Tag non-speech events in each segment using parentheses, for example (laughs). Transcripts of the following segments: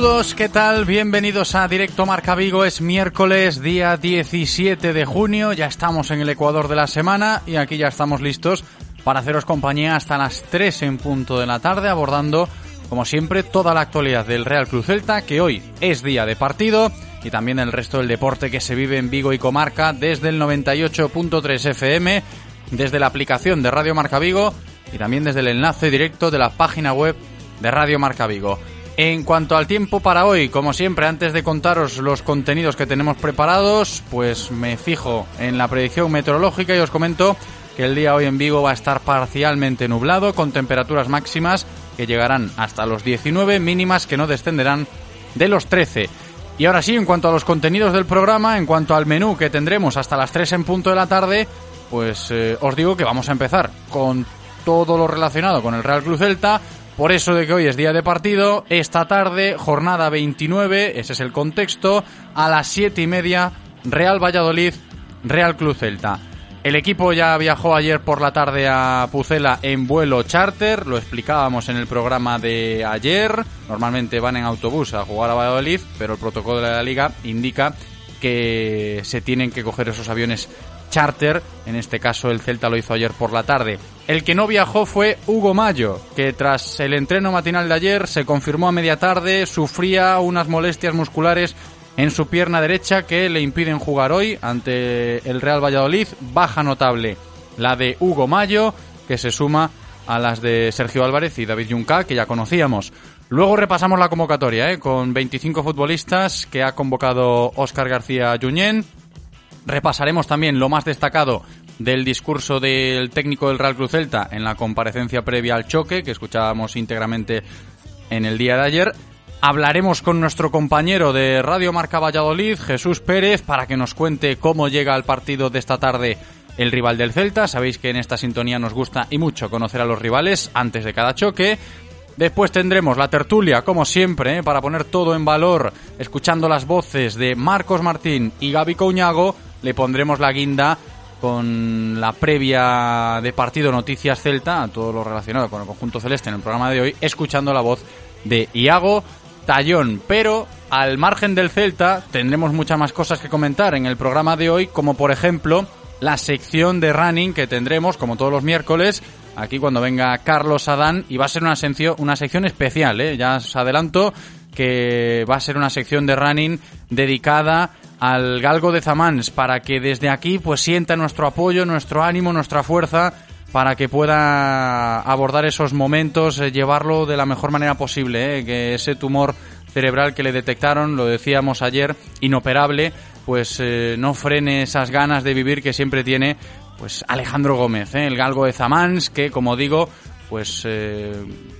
Saludos, ¿qué tal? Bienvenidos a Directo Marca Vigo. Es miércoles, día 17 de junio. Ya estamos en el Ecuador de la semana y aquí ya estamos listos para haceros compañía hasta las 3 en punto de la tarde, abordando, como siempre, toda la actualidad del Real Cruz Celta, que hoy es día de partido, y también el resto del deporte que se vive en Vigo y Comarca desde el 98.3 FM, desde la aplicación de Radio Marca Vigo y también desde el enlace directo de la página web de Radio Marca Vigo. En cuanto al tiempo para hoy, como siempre, antes de contaros los contenidos que tenemos preparados, pues me fijo en la predicción meteorológica y os comento que el día hoy en Vigo va a estar parcialmente nublado, con temperaturas máximas que llegarán hasta los 19, mínimas que no descenderán de los 13. Y ahora sí, en cuanto a los contenidos del programa, en cuanto al menú que tendremos hasta las 3 en punto de la tarde, pues eh, os digo que vamos a empezar con todo lo relacionado con el Real Cruz Celta, por eso de que hoy es día de partido, esta tarde, jornada 29, ese es el contexto, a las 7 y media, Real Valladolid, Real Club Celta. El equipo ya viajó ayer por la tarde a Pucela en vuelo charter, lo explicábamos en el programa de ayer. Normalmente van en autobús a jugar a Valladolid, pero el protocolo de la liga indica que se tienen que coger esos aviones charter, en este caso el Celta lo hizo ayer por la tarde. El que no viajó fue Hugo Mayo, que tras el entreno matinal de ayer se confirmó a media tarde, sufría unas molestias musculares en su pierna derecha que le impiden jugar hoy ante el Real Valladolid, baja notable la de Hugo Mayo, que se suma a las de Sergio Álvarez y David Junca, que ya conocíamos. Luego repasamos la convocatoria, ¿eh? con 25 futbolistas que ha convocado Óscar García Junyent, Repasaremos también lo más destacado del discurso del técnico del Real Cruz Celta en la comparecencia previa al choque que escuchábamos íntegramente en el día de ayer. Hablaremos con nuestro compañero de Radio Marca Valladolid, Jesús Pérez, para que nos cuente cómo llega al partido de esta tarde el rival del Celta. Sabéis que en esta sintonía nos gusta y mucho conocer a los rivales antes de cada choque. Después tendremos la tertulia, como siempre, ¿eh? para poner todo en valor, escuchando las voces de Marcos Martín y Gaby Couñago le pondremos la guinda con la previa de partido Noticias Celta, a todo lo relacionado con el conjunto celeste en el programa de hoy, escuchando la voz de Iago Tallón. Pero al margen del Celta tendremos muchas más cosas que comentar en el programa de hoy, como por ejemplo la sección de running que tendremos, como todos los miércoles, aquí cuando venga Carlos Adán, y va a ser una sección, una sección especial, ¿eh? ya os adelanto que va a ser una sección de running dedicada al Galgo de Zamans para que desde aquí pues sienta nuestro apoyo, nuestro ánimo, nuestra fuerza para que pueda abordar esos momentos, eh, llevarlo de la mejor manera posible, eh, que ese tumor cerebral que le detectaron, lo decíamos ayer, inoperable, pues eh, no frene esas ganas de vivir que siempre tiene pues Alejandro Gómez, el galgo de Zamans, que como digo, pues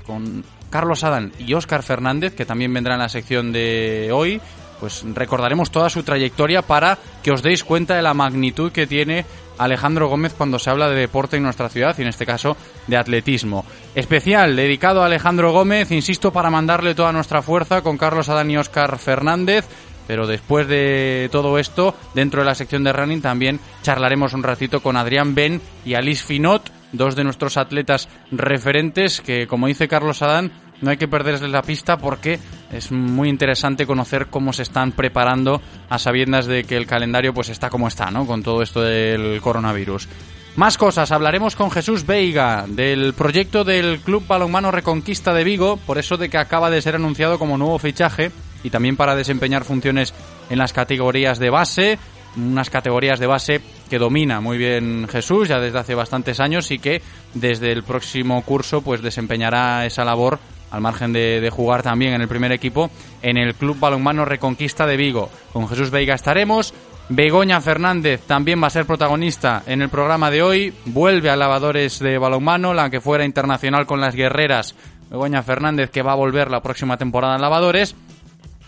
con Carlos Adán y Óscar Fernández, que también vendrá en la sección de hoy, pues recordaremos toda su trayectoria para que os deis cuenta de la magnitud que tiene Alejandro Gómez cuando se habla de deporte en nuestra ciudad y en este caso de atletismo. Especial dedicado a Alejandro Gómez, insisto, para mandarle toda nuestra fuerza con Carlos Adán y Óscar Fernández, Pero después de todo esto, dentro de la sección de running también charlaremos un ratito con Adrián Ben y Alice Finot, dos de nuestros atletas referentes que, como dice Carlos Adán, no hay que perderles la pista porque es muy interesante conocer cómo se están preparando a sabiendas de que el calendario pues está como está, ¿no? Con todo esto del coronavirus. Más cosas, hablaremos con Jesús Veiga del proyecto del Club Balonmano Reconquista de Vigo, por eso de que acaba de ser anunciado como nuevo fichaje y también para desempeñar funciones en las categorías de base, unas categorías de base que domina muy bien Jesús ya desde hace bastantes años y que desde el próximo curso pues desempeñará esa labor al margen de, jugar también en el primer equipo en el Club Balonmano Reconquista de Vigo. Con Jesús Veiga estaremos, Begoña Fernández también va a ser protagonista en el programa de hoy. Vuelve a lavadores de balonmano, la que fuera internacional con las guerreras. Begoña Fernández que va a volver la próxima temporada en lavadores.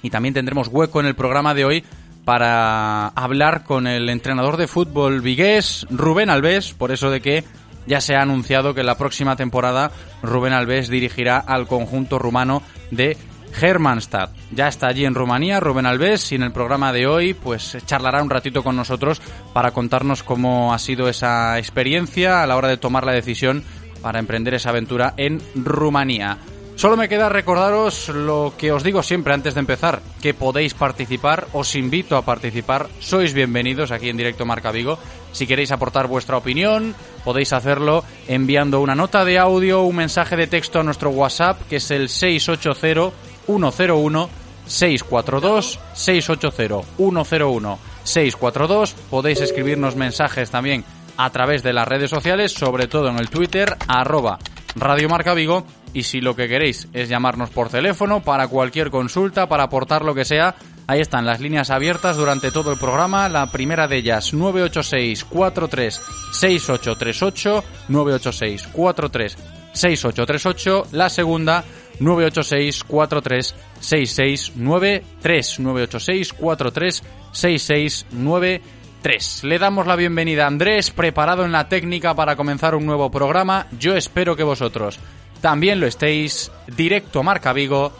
Y también tendremos hueco en el programa de hoy para hablar con el entrenador de fútbol vigués, Rubén Alves, por eso de que ya se ha anunciado que la próxima temporada Rubén Alves dirigirá al conjunto rumano de Hermannstadt. Ya está allí en Rumanía Rubén Alves y en el programa de hoy pues charlará un ratito con nosotros para contarnos cómo ha sido esa experiencia a la hora de tomar la decisión para emprender esa aventura en Rumanía. Solo me queda recordaros lo que os digo siempre antes de empezar, que podéis participar, os invito a participar, sois bienvenidos aquí en Directo Marca Vigo. Si queréis aportar vuestra opinión, podéis hacerlo enviando una nota de audio, un mensaje de texto a nuestro WhatsApp, que es el 680 101 642 680 101 642. Podéis escribirnos mensajes también a través de las redes sociales, sobre todo en el Twitter, arroba Radio Marca Vigo. Y si lo que queréis es llamarnos por teléfono para cualquier consulta, para aportar lo que sea, ahí están las líneas abiertas durante todo el programa. La primera de ellas, 986 43 6838, 986 43 6838. La segunda, 986 43 6693 986 43 6693 Le damos la bienvenida a Andrés, preparado en la técnica para comenzar un nuevo programa. Yo espero que vosotros también lo estéis. Directo Marca Vigo.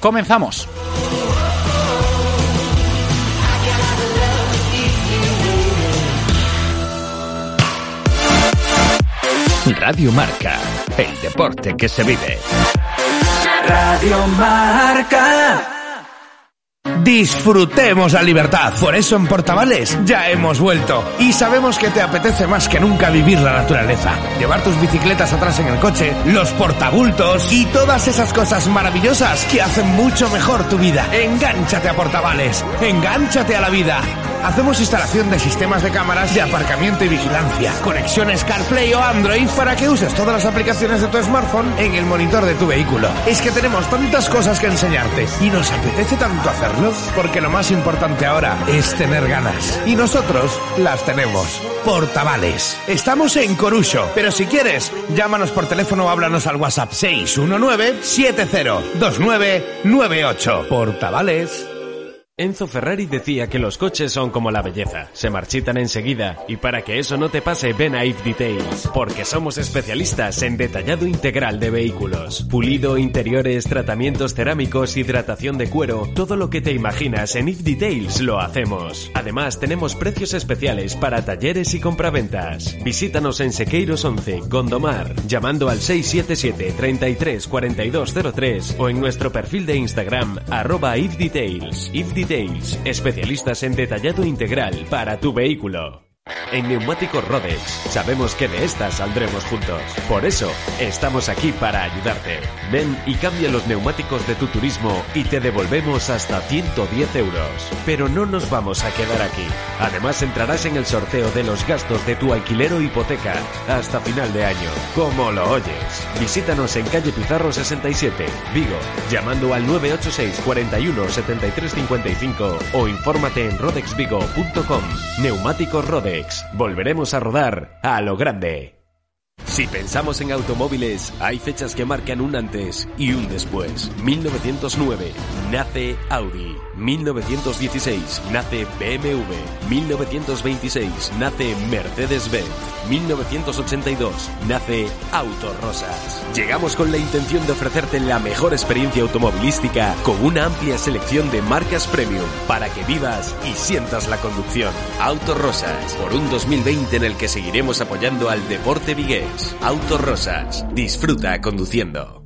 Comenzamos. Radio Marca, el deporte que se vive. Radio Marca. Disfrutemos la libertad. Por eso en Portavales ya hemos vuelto. Y sabemos que te apetece más que nunca vivir la naturaleza. Llevar tus bicicletas atrás en el coche, los portabultos y todas esas cosas maravillosas que hacen mucho mejor tu vida. Engánchate a Portavales. Engánchate a la vida. Hacemos instalación de sistemas de cámaras de aparcamiento y vigilancia, conexiones CarPlay o Android para que uses todas las aplicaciones de tu smartphone en el monitor de tu vehículo. Es que tenemos tantas cosas que enseñarte y nos apetece tanto hacerlo porque lo más importante ahora es tener ganas. Y nosotros las tenemos. Portavales. Estamos en Corucho, pero si quieres, llámanos por teléfono o háblanos al WhatsApp 619-702998. Portavales. Enzo Ferrari decía que los coches son como la belleza, se marchitan enseguida y para que eso no te pase ven a If Details, porque somos especialistas en detallado integral de vehículos, pulido, interiores, tratamientos cerámicos, hidratación de cuero, todo lo que te imaginas en If Details lo hacemos. Además tenemos precios especiales para talleres y compraventas. Visítanos en Sequeiros 11, Gondomar, llamando al 677 33 4203 o en nuestro perfil de Instagram arroba If Details. If Details especialistas en detallado integral para tu vehículo. En Neumáticos Rodex sabemos que de esta saldremos juntos. Por eso estamos aquí para ayudarte. Ven y cambia los neumáticos de tu turismo y te devolvemos hasta 110 euros. Pero no nos vamos a quedar aquí. Además entrarás en el sorteo de los gastos de tu alquiler o hipoteca hasta final de año. Como lo oyes. Visítanos en calle Pizarro 67, Vigo, llamando al 986 41 73 55 o infórmate en rodexvigo.com. Neumáticos Rodex. Volveremos a rodar a lo grande. Si pensamos en automóviles, hay fechas que marcan un antes y un después. 1909 nace Audi. 1916 nace BMW. 1926 nace Mercedes-Benz. 1982 nace Autorosas. Llegamos con la intención de ofrecerte la mejor experiencia automovilística con una amplia selección de marcas premium para que vivas y sientas la conducción. Autorosas, por un 2020 en el que seguiremos apoyando al deporte vigués. Autorosas, disfruta conduciendo.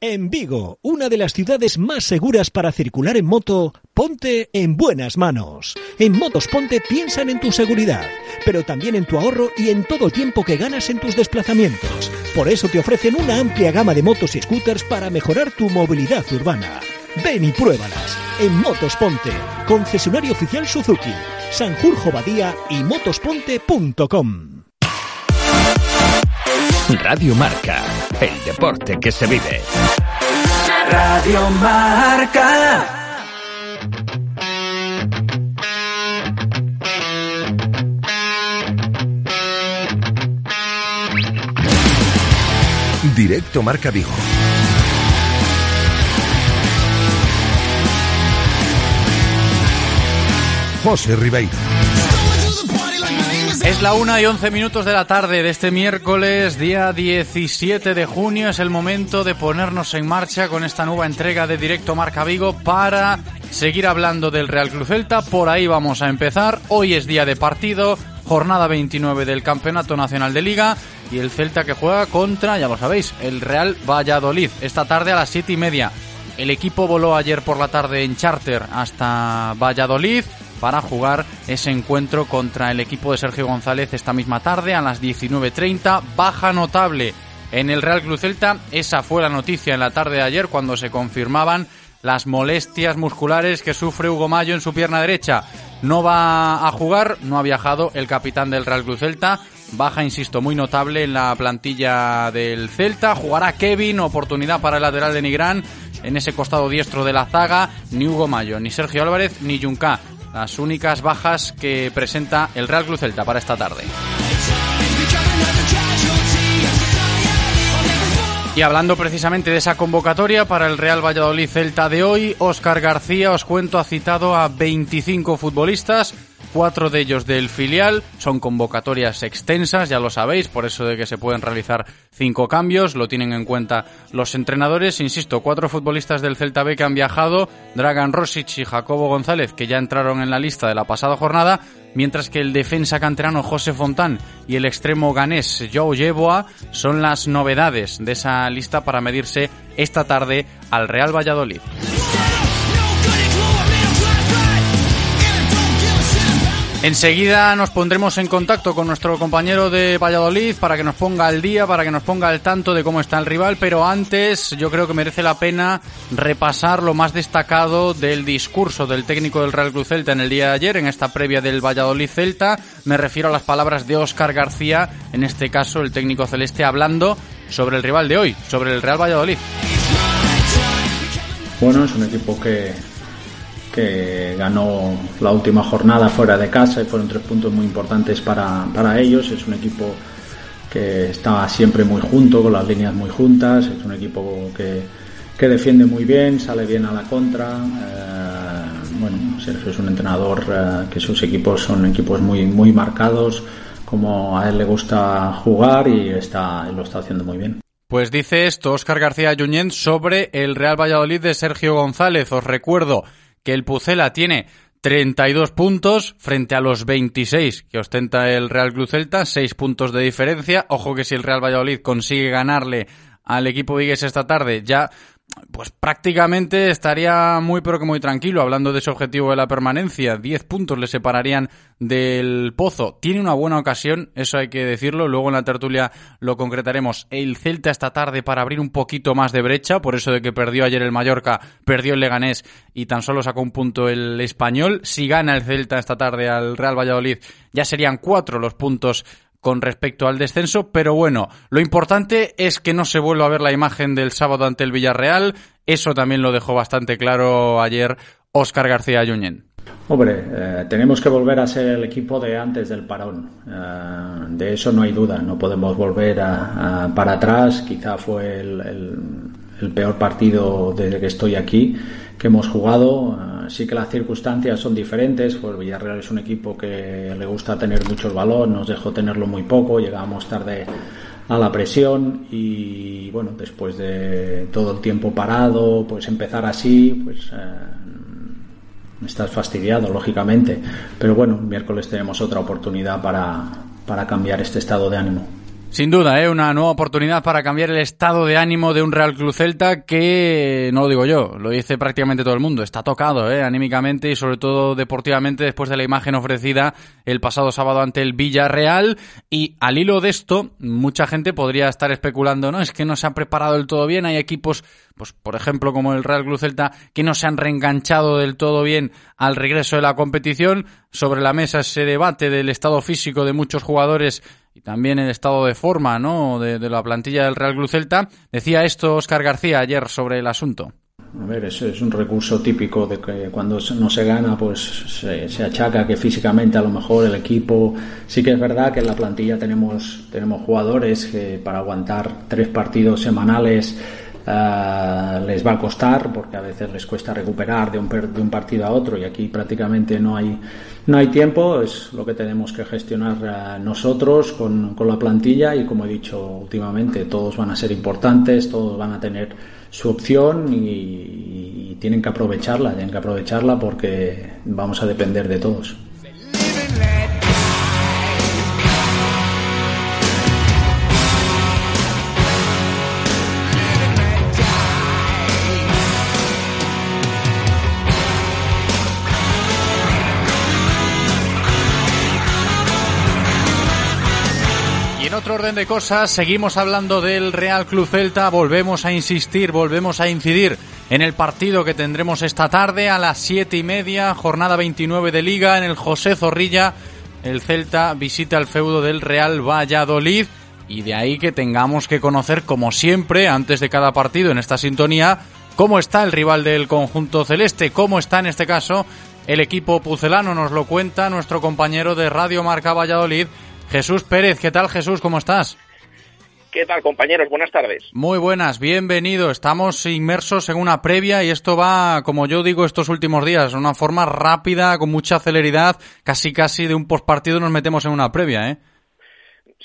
En Vigo, una de las ciudades más seguras para circular en moto, ponte en buenas manos. En Motos Ponte piensan en tu seguridad, pero también en tu ahorro y en todo el tiempo que ganas en tus desplazamientos. Por eso te ofrecen una amplia gama de motos y scooters para mejorar tu movilidad urbana. Ven y pruébalas en Motos Ponte, concesionario oficial Suzuki, Sanjurjo Badía y motosponte.com. Radio Marca, el deporte que se vive. Radio Marca. Directo Marca Vigo. José Ribeiro. Es la una y 11 minutos de la tarde de este miércoles, día 17 de junio. Es el momento de ponernos en marcha con esta nueva entrega de Directo Marca Vigo para seguir hablando del Real Cruz Celta. Por ahí vamos a empezar. Hoy es día de partido, jornada 29 del Campeonato Nacional de Liga y el Celta que juega contra, ya lo sabéis, el Real Valladolid. Esta tarde a las 7 y media. El equipo voló ayer por la tarde en charter hasta Valladolid para jugar ese encuentro contra el equipo de Sergio González esta misma tarde a las 19.30. Baja notable en el Real Cruz Celta. Esa fue la noticia en la tarde de ayer cuando se confirmaban las molestias musculares que sufre Hugo Mayo en su pierna derecha. No va a jugar, no ha viajado el capitán del Real Cruz Celta. Baja, insisto, muy notable en la plantilla del Celta. Jugará Kevin, oportunidad para el lateral de Nigrán en ese costado diestro de la zaga. Ni Hugo Mayo, ni Sergio Álvarez, ni Junca las únicas bajas que presenta el Real Cruz Celta para esta tarde. Y hablando precisamente de esa convocatoria para el Real Valladolid Celta de hoy, Óscar García, os cuento, ha citado a 25 futbolistas cuatro de ellos del filial. Son convocatorias extensas, ya lo sabéis, por eso de que se pueden realizar cinco cambios, lo tienen en cuenta los entrenadores. Insisto, cuatro futbolistas del Celta B que han viajado, Dragan Rosic y Jacobo González, que ya entraron en la lista de la pasada jornada, mientras que el defensa canterano José Fontán y el extremo ganés Joe Yeboa son las novedades de esa lista para medirse esta tarde al Real Valladolid. Enseguida nos pondremos en contacto con nuestro compañero de Valladolid para que nos ponga al día, para que nos ponga al tanto de cómo está el rival, pero antes yo creo que merece la pena repasar lo más destacado del discurso del técnico del Real Cruz Celta en el día de ayer, en esta previa del Valladolid Celta. Me refiero a las palabras de Óscar García, en este caso el técnico celeste, hablando sobre el rival de hoy, sobre el Real Valladolid. Bueno, es un equipo que, que ganó la última jornada fuera de casa y fueron tres puntos muy importantes para, para ellos. Es un equipo que está siempre muy junto, con las líneas muy juntas, es un equipo que, que defiende muy bien, sale bien a la contra. Eh, bueno, Sergio es un entrenador eh, que sus equipos son equipos muy, muy marcados, como a él le gusta jugar y está, lo está haciendo muy bien. Pues dice esto Óscar García Junyent sobre el Real Valladolid de Sergio González. Os recuerdo que el Pucela tiene 32 puntos frente a los 26 que ostenta el Real Cruz Celta, 6 puntos de diferencia. Ojo que si el Real Valladolid consigue ganarle al equipo Vigues esta tarde, ya pues prácticamente estaría muy pero que muy tranquilo hablando de ese objetivo de la permanencia. 10 puntos le separarían del Pozo. Tiene una buena ocasión, eso hay que decirlo. Luego en la tertulia lo concretaremos. El Celta esta tarde para abrir un poquito más de brecha, por eso de que perdió ayer el Mallorca, perdió el Leganés y tan solo sacó un punto el Español. Si gana el Celta esta tarde al Real Valladolid, ya serían cuatro los puntos con respecto al descenso, pero bueno, lo importante es que no se vuelva a ver la imagen del sábado ante el Villarreal, eso también lo dejó bastante claro ayer Óscar García Yuñén. Hombre, eh, tenemos que volver a ser el equipo de antes del parón. Eh, de eso no hay duda. No podemos volver a, para atrás. Quizá fue el peor partido desde que estoy aquí que hemos jugado. Eh, sí que las circunstancias son diferentes, pues Villarreal es un equipo que le gusta tener mucho el balón, nos dejó tenerlo muy poco, llegábamos tarde a la presión y bueno, después de todo el tiempo parado, pues empezar así, pues eh, estás fastidiado, lógicamente, pero bueno, miércoles tenemos otra oportunidad para, para cambiar este estado de ánimo. Sin duda, ¿eh? una nueva oportunidad para cambiar el estado de ánimo de un Real Club Celta que, no lo digo yo, lo dice prácticamente todo el mundo, está tocado ¿eh? anímicamente y sobre todo deportivamente después de la imagen ofrecida el pasado sábado ante el Villarreal. Y al hilo de esto, mucha gente podría estar especulando, no, es que no se ha preparado del todo bien, hay equipos, pues por ejemplo como el Real Club Celta, que no se han reenganchado del todo bien al regreso de la competición, sobre la mesa ese debate del estado físico de muchos jugadores y también el estado de forma ¿no? de, la plantilla del Real Club Celta. Decía esto Oscar García ayer sobre el asunto. A ver, eso es un recurso típico de que cuando no se gana, pues se, achaca que físicamente a lo mejor el equipo. Sí que es verdad que en la plantilla tenemos, tenemos jugadores que para aguantar tres partidos semanales eh, les va a costar, porque a veces les cuesta recuperar de un, de un partido a otro y aquí prácticamente no hay no hay tiempo, es lo que tenemos que gestionar eh, nosotros con, la plantilla y como he dicho últimamente, todos van a ser importantes, todos van a tener su opción y tienen que aprovecharla, tienen que aprovecharla porque vamos a depender de todos. Otro orden de cosas, seguimos hablando del Real Club Celta, volvemos a insistir, volvemos a incidir en el partido que tendremos esta tarde a las siete y media, jornada 29 de Liga en el José Zorrilla. El Celta visita el feudo del Real Valladolid y de ahí que tengamos que conocer, como siempre, antes de cada partido en esta sintonía, cómo está el rival del conjunto celeste, cómo está en este caso el equipo pucelano. Nos lo cuenta nuestro compañero de Radio Marca Valladolid, Jesús Pérez, ¿qué tal Jesús? ¿Cómo estás? ¿Qué tal compañeros? Buenas tardes. Muy buenas, bienvenido. Estamos inmersos en una previa y esto va, como yo digo estos últimos días, de una forma rápida, con mucha celeridad, casi casi de un postpartido nos metemos en una previa, ¿eh?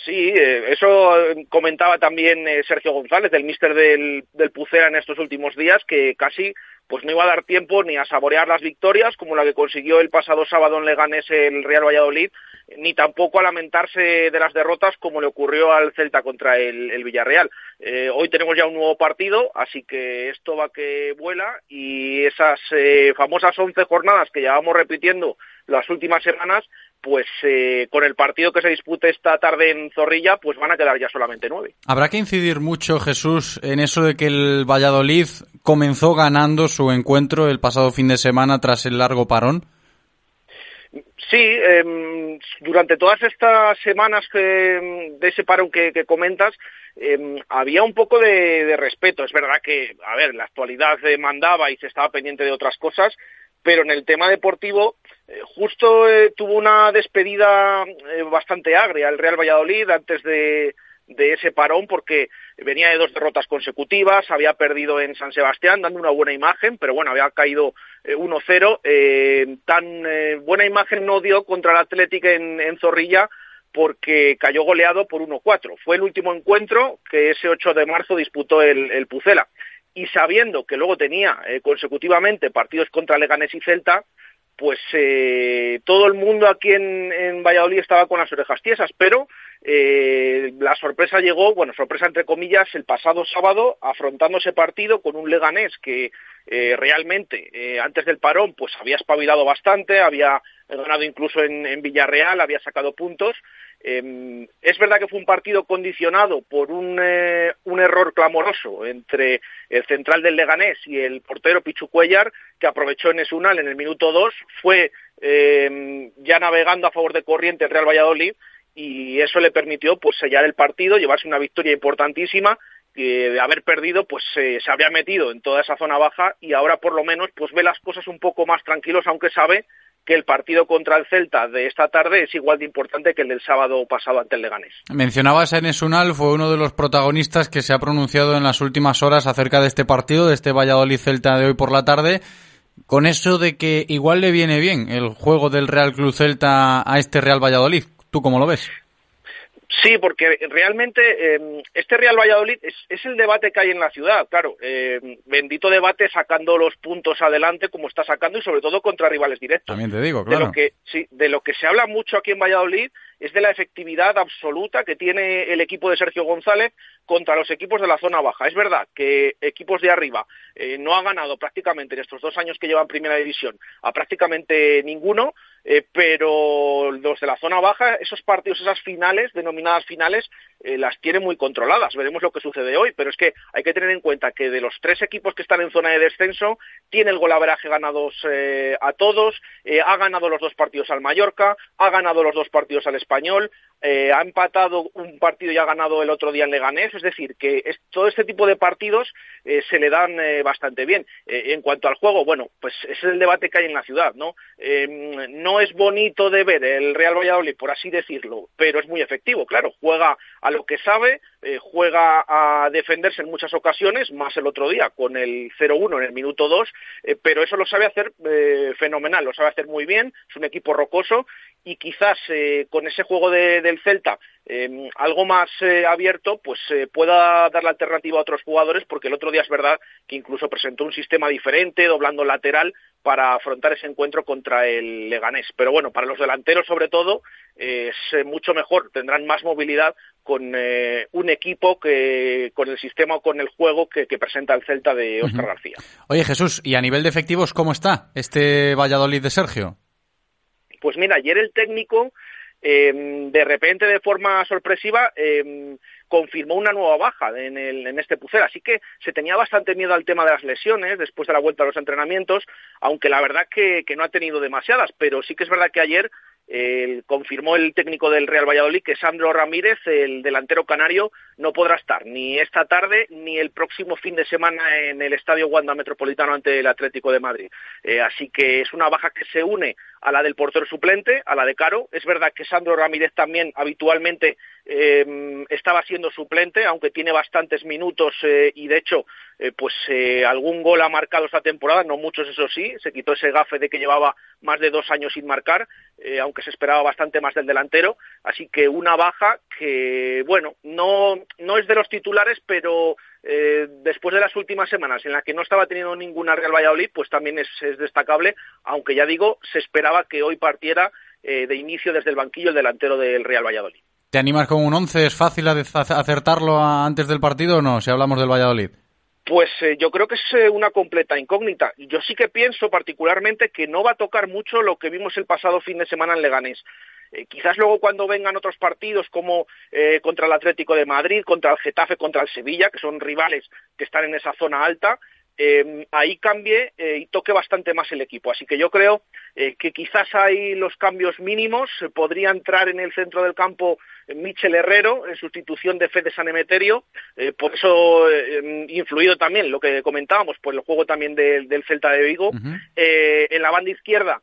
Sí, eh, eso comentaba también eh, Sergio González, del míster del, del Pucera en estos últimos días, que casi pues no iba a dar tiempo ni a saborear las victorias como la que consiguió el pasado sábado en Leganés el Real Valladolid, ni tampoco a lamentarse de las derrotas como le ocurrió al Celta contra el, Villarreal. Eh, hoy tenemos ya un nuevo partido, así que esto va que vuela y esas eh, famosas 11 jornadas que llevamos repitiendo las últimas semanas, pues eh, con el partido que se dispute esta tarde en Zorrilla, pues van a quedar ya solamente nueve. Habrá que incidir mucho, Jesús, en eso de que el Valladolid comenzó ganando su encuentro el pasado fin de semana tras el largo parón. Sí, em, durante todas estas semanas de ese parón que, comentas, em, había un poco de, respeto. Es verdad que, a ver, la actualidad mandaba y se estaba pendiente de otras cosas, pero en el tema deportivo, eh, justo eh, tuvo una despedida eh, bastante agria el Real Valladolid antes de ese parón porque venía de dos derrotas consecutivas, había perdido en San Sebastián dando una buena imagen, pero bueno, había caído 1-0. Eh, tan eh, buena imagen no dio contra el Atlético en, Zorrilla porque cayó goleado por 1-4. Fue el último encuentro que ese 8 de marzo disputó el, Pucela. Y sabiendo que luego tenía eh, consecutivamente partidos contra Leganés y Celta, pues todo el mundo aquí en, Valladolid estaba con las orejas tiesas, pero la sorpresa llegó, bueno, sorpresa entre comillas, el pasado sábado, afrontando ese partido con un Leganés que eh, realmente antes del parón pues había espabilado bastante, había ganado incluso en Villarreal, había sacado puntos. Em, es verdad que fue un partido condicionado por eh, un, error clamoroso entre el central del Leganés y el portero Pichu Cuellar, que aprovechó en Esunal en el minuto 2, fue em, ya navegando a favor de corriente el Real Valladolid y eso le permitió pues sellar el partido, llevarse una victoria importantísima de haber perdido pues se habría metido en toda esa zona baja y ahora por lo menos pues ve las cosas un poco más tranquilos aunque sabe que el partido contra el Celta de esta tarde es igual de importante que el del sábado pasado ante el Leganés. Mencionabas a Enes Unal, fue uno de los protagonistas que se ha pronunciado en las últimas horas acerca de este partido, de este Valladolid-Celta de hoy por la tarde, con eso de que igual le viene bien el juego del Real Club Celta a este Real Valladolid. ¿Tú cómo lo ves? Sí, porque realmente eh, este Real Valladolid es, es, el debate que hay en la ciudad, claro. Eh, bendito debate sacando los puntos adelante como está sacando y sobre todo contra rivales directos. También te digo, claro. De lo que, sí, de lo que se habla mucho aquí en Valladolid es de la efectividad absoluta que tiene el equipo de Sergio González contra los equipos de la zona baja. Es verdad que equipos de arriba eh, no ha ganado prácticamente en estos dos años que llevan primera división a prácticamente ninguno, eh, pero los de la zona baja, esos partidos, esas finales, denominadas finales, eh, las tiene muy controladas. Veremos lo que sucede hoy, pero es que hay que tener en cuenta que de los tres equipos que están en zona de descenso, tiene el golaveraje ganados eh, a todos, eh, ha ganado los dos partidos al Mallorca, ha ganado los dos partidos al Español, ha empatado un partido y ha ganado el otro día en Leganés, es decir, que es, todo este tipo de partidos se le dan bastante bien. en cuanto al juego, bueno, pues ese es el debate que hay en la ciudad, ¿no? no es bonito de ver el Real Valladolid, por así decirlo, pero es muy efectivo, claro, juega a lo que sabe, eh, juega a defenderse en muchas ocasiones, más el otro día con el 0-1 en el minuto 2, eh, pero eso lo sabe hacer eh, fenomenal, lo sabe hacer muy bien, es un equipo rocoso y quizás con ese juego del Celta algo más abierto, pues pueda dar la alternativa a otros jugadores, porque el otro día es verdad que incluso presentó un sistema diferente, doblando lateral, para afrontar ese encuentro contra el Leganés. Pero bueno, para los delanteros sobre todo es mucho mejor, tendrán más movilidad con un equipo que con el sistema o con el juego que, presenta el Celta de Óscar García. Oye Jesús, ¿y a nivel de efectivos cómo está este Valladolid de Sergio? Pues mira, ayer el técnico eh, de repente, de forma sorpresiva, eh, confirmó una nueva baja en, el, en este Pucera. Así que se tenía bastante miedo al tema de las lesiones después de la vuelta a los entrenamientos, aunque la verdad que, que no ha tenido demasiadas, pero sí que es verdad que ayer eh, confirmó el técnico del Real Valladolid que Sandro Ramírez, el delantero canario, no podrá estar ni esta tarde ni el próximo fin de semana en el Estadio Wanda Metropolitano ante el Atlético de Madrid. Eh, así que es una baja que se une a la del portero suplente, a la de Caro. Es verdad que Sandro Ramírez también habitualmente eh, estaba siendo suplente, aunque tiene bastantes minutos eh, y de hecho, eh, pues algún gol ha marcado esta temporada, no muchos eso sí, se quitó ese gafe de que llevaba más de dos años sin marcar, aunque se esperaba bastante más del delantero, así que una baja que, bueno, no, no es de los titulares, pero eh, después de las últimas semanas en las que no estaba teniendo ninguna Real Valladolid, pues también es, es destacable, aunque ya digo, se esperaba que hoy partiera eh, de inicio desde el banquillo el delantero del Real Valladolid. ¿Te animas con un 11? ¿Es fácil acertarlo antes del partido o no, si hablamos del Valladolid? Pues eh, yo creo que es eh, una completa incógnita. Yo sí que pienso particularmente que no va a tocar mucho lo que vimos el pasado fin de semana en Leganés. Eh, quizás luego cuando vengan otros partidos como contra el Atlético de Madrid, contra el Getafe, contra el Sevilla, que son rivales que están en esa zona alta, eh, ahí cambie y toque bastante más el equipo. Así que yo creo que quizás hay los cambios mínimos. podría entrar en el centro del campo Michel Herrero en sustitución de Fede San Emeterio. por eso, influido también lo que comentábamos, por el juego también del Celta de Vigo. en la banda izquierda,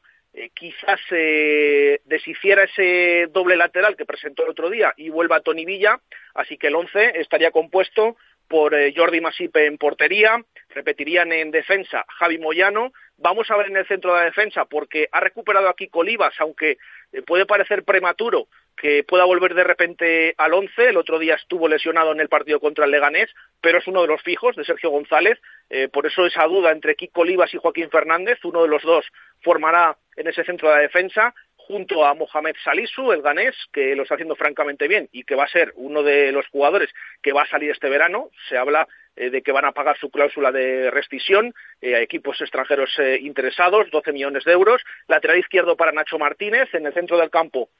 quizás se deshiciera ese doble lateral que presentó el otro día y vuelva Tony Villa, así que el once estaría compuesto por eh, Jordi Masipe en portería, repetirían en defensa Javi Moyano, vamos a ver en el centro de la defensa porque ha recuperado aquí Colibas, aunque eh, puede parecer prematuro que pueda volver de repente al once, el otro día estuvo lesionado en el partido contra el Leganés, pero es uno de los fijos de Sergio González, eh, por eso esa duda entre Kiko Olivas y Joaquín Fernández, uno de los dos formará en ese centro de la defensa, junto a Mohamed Salisu, el ganés, que lo está haciendo francamente bien y que va a ser uno de los jugadores que va a salir este verano. Se habla eh, de que van a pagar su cláusula de rescisión eh, a equipos extranjeros eh, interesados, 12 millones de euros. Lateral izquierdo para Nacho Martínez. En el centro del campo,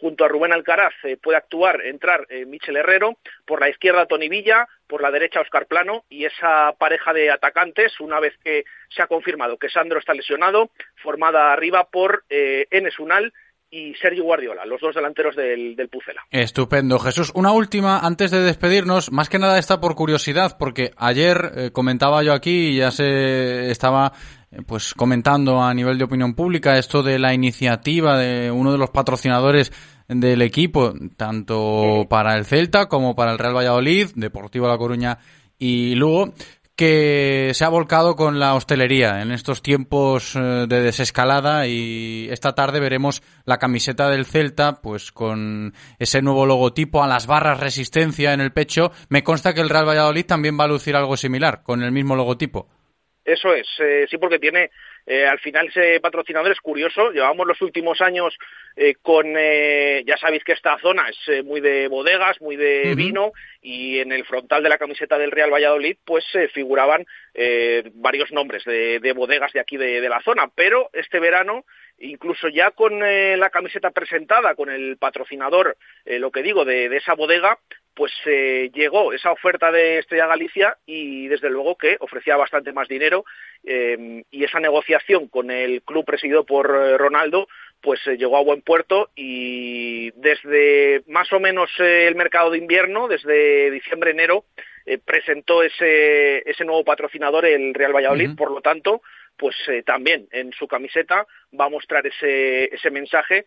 junto a Rubén Alcaraz, puede actuar, entrar Michel Herrero. Por la izquierda, Tony Villa. Por la derecha, Oscar Plano. Y esa pareja de atacantes, una vez que se ha confirmado que Sandro está lesionado, formada arriba por Enes Unal y Sergio Guardiola, los dos delanteros del, del Pucela. Estupendo, Jesús. Una última, antes de despedirnos, más que nada está por curiosidad, porque ayer eh, comentaba yo aquí y ya se estaba eh, pues comentando a nivel de opinión pública esto de la iniciativa de uno de los patrocinadores del equipo, tanto para el Celta como para el Real Valladolid, Deportivo La Coruña y Lugo, que se ha volcado con la hostelería en estos tiempos eh, de desescalada y esta tarde veremos la camiseta del Celta pues con ese nuevo logotipo a las barras resistencia en el pecho. Me consta que el Real Valladolid también va a lucir algo similar con el mismo logotipo. Eso es, eh, sí, porque tiene eh, al final ese patrocinador es curioso. Llevamos los últimos años eh, con, eh, ya sabéis que esta zona es muy de bodegas, muy de vino, y en el frontal de la camiseta del Real Valladolid, pues se figuraban varios nombres de, de, bodegas de aquí de, de, la zona. Pero este verano, incluso ya con la camiseta presentada, con el patrocinador, lo que digo, de, de esa bodega, pues eh, llegó esa oferta de Estrella Galicia y desde luego que ofrecía bastante más dinero eh, y esa negociación con el club presidido por eh, Ronaldo pues llegó a buen puerto y desde más o menos el mercado de invierno, desde diciembre enero, presentó ese, ese nuevo patrocinador el Real Valladolid, uh -huh. por lo tanto, pues también en su camiseta va a mostrar ese, ese mensaje,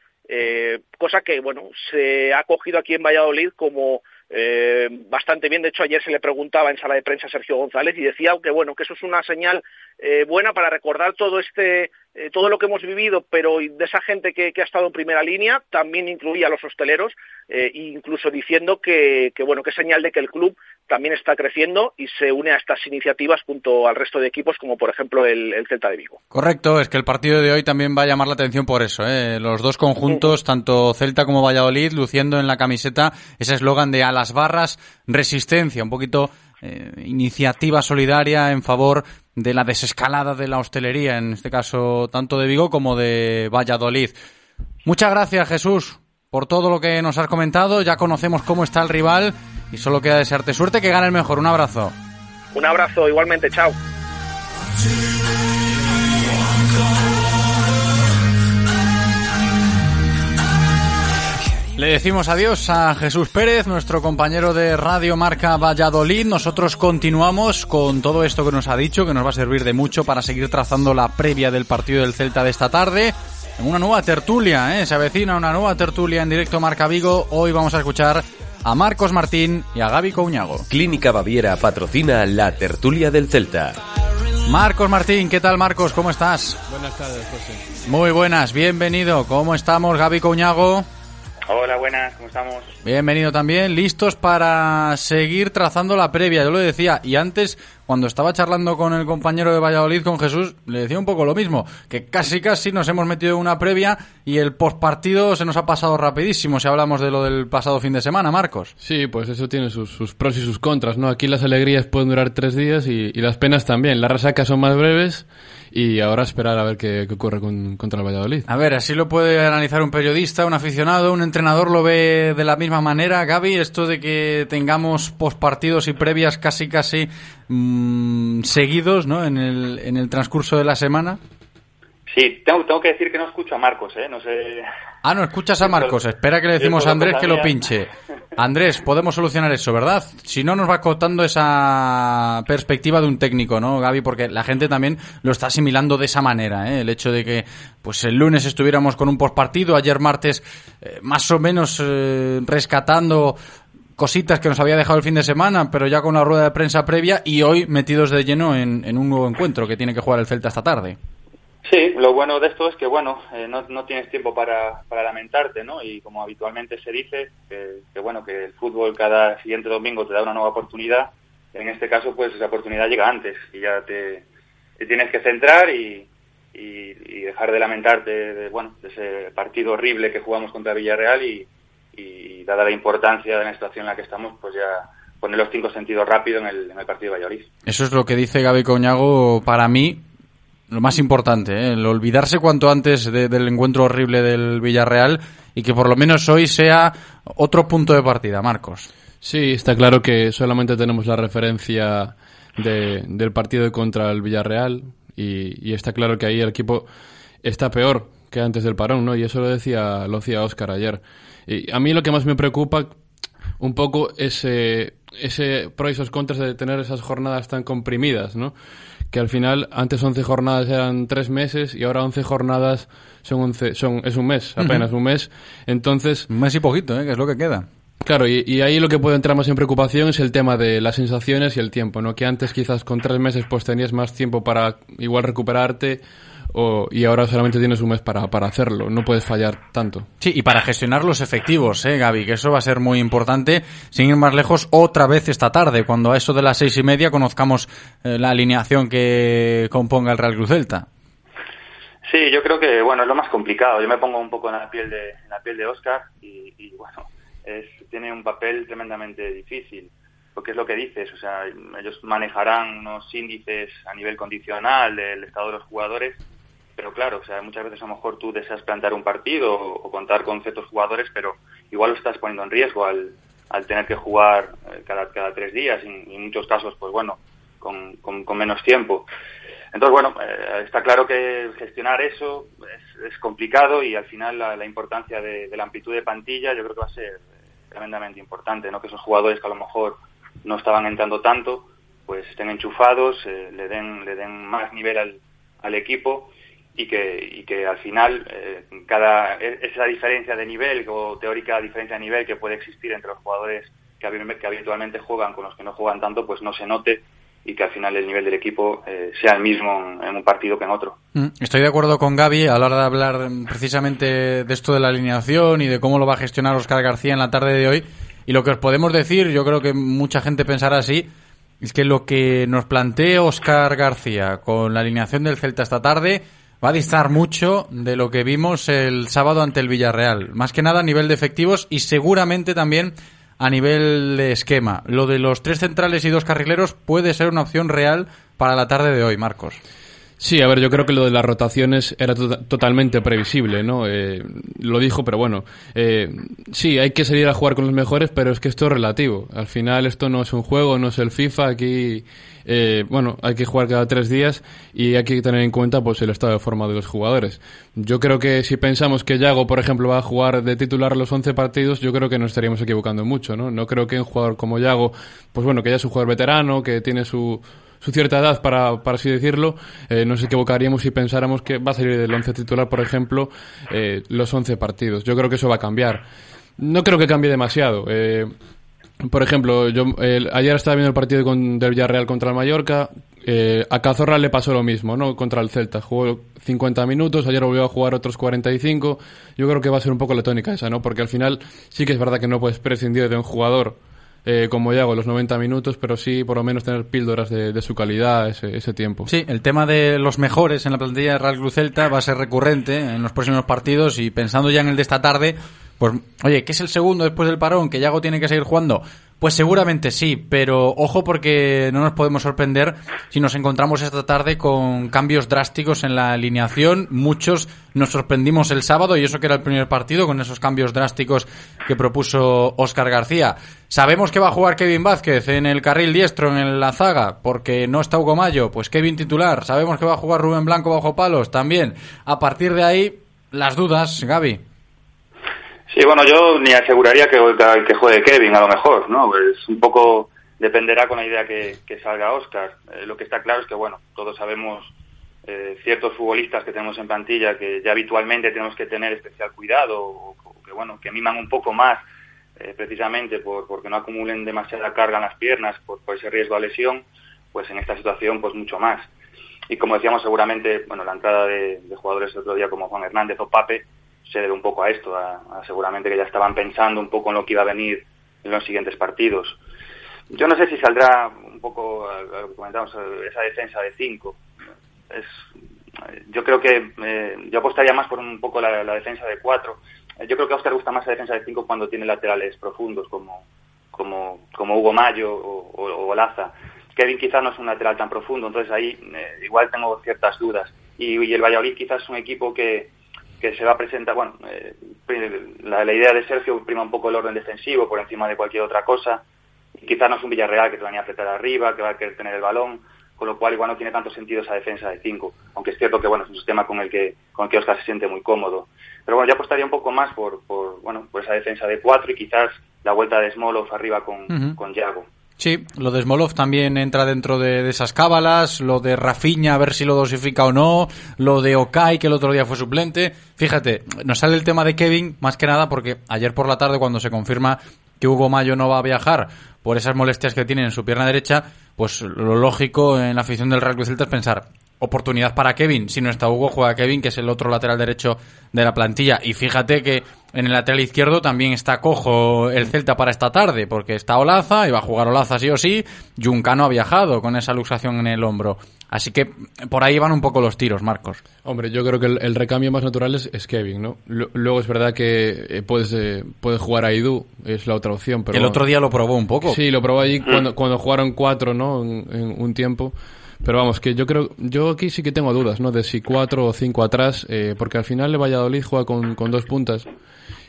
cosa que bueno se ha cogido aquí en Valladolid como eh, bastante bien. De hecho, ayer se le preguntaba en sala de prensa a Sergio González y decía que bueno que eso es una señal eh, buena para recordar todo este eh, todo lo que hemos vivido, pero de esa gente que, que, ha estado en primera línea también incluía a los hosteleros, eh, incluso diciendo que, que bueno que señal de que el club también está creciendo y se une a estas iniciativas junto al resto de equipos, como por ejemplo el, el Celta de Vigo. Correcto, es que el partido de hoy también va a llamar la atención por eso. ¿eh? Los dos conjuntos, tanto Celta como Valladolid, luciendo en la camiseta ese eslogan de a las barras, resistencia, un poquito eh, iniciativa solidaria en favor de la desescalada de la hostelería, en este caso tanto de Vigo como de Valladolid. Muchas gracias, Jesús, por todo lo que nos has comentado. Ya conocemos cómo está el rival y solo queda desearte suerte, que gane el mejor. Un abrazo. Un abrazo, igualmente, chao. Le decimos adiós a Jesús Pérez, nuestro compañero de Radio Marca Valladolid. Nosotros continuamos con todo esto que nos ha dicho, que nos va a servir de mucho para seguir trazando la previa del partido del Celta de esta tarde. En una nueva tertulia, ¿eh? se avecina una nueva tertulia en directo Marca Vigo. Hoy vamos a escuchar a Marcos Martín y a Gaby Couñago. Clínica Baviera patrocina la tertulia del Celta. Marcos Martín, ¿qué tal Marcos? ¿Cómo estás? Buenas tardes, José. Muy buenas, bienvenido. ¿Cómo estamos, Gaby Couñago? Hola, buenas, ¿cómo estamos? Bienvenido también, listos para seguir trazando la previa, yo lo decía, y antes, cuando estaba charlando con el compañero de Valladolid, con Jesús, le decía un poco lo mismo, que casi casi nos hemos metido en una previa y el postpartido se nos ha pasado rapidísimo, si hablamos de lo del pasado fin de semana, Marcos. Sí, pues eso tiene sus, sus pros y sus contras, ¿no? Aquí las alegrías pueden durar tres días y, y las penas también, las resacas son más breves y ahora esperar a ver qué, qué ocurre con, contra el Valladolid. A ver, así lo puede analizar un periodista, un aficionado, un entrenador lo ve de la misma manera. Gaby, esto de que tengamos postpartidos y previas casi casi mmm, seguidos ¿no? en, el, en el transcurso de la semana. Sí, tengo, tengo que decir que no escucho a Marcos, ¿eh? No sé... Ah, no escuchas a Marcos. Espera que le decimos a Andrés que lo pinche. Andrés, podemos solucionar eso, ¿verdad? Si no, nos va contando esa perspectiva de un técnico, ¿no, Gaby? Porque la gente también lo está asimilando de esa manera, ¿eh? El hecho de que, pues el lunes estuviéramos con un postpartido, ayer martes, eh, más o menos eh, rescatando cositas que nos había dejado el fin de semana, pero ya con la rueda de prensa previa y hoy metidos de lleno en, en un nuevo encuentro que tiene que jugar el Celta esta tarde. Sí, lo bueno de esto es que, bueno, eh, no, no, tienes tiempo para, para, lamentarte, ¿no? Y como habitualmente se dice, que, bueno, que el fútbol cada siguiente domingo te da una nueva oportunidad, en este caso, pues esa oportunidad llega antes y ya te, tienes que centrar y, y, y, dejar de lamentarte de, bueno, de ese partido horrible que jugamos contra Villarreal y, y, dada la importancia de la situación en la que estamos, pues ya poner los cinco sentidos rápido en el, en el partido de Valladolid. Eso es lo que dice Gaby Coñago para mí, lo más importante, ¿eh? el olvidarse cuanto antes de, del encuentro horrible del Villarreal y que por lo menos hoy sea otro punto de partida, Marcos. Sí, está claro que solamente tenemos la referencia de, del partido contra el Villarreal y, está claro que ahí el equipo está peor que antes del parón, ¿no? Y eso lo decía, lo decía Oscar ayer. Y a mí lo que más me preocupa un poco es eh, ese pro y esos contras de tener esas jornadas tan comprimidas, ¿no? Que al final, antes 11 jornadas eran 3 meses y ahora 11 jornadas son 11, son, es un mes, apenas un mes. Entonces... Un mes y poquito, ¿eh? Que es lo que queda. Claro, y, y, ahí lo que puede entrar más en preocupación es el tema de las sensaciones y el tiempo, ¿no? Que antes quizás con tres meses pues tenías más tiempo para igual recuperarte o, y ahora solamente tienes un mes para, para hacerlo, no puedes fallar tanto. Sí, y para gestionar los efectivos, ¿eh, Gaby? Que eso va a ser muy importante. Sin ir más lejos, otra vez esta tarde, cuando a eso de las seis y media conozcamos eh, la alineación que componga el Real Cruz Celta. Sí, yo creo que, bueno, es lo más complicado. Yo me pongo un poco en la piel de, en la piel de Oscar y, y bueno es, tiene un papel tremendamente difícil, porque es lo que dices, o sea, ellos manejarán unos índices a nivel condicional del estado de los jugadores, pero claro, o sea, muchas veces a lo mejor tú deseas plantar un partido o, contar con ciertos jugadores, pero igual lo estás poniendo en riesgo al, al tener que jugar eh, cada, cada tres días y, en muchos casos, pues bueno, con, con, menos tiempo. Entonces, bueno, eh, está claro que gestionar eso es, es complicado y al final la, importancia de, de, la amplitud de plantilla yo creo que va a ser tremendamente importante, ¿no? Que esos jugadores que a lo mejor no estaban entrando tanto, pues estén enchufados, eh, le den le den más nivel al, al equipo y que y que al final eh, cada esa diferencia de nivel o teórica diferencia de nivel que puede existir entre los jugadores que, que habitualmente juegan con los que no juegan tanto, pues no se note y que al final el nivel del equipo eh, sea el mismo en, un partido que en otro. Estoy de acuerdo con Gaby a la hora de hablar precisamente de esto de la alineación y de cómo lo va a gestionar Oscar García en la tarde de hoy. Y lo que os podemos decir, yo creo que mucha gente pensará así, es que lo que nos plantea Oscar García con la alineación del Celta esta tarde va a distar mucho de lo que vimos el sábado ante el Villarreal. Más que nada a nivel de efectivos y seguramente también a nivel de esquema. Lo de los tres centrales y dos carrileros puede ser una opción real para la tarde de hoy, Marcos. Sí, a ver, yo creo que lo de las rotaciones era to totalmente previsible, ¿no? Eh, lo dijo, pero bueno, eh, sí, hay que salir a jugar con los mejores, pero es que esto es relativo. Al final esto no es un juego, no es el FIFA, aquí, eh, bueno, hay que jugar cada tres días y hay que tener en cuenta pues el estado de forma de los jugadores. Yo creo que si pensamos que Yago, por ejemplo, va a jugar de titular los 11 partidos, yo creo que nos estaríamos equivocando mucho, ¿no? No creo que un jugador como Yago, pues bueno, que ya es un jugador veterano, que tiene su su cierta edad, para, para así decirlo, eh, nos equivocaríamos si pensáramos que va a salir del once titular, por ejemplo, eh, los 11 partidos. Yo creo que eso va a cambiar. No creo que cambie demasiado. Eh, por ejemplo, yo ayer estaba viendo el partido con, del Villarreal contra el Mallorca. Eh, a Cazorra le pasó lo mismo, ¿no? Contra el Celta. Jugó 50 minutos, ayer volvió a jugar otros 45. Yo creo que va a ser un poco la tónica esa, ¿no? Porque al final sí que es verdad que no puedes prescindir de un jugador eh, como ya hago los 90 minutos, pero sí por lo menos tener píldoras de, de su calidad ese, ese, tiempo. Sí, el tema de los mejores en la plantilla de Real Cruz Celta va a ser recurrente en los próximos partidos y pensando ya en el de esta tarde, pues oye, ¿qué es el segundo después del parón? ¿Que Yago tiene que seguir jugando? Pues seguramente sí, pero ojo porque no nos podemos sorprender si nos encontramos esta tarde con cambios drásticos en la alineación. Muchos nos sorprendimos el sábado y eso que era el primer partido con esos cambios drásticos que propuso Óscar García. Sabemos que va a jugar Kevin Vázquez en el carril diestro en la zaga porque no está Hugo Mayo, pues Kevin titular. Sabemos que va a jugar Rubén Blanco bajo palos también. A partir de ahí, las dudas, Gaby. Sí, bueno, yo ni aseguraría que, que juegue Kevin, a lo mejor, ¿no? Pues un poco dependerá con la idea que, salga Oscar. Eh, lo que está claro es que, bueno, todos sabemos eh, ciertos futbolistas que tenemos en plantilla que ya habitualmente tenemos que tener especial cuidado o, que, bueno, que miman un poco más eh, precisamente por, porque no acumulen demasiada carga en las piernas por, ese riesgo a lesión, pues en esta situación, pues mucho más. Y como decíamos, seguramente, bueno, la entrada de jugadores el otro día como Juan Hernández o Pape, se debe un poco a esto, a, seguramente que ya estaban pensando un poco en lo que iba a venir en los siguientes partidos. Yo no sé si saldrá un poco, a, a, comentamos, esa defensa de cinco. Es, yo creo que eh, yo apostaría más por un poco la, defensa de cuatro. Yo creo que a Oscar gusta más la defensa de cinco cuando tiene laterales profundos como, como, como Hugo Mayo o, o, o Laza. Kevin quizás no es un lateral tan profundo, entonces ahí eh, igual tengo ciertas dudas. Y, y el Valladolid quizás es un equipo que, que se va a presentar, bueno, eh, la, la, idea de Sergio prima un poco el orden defensivo por encima de cualquier otra cosa, y quizás no es un Villarreal que te va a apretar arriba, que va a querer tener el balón, con lo cual igual no tiene tanto sentido esa defensa de 5, aunque es cierto que bueno, es un sistema con el que con el que Oscar se siente muy cómodo. Pero bueno, yo apostaría un poco más por, por bueno, por esa defensa de 4 y quizás la vuelta de Smolov arriba con, con Yago. Sí, lo de Smolov también entra dentro de, esas cábalas, lo de Rafinha, a ver si lo dosifica o no, lo de Okai, que el otro día fue suplente. Fíjate, nos sale el tema de Kevin, más que nada porque ayer por la tarde cuando se confirma que Hugo Mayo no va a viajar por esas molestias que tiene en su pierna derecha, pues lo lógico en la afición del Real Cruz es pensar, oportunidad para Kevin, si no está Hugo, juega Kevin, que es el otro lateral derecho de la plantilla. Y fíjate que en el lateral izquierdo también está cojo el Celta para esta tarde, porque está Olaza, y va a jugar Olaza sí o sí, Juncano ha viajado con esa luxación en el hombro. Así que por ahí van un poco los tiros, Marcos. Hombre, yo creo que el, el recambio más natural es, es Kevin, ¿no? Lu- Luego es verdad que eh, puedes, eh, puedes jugar a Idu, es la otra opción, pero... el otro día lo probó un poco. Sí, lo probó allí cuando, cuando jugaron cuatro, ¿no? En, en un tiempo. Pero vamos, que yo creo, yo aquí sí que tengo dudas, ¿no? De si cuatro o cinco atrás, eh, porque al final el Valladolid juega con, con dos puntas.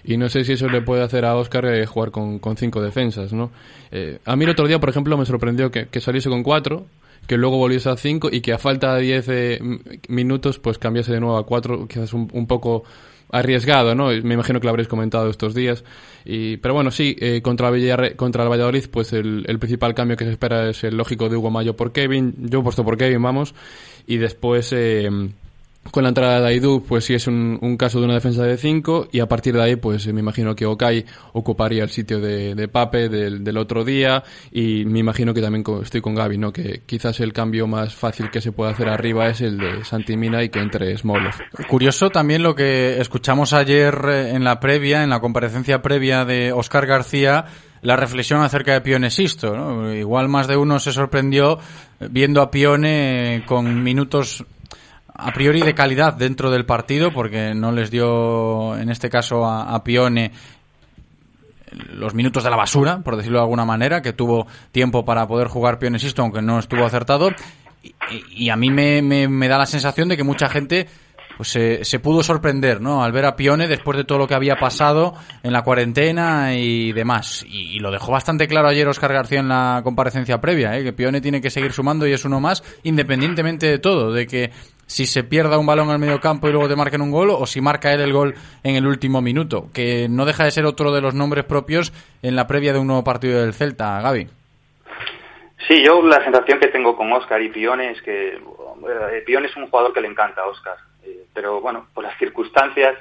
Y no sé si eso le puede hacer a Oscar eh, jugar con, con cinco defensas, ¿no? Eh, a mí el otro día, por ejemplo, me sorprendió que, que saliese con cuatro, que luego volviese a cinco y que a falta de diez eh, minutos, pues cambiase de nuevo a cuatro, quizás un, un poco arriesgado, ¿no? Me imagino que lo habréis comentado estos días. Y, pero bueno, sí, eh, contra, el contra el Valladolid, pues el, el principal cambio que se espera es el lógico de Hugo Mayo por Kevin. Yo he puesto por Kevin, vamos. Y después, eh, con la entrada de Aidú, pues sí es un, caso de una defensa de 5 y a partir de ahí, pues eh, me imagino que Okai ocuparía el sitio de, Pape del, otro día y me imagino que también estoy con Gaby, ¿no? Que quizás el cambio más fácil que se puede hacer arriba es el de Santimina y que entre Smolov. Curioso también lo que escuchamos ayer eh, en la previa, en la comparecencia previa de Oscar García, la reflexión acerca de Pione Sisto. ¿no? Igual más de uno se sorprendió viendo a Pione eh, con minutos a priori de calidad dentro del partido, porque no les dio, en este caso, a, Pione los minutos de la basura, por decirlo de alguna manera, que tuvo tiempo para poder jugar Pione Sisto, aunque no estuvo acertado. Y, y a mí me, me- me da la sensación de que mucha gente pues se, se pudo sorprender, ¿no? Al ver a Pione después de todo lo que había pasado en la cuarentena y demás. Y, y lo dejó bastante claro ayer Oscar García en la comparecencia previa, ¿eh? que Pione tiene que seguir sumando y es uno más, independientemente de todo, de que si se pierda un balón al medio campo y luego te marquen un gol o si marca él el gol en el último minuto, que no deja de ser otro de los nombres propios en la previa de un nuevo partido del Celta, Gaby. Sí, yo la sensación que tengo con Oscar y Pione es que eh, Pione es un jugador que le encanta a Oscar, eh, pero bueno, por las circunstancias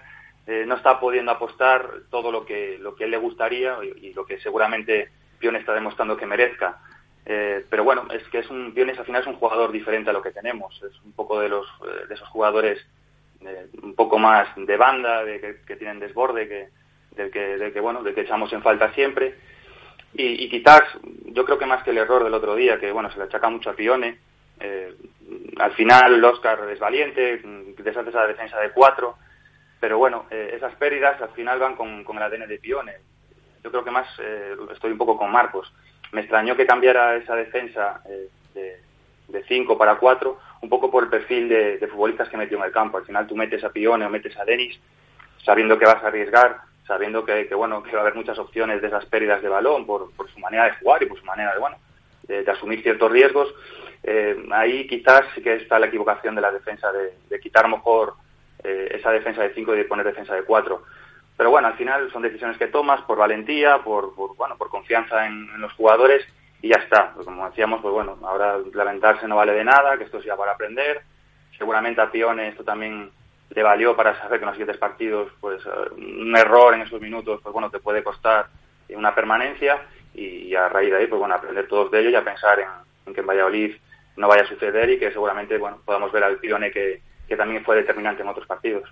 eh, no está pudiendo apostar todo lo que lo que él le gustaría y, y lo que seguramente Pione está demostrando que merezca. Eh, pero bueno, es que es un al final es un jugador diferente a lo que tenemos, es un poco de los eh, de esos jugadores eh, un poco más de banda, de que, tienen desborde, que del que, del que bueno, del que echamos en falta siempre. Y, y quizás, yo creo que más que el error del otro día, que bueno, se le achaca mucho a Pione, eh, al final el Oscar es valiente, mm, deshace esa defensa de cuatro, pero bueno, eh, esas pérdidas al final van con, con el ADN de Pione. Yo creo que más eh, estoy un poco con Marcos. Me extrañó que cambiara esa defensa eh, de, de cinco para cuatro, un poco por el perfil de, futbolistas que metió en el campo. Al final tú metes a Pione o metes a Denis sabiendo que vas a arriesgar, sabiendo que, bueno que va a haber muchas opciones de esas pérdidas de balón por, su manera de jugar y por su manera de bueno de, de asumir ciertos riesgos eh, ahí quizás sí que está la equivocación de la defensa de, de quitar mejor eh, esa defensa de 5 y de poner defensa de 4 pero bueno al final son decisiones que tomas por valentía por, bueno por confianza en, los jugadores y ya está pues como decíamos pues bueno ahora lamentarse no vale de nada que esto sea para aprender seguramente a Pione esto también le valió para saber que en los siguientes partidos pues un error en esos minutos pues bueno te puede costar una permanencia y, a raíz de ahí pues bueno aprender todos de ello y a pensar en, en, que en Valladolid no vaya a suceder y que seguramente bueno podamos ver al Pione que, que también fue determinante en otros partidos.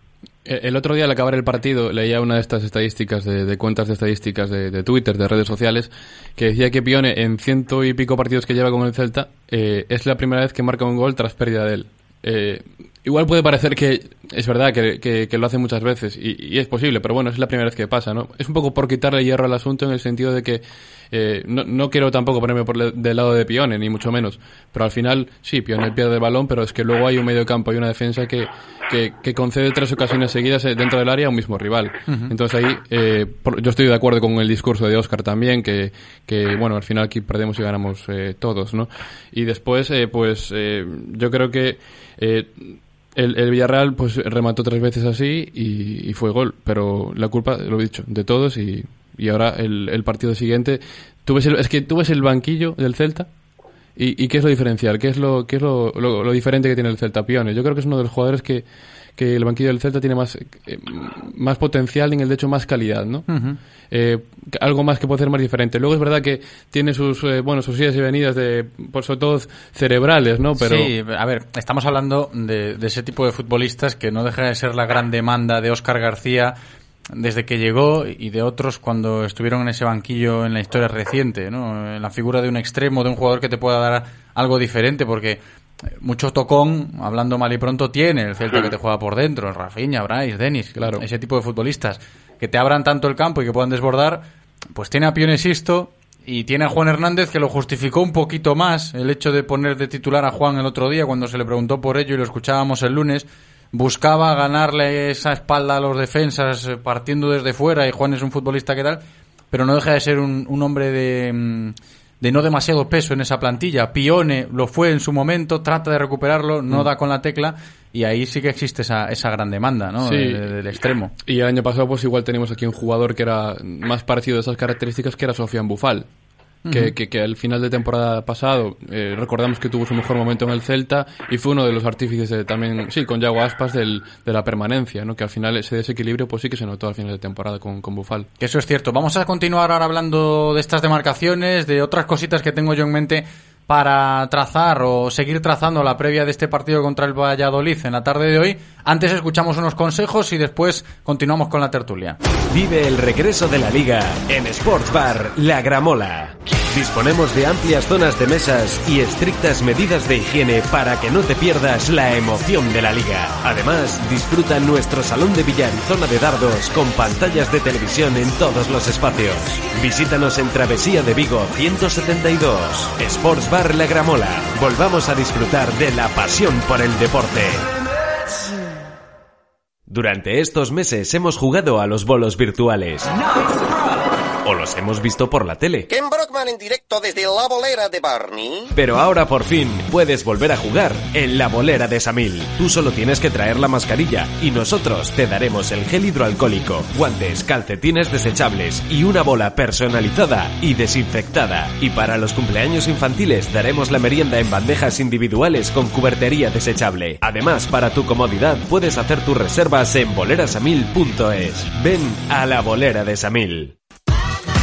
El otro día al acabar el partido leía una de estas estadísticas de, de cuentas de estadísticas de, de, Twitter, de redes sociales, que decía que Pione en ciento y pico partidos que lleva con el Celta eh, es la primera vez que marca un gol tras pérdida de él. Eh, Igual puede parecer que es verdad que, que, lo hace muchas veces y, y, es posible, pero bueno, es la primera vez que pasa, ¿no? Es un poco por quitarle hierro al asunto en el sentido de que eh, no, no, quiero tampoco ponerme por del lado de Pione, ni mucho menos, pero al final sí, Pione pierde el balón, pero es que luego hay un medio campo y una defensa que, que, que concede tres ocasiones seguidas eh, dentro del área a un mismo rival. Entonces ahí eh, yo estoy de acuerdo con el discurso de Oscar también, que, que bueno, al final aquí perdemos y ganamos eh, todos, ¿no? Y después, eh, pues eh, yo creo que eh, el, el, Villarreal pues remató tres veces así y, fue gol, pero la culpa, lo he dicho, de todos y, y ahora el, el, partido siguiente, tú ves el, es que tú ves el banquillo del Celta y, y qué es lo diferencial, qué es lo qué es lo, lo, lo, diferente que tiene el Celta Piones. Yo creo que es uno de los jugadores que, que el banquillo del Celta tiene más, eh, más potencial y en el de hecho más calidad, ¿no? Uh -huh. eh, algo más que puede ser más diferente. Luego es verdad que tiene sus, eh, bueno, sus idas y venidas de, por sobre todo cerebrales, ¿no? Pero... Sí, a ver, estamos hablando de, de ese tipo de futbolistas que no deja de ser la gran demanda de Óscar García desde que llegó y de otros cuando estuvieron en ese banquillo en la historia reciente, ¿no? En la figura de un extremo, de un jugador que te pueda dar algo diferente, porque mucho tocón, hablando mal y pronto, tiene el Celta que te juega por dentro, Rafinha, Bryce, Denis, claro, ese tipo de futbolistas que te abran tanto el campo y que puedan desbordar, pues tiene a Pionesisto y tiene a Juan Hernández que lo justificó un poquito más el hecho de poner de titular a Juan el otro día cuando se le preguntó por ello y lo escuchábamos el lunes buscaba ganarle esa espalda a los defensas partiendo desde fuera y Juan es un futbolista que tal, pero no deja de ser un, un hombre de, de, no demasiado peso en esa plantilla. Pione lo fue en su momento, trata de recuperarlo, no mm. da con la tecla y ahí sí que existe esa, esa gran demanda ¿no? Sí. del extremo. Y el año pasado pues igual tenemos aquí un jugador que era más parecido a esas características que era Sofian Bufal. Que, uh -huh. que, que, al final de temporada pasado eh, recordamos que tuvo su mejor momento en el Celta y fue uno de los artífices de, también, sí, con Yago Aspas del, de la permanencia, ¿no? que al final ese desequilibrio pues sí que se notó al final de temporada con, con Bufal. Que eso es cierto. Vamos a continuar ahora hablando de estas demarcaciones, de otras cositas que tengo yo en mente para trazar o seguir trazando la previa de este partido contra el Valladolid en la tarde de hoy. Antes escuchamos unos consejos y después continuamos con la tertulia. Vive el regreso de la liga en Sports Bar La Gramola. Disponemos de amplias zonas de mesas y estrictas medidas de higiene para que no te pierdas la emoción de la liga. Además, disfruta nuestro salón de billar y zona de dardos con pantallas de televisión en todos los espacios. Visítanos en Travesía de Vigo 172. Sports Bar La Gramola. Volvamos a disfrutar de la pasión por el deporte. Durante estos meses hemos jugado a los bolos virtuales. O los hemos visto por la tele. Ken Brockman en directo desde la bolera de Barney. Pero ahora por fin puedes volver a jugar en la bolera de Samil. Tú solo tienes que traer la mascarilla y nosotros te daremos el gel hidroalcohólico, guantes, calcetines desechables y una bola personalizada y desinfectada. Y para los cumpleaños infantiles daremos la merienda en bandejas individuales con cubertería desechable. Además, para tu comodidad puedes hacer tus reservas en bolerasamil.es. Ven a la bolera de Samil.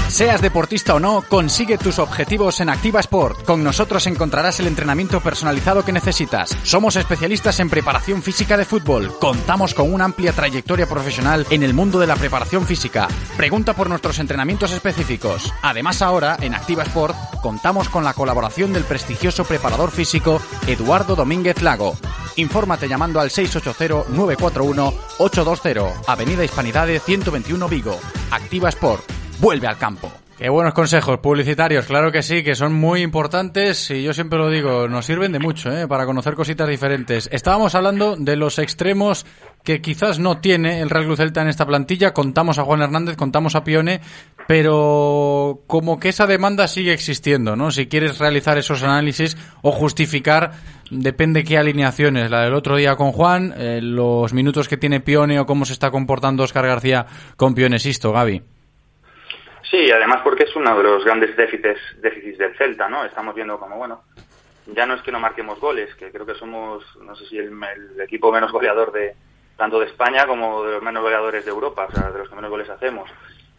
Seas deportista o no, consigue tus objetivos en Activa Sport. Con nosotros encontrarás el entrenamiento personalizado que necesitas. Somos especialistas en preparación física de fútbol. Contamos con una amplia trayectoria profesional en el mundo de la preparación física. Pregunta por nuestros entrenamientos específicos. Además ahora, en Activa Sport, contamos con la colaboración del prestigioso preparador físico Eduardo Domínguez Lago. Infórmate llamando al 680-941-820, Avenida Hispanidades 121 Vigo. Activa Sport vuelve al campo. Qué buenos consejos publicitarios, claro que sí, que son muy importantes y yo siempre lo digo, nos sirven de mucho ¿eh? para conocer cositas diferentes. Estábamos hablando de los extremos que quizás no tiene el Real Cruz Celta en esta plantilla, contamos a Juan Hernández, contamos a Pione, pero como que esa demanda sigue existiendo, ¿no? Si quieres realizar esos análisis o justificar, depende qué alineaciones, la del otro día con Juan, eh, los minutos que tiene Pione o cómo se está comportando Oscar García con Pionesisto, Gaby. Sí, además porque es uno de los grandes déficits, déficits del Celta, ¿no? Estamos viendo como, bueno, ya no es que no marquemos goles, que creo que somos, no sé si el, equipo menos goleador de tanto de España como de los menos goleadores de Europa, o sea, de los que menos goles hacemos.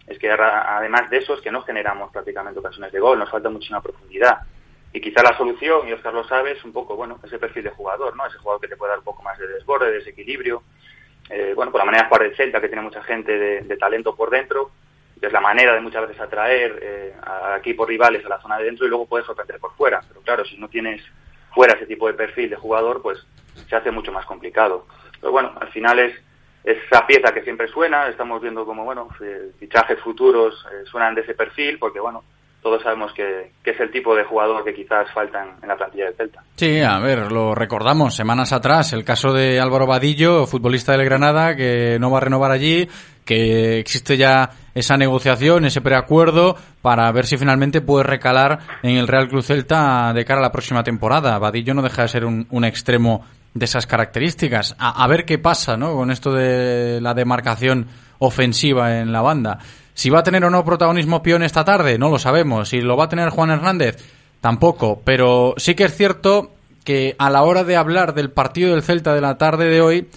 Es que además de eso es que no generamos prácticamente ocasiones de gol, nos falta muchísima profundidad. Y quizá la solución, y Oscar lo sabe, es un poco, bueno, ese perfil de jugador, ¿no? Ese jugador que te puede dar un poco más de desborde, de desequilibrio. Eh, bueno, por la manera de jugar del Celta, que tiene mucha gente de, de talento por dentro, es la manera de muchas veces atraer eh, a equipos rivales a la zona de dentro y luego puedes sorprender por fuera. Pero claro, si no tienes fuera ese tipo de perfil de jugador, pues se hace mucho más complicado. Pero bueno, al final es esa pieza que siempre suena, estamos viendo como, bueno, eh, fichajes futuros eh, suenan de ese perfil, porque bueno, todos sabemos que, es el tipo de jugador que quizás faltan en la plantilla del Celta. Sí, a ver, lo recordamos semanas atrás, el caso de Álvaro Vadillo, futbolista del Granada, que no va a renovar allí, que existe ya esa negociación, ese preacuerdo, para ver si finalmente puede recalar en el Real Club Celta de cara a la próxima temporada. Vadillo no deja de ser un, un extremo de esas características. A, ver qué pasa, ¿no? Con esto de la demarcación ofensiva en la banda. Si va a tener o no protagonismo Pion esta tarde, no lo sabemos. Si lo va a tener Juan Hernández, tampoco. Pero sí que es cierto que a la hora de hablar del partido del Celta de la tarde de hoy,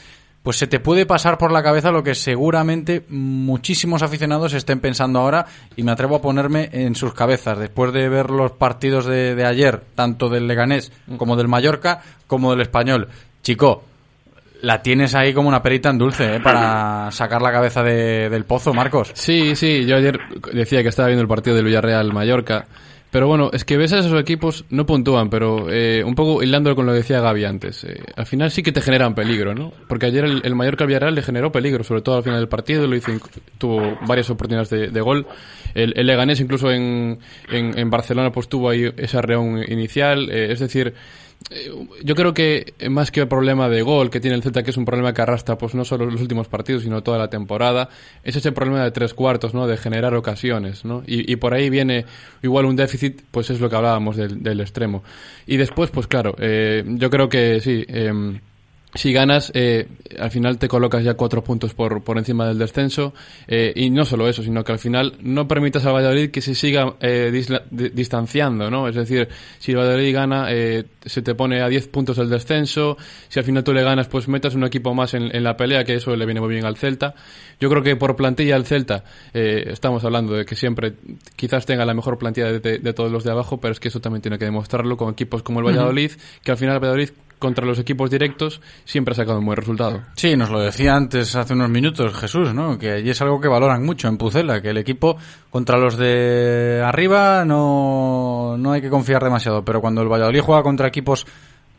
pues se te puede pasar por la cabeza lo que seguramente muchísimos aficionados estén pensando ahora y me atrevo a ponerme en sus cabezas después de ver los partidos de, de ayer, tanto del Leganés como del Mallorca como del Español. Chico, la tienes ahí como una perita en dulce, ¿eh? Para (laughs) sacar la cabeza del pozo, Marcos. Sí, sí, yo ayer decía que estaba viendo el partido del Villarreal-Mallorca. Pero bueno, es que ves a esos equipos, no puntúan, pero eh, un poco hilándolo con lo que decía Gaby antes. Eh, al final sí que te generan peligro, ¿no? Porque ayer el, Mallorca Villarreal le generó peligro, sobre todo al final del partido, lo hizo, tuvo varias oportunidades de, gol. El, el, Leganés incluso en, en, Barcelona pues tuvo ahí esa reunión inicial. es decir, eh, yo creo que más que el problema de gol que tiene el Z, que es un problema que arrastra pues no solo los últimos partidos, sino toda la temporada, es ese problema de tres cuartos, ¿no? De generar ocasiones, ¿no? Y, por ahí viene igual un déficit, pues es lo que hablábamos del, del extremo. Y después, pues claro, eh, yo creo que sí, eh, si ganas, eh, al final te colocas ya cuatro puntos por, por encima del descenso. Eh, y no solo eso, sino que al final no permitas a Valladolid que se siga eh, distanciando, ¿no? Es decir, si Valladolid gana, eh, se te pone a 10 puntos del descenso. Si al final tú le ganas, pues metas un equipo más en, en la pelea, que eso le viene muy bien al Celta. Yo creo que por plantilla al Celta, eh, estamos hablando de que siempre quizás tenga la mejor plantilla de, de, todos los de abajo, pero es que eso también tiene que demostrarlo con equipos como el Valladolid, que al final el Valladolid contra los equipos directos siempre ha sacado un buen resultado. Sí, nos lo decía antes, hace unos minutos, Jesús, ¿no? Que allí es algo que valoran mucho en Pucela, que el equipo contra los de arriba no, no hay que confiar demasiado, pero cuando el Valladolid juega contra equipos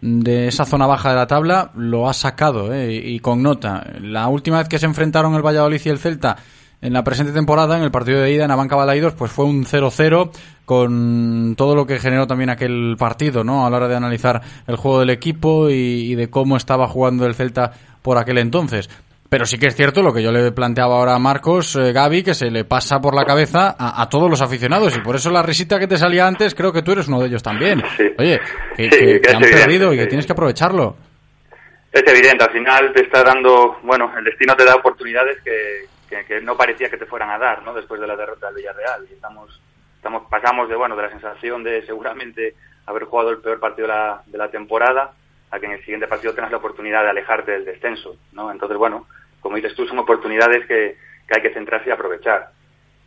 de esa zona baja de la tabla, lo ha sacado, ¿eh? y con nota. La última vez que se enfrentaron el Valladolid y el Celta, en la presente temporada, en el partido de ida en Abanca Balaidos, pues fue un 0-0 con todo lo que generó también aquel partido, ¿no? A la hora de analizar el juego del equipo y, de cómo estaba jugando el Celta por aquel entonces. Pero sí que es cierto lo que yo le planteaba ahora a Marcos, eh, Gaby, que se le pasa por la cabeza a, todos los aficionados. Y por eso la risita que te salía antes, creo que tú eres uno de ellos también. Oye, que, han perdido y que tienes que aprovecharlo. Es evidente, al final te está dando, bueno, el destino te da oportunidades que, que, no parecía que te fueran a dar, ¿no? Después de la derrota del Villarreal. Y estamos, estamos, pasamos de, bueno, de la sensación de seguramente haber jugado el peor partido de la, de la temporada a que en el siguiente partido tengas la oportunidad de alejarte del descenso, ¿no? Entonces, bueno, como dices tú, son oportunidades que, que hay que centrarse y aprovechar.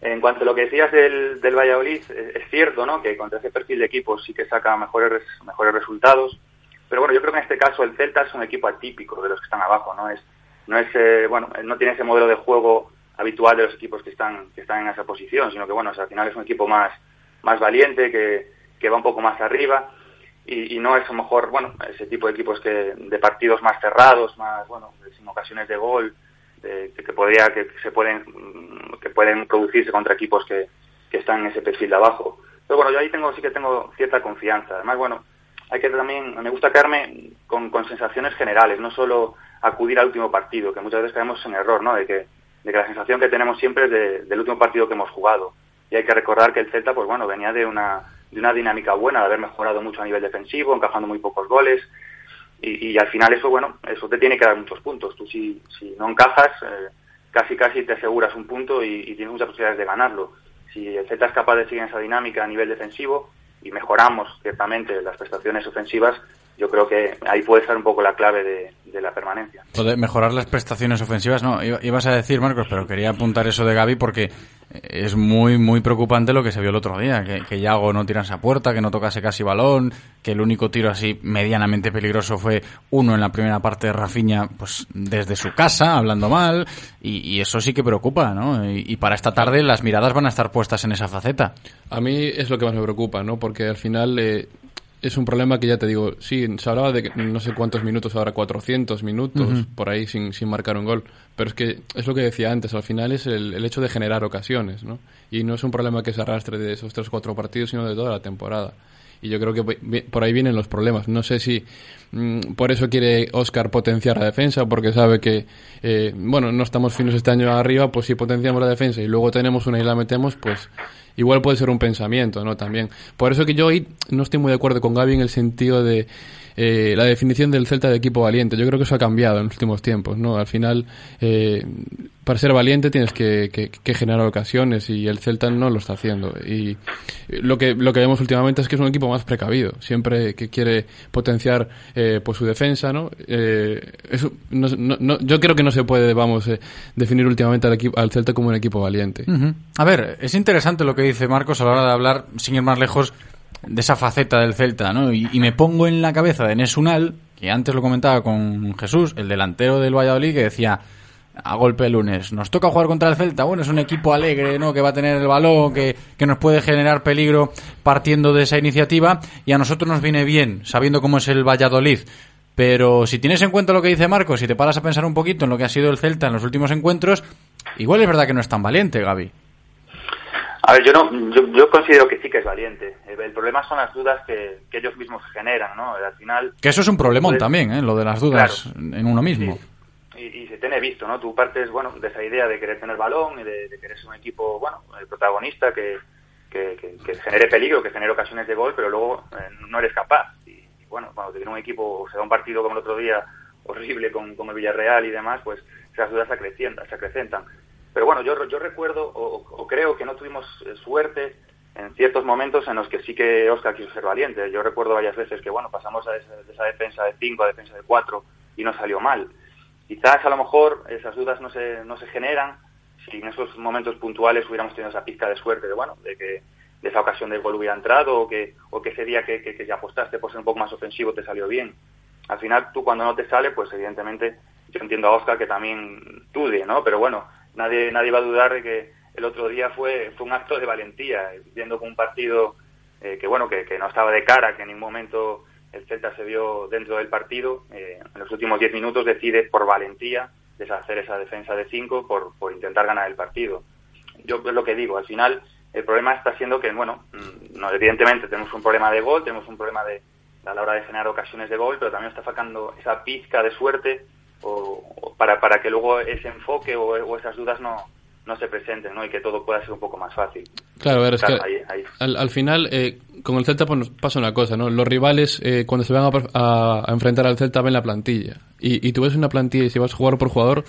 En cuanto a lo que decías del, del Valladolid, es, cierto, ¿no? Que contra ese perfil de equipo sí que saca mejores, mejores resultados. Pero bueno, yo creo que en este caso el Celta es un equipo atípico de los que están abajo, ¿no? Es, no es, eh, bueno, no tiene ese modelo de juego habitual de los equipos que están, que están en esa posición, sino que bueno, al final es un equipo más, más valiente, que, que va un poco más arriba y, no es a lo mejor, bueno, ese tipo de equipos que, de partidos más cerrados, más, bueno, sin ocasiones de gol, que podría, que se pueden, que pueden producirse contra equipos que, que están en ese perfil de abajo. Pero bueno, yo ahí tengo, sí que tengo cierta confianza. Además, bueno, hay que también, me gusta quedarme con, con sensaciones generales, no solo acudir al último partido, que muchas veces caemos en error, ¿no? De que de que la sensación que tenemos siempre es del último partido que hemos jugado. Y hay que recordar que el Celta, pues bueno, venía de una, de una dinámica buena, de haber mejorado mucho a nivel defensivo, encajando muy pocos goles. Y, al final eso, bueno, eso te tiene que dar muchos puntos. Tú si, si no encajas, eh, casi casi te aseguras un punto y, tienes muchas posibilidades de ganarlo. Si el Celta es capaz de seguir esa dinámica a nivel defensivo y mejoramos ciertamente las prestaciones ofensivas, yo creo que ahí puede estar un poco la clave de, la permanencia. Poder mejorar las prestaciones ofensivas, no, ibas a decir, Marcos, pero quería apuntar eso de Gaby porque es muy, muy preocupante lo que se vio el otro día, que, que Yago no tirase a puerta, que no tocase casi balón, que el único tiro así medianamente peligroso fue uno en la primera parte de Rafiña, pues desde su casa, hablando mal, y, eso sí que preocupa, ¿no? Y, para esta tarde las miradas van a estar puestas en esa faceta. A mí es lo que más me preocupa, ¿no? Porque al final... Eh es un problema que ya te digo, sí, se hablaba de que no sé cuántos minutos ahora, 400 minutos por ahí sin, sin marcar un gol, pero es que es lo que decía antes, al final es el, el hecho de generar ocasiones, ¿no? Y no es un problema que se arrastre de esos tres cuatro partidos, sino de toda la temporada. Y yo creo que por ahí vienen los problemas. No sé si mm, por eso quiere Oscar potenciar la defensa, porque sabe que, eh, bueno, no estamos finos este año arriba, pues si potenciamos la defensa y luego tenemos una y la metemos, pues igual puede ser un pensamiento, ¿no? También. Por eso que yo hoy no estoy muy de acuerdo con Gaby en el sentido de eh, la definición del Celta de equipo valiente. Yo creo que eso ha cambiado en los últimos tiempos, ¿no? Al final, eh, para ser valiente tienes que, que, generar ocasiones y el Celta no lo está haciendo. Y lo que, lo que vemos últimamente es que es un equipo más precavido, siempre que quiere potenciar eh, pues su defensa, ¿no? Eh, eso, no, no, yo creo que no se puede, vamos, eh, definir últimamente al, equipo, al Celta como un equipo valiente. A ver, es interesante lo que dice Marcos a la hora de hablar, sin ir más lejos, de esa faceta del Celta, ¿no? Y, me pongo en la cabeza de Nesunal, que antes lo comentaba con Jesús, el delantero del Valladolid, que decía a golpe de lunes. Nos toca jugar contra el Celta. Bueno, es un equipo alegre, ¿no? Que va a tener el balón, que, que, nos puede generar peligro partiendo de esa iniciativa. Y a nosotros nos viene bien, sabiendo cómo es el Valladolid. Pero si tienes en cuenta lo que dice Marcos, si te paras a pensar un poquito en lo que ha sido el Celta en los últimos encuentros, igual es verdad que no es tan valiente, Gaby. A ver, yo no, yo, yo considero que sí que es valiente. El, problema son las dudas que, que, ellos mismos generan, ¿no? Al final. Que eso es un problemón pues, también, ¿eh? Lo de las dudas claro, en uno mismo. Sí y, y, se tiene visto, ¿no? Tu partes, bueno, de esa idea de querer tener balón y de, de querer ser un equipo, bueno, el protagonista que, que, genere peligro, que genere ocasiones de gol, pero luego eh, no eres capaz. Y, y, bueno, cuando te viene un equipo, o se da un partido como el otro día, horrible con, con el Villarreal y demás, pues esas dudas se. Se acrecentan. Pero bueno, yo, yo recuerdo o, creo que no tuvimos eh, suerte en ciertos momentos en los que sí que Oscar quiso ser valiente. Yo recuerdo varias veces que, bueno, pasamos a esa, de esa defensa de 5 a defensa de 4 y no salió mal. Quizás a lo mejor esas dudas no se, no se generan. Si en esos momentos puntuales hubiéramos tenido esa pizca de suerte de bueno de que de esa ocasión del gol hubiera entrado o que o que ese día que, que, que apostaste por ser un poco más ofensivo te salió bien. Al final tú cuando no te sale pues evidentemente yo entiendo a Oscar que también dude no pero bueno nadie nadie va a dudar de que el otro día fue fue un acto de valentía viendo con un partido eh, que bueno que, que no estaba de cara que en ningún momento el Celta se vio dentro del partido, eh, en los últimos 10 minutos decide por valentía deshacer esa defensa de 5 por, por intentar ganar el partido. Yo es lo que digo, al final el problema está siendo que, bueno, mm, no, evidentemente tenemos un problema de gol, tenemos un problema de, a la hora de generar ocasiones de gol, pero también está faltando esa pizca de suerte o, o para, para que luego ese enfoque o, o esas dudas no, no se presenten ¿no? y que todo pueda ser un poco más fácil. Claro, a ver, es que ahí, ahí. Al, al, final, eh, con el Celta pues, pasa una cosa, ¿no? Los rivales, eh, cuando se van a, a, a, enfrentar al Celta, ven la plantilla. Y, y tú ves una plantilla y si vas jugador por jugador,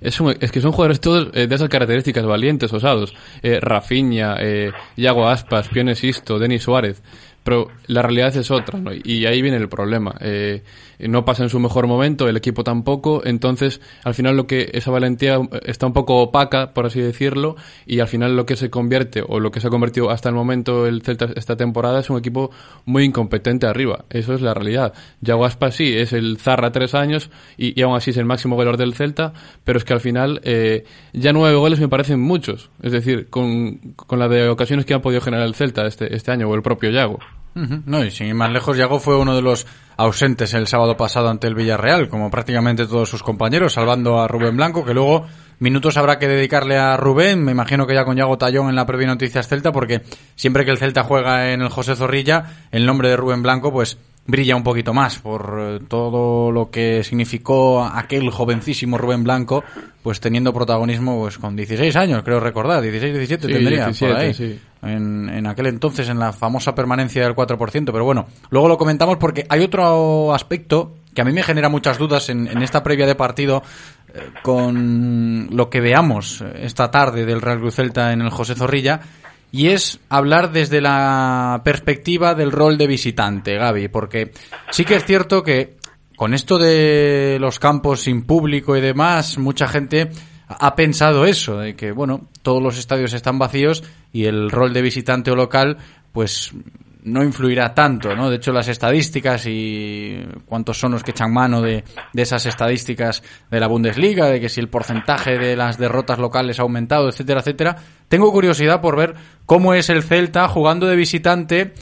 es, un, es que son jugadores todos eh, de esas características, valientes, osados. Eh, Rafinha, eh, Iago Aspas, Pione Sisto, Denis Suárez. Pero la realidad es otra, ¿no? Y ahí viene el problema. Eh, no pasa en su mejor momento, el equipo tampoco, entonces al final lo que esa valentía está un poco opaca, por así decirlo, y al final lo que se convierte, o lo que se ha convertido hasta el momento el Celta esta temporada es un equipo muy incompetente arriba. Eso es la realidad. Yago Aspas sí, es el Zarra tres años, y, y, aún así es el máximo goleador del Celta, pero es que al final eh, ya nueve goles me parecen muchos. Es decir, con, con la de ocasiones que ha podido generar el Celta este, este año, o el propio Yago. No, y sin ir más lejos, Yago fue uno de los ausentes el sábado pasado ante el Villarreal, como prácticamente todos sus compañeros, salvando a Rubén Blanco, que luego minutos habrá que dedicarle a Rubén, me imagino que ya con Yago Tallón en la previa Noticias Celta, porque siempre que el Celta juega en el José Zorrilla, el nombre de Rubén Blanco, pues brilla un poquito más por todo lo que significó aquel jovencísimo Rubén Blanco, pues teniendo protagonismo pues con 16 años, creo recordar, 16, 17 sí, tendría 17, por ahí. Sí. En, en, aquel entonces, en la famosa permanencia del 4%, pero bueno, luego lo comentamos porque hay otro aspecto que a mí me genera muchas dudas en, en esta previa de partido eh, con lo que veamos esta tarde del Real Cruz Celta en el José Zorrilla, y es hablar desde la perspectiva del rol de visitante, Gaby, porque sí que es cierto que con esto de los campos sin público y demás, mucha gente ha pensado eso, de que, bueno, todos los estadios están vacíos y el rol de visitante o local, pues no influirá tanto, ¿no? De hecho, las estadísticas y cuántos son los que echan mano de, de, esas estadísticas de la Bundesliga, de que si el porcentaje de las derrotas locales ha aumentado, etcétera, etcétera. Tengo curiosidad por ver cómo es el Celta jugando de visitante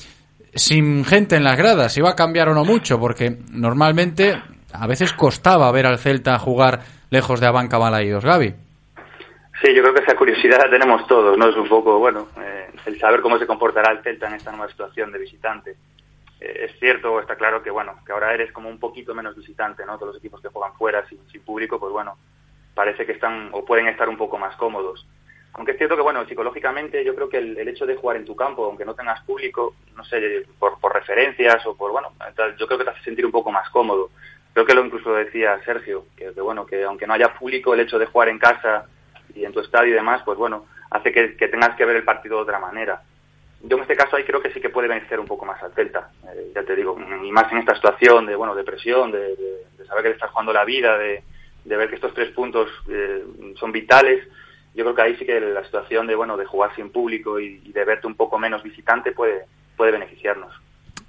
sin gente en las gradas. ¿Iba a cambiar o no mucho? Porque normalmente a veces costaba ver al Celta jugar lejos de Abanca Balaídos. Gaby. Sí, yo creo que esa curiosidad la tenemos todos, ¿no? Es un poco, bueno, eh, el saber cómo se comportará el Celta en esta nueva situación de visitante. Eh, es cierto, está claro que, bueno, que ahora eres como un poquito menos visitante, ¿no? Todos los equipos que juegan fuera sin, público, pues bueno, parece que están o pueden estar un poco más cómodos. Aunque es cierto que, bueno, psicológicamente yo creo que el, hecho de jugar en tu campo, aunque no tengas público, no sé, por, por referencias o por, bueno, yo creo que te hace sentir un poco más cómodo. Creo que lo incluso decía Sergio, que, bueno, que aunque no haya público, el hecho de jugar en casa y en tu estadio y demás, pues bueno, hace que, tengas que ver el partido de otra manera. Yo en este caso ahí creo que sí que puede vencer un poco más al Celta, eh, ya te digo, y más en esta situación de, bueno, de presión, de, saber que te estás jugando la vida, de, ver que estos tres puntos eh, son vitales yo creo que ahí sí que la situación de bueno de jugar sin público y, de verte un poco menos visitante puede puede beneficiarnos.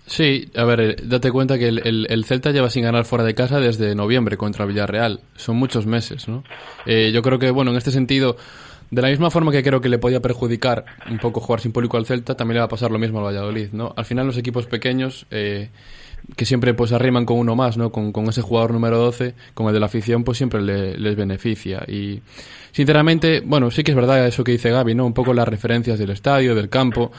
Sí, a ver, eh, date cuenta que el, el, Celta lleva sin ganar fuera de casa desde noviembre contra Villarreal. Son muchos meses, ¿no? Eh, yo creo que, bueno, en este sentido, de la misma forma que creo que le podía perjudicar un poco jugar sin público al Celta, también le va a pasar lo mismo al Valladolid, ¿no? Al final los equipos pequeños... Eh, que siempre pues arriman con uno más, ¿no? Con, con, ese jugador número 12, con el de la afición, pues siempre les beneficia. Y sinceramente, bueno, sí que es verdad eso que dice Gaby, ¿no? Un poco las referencias del estadio, del campo.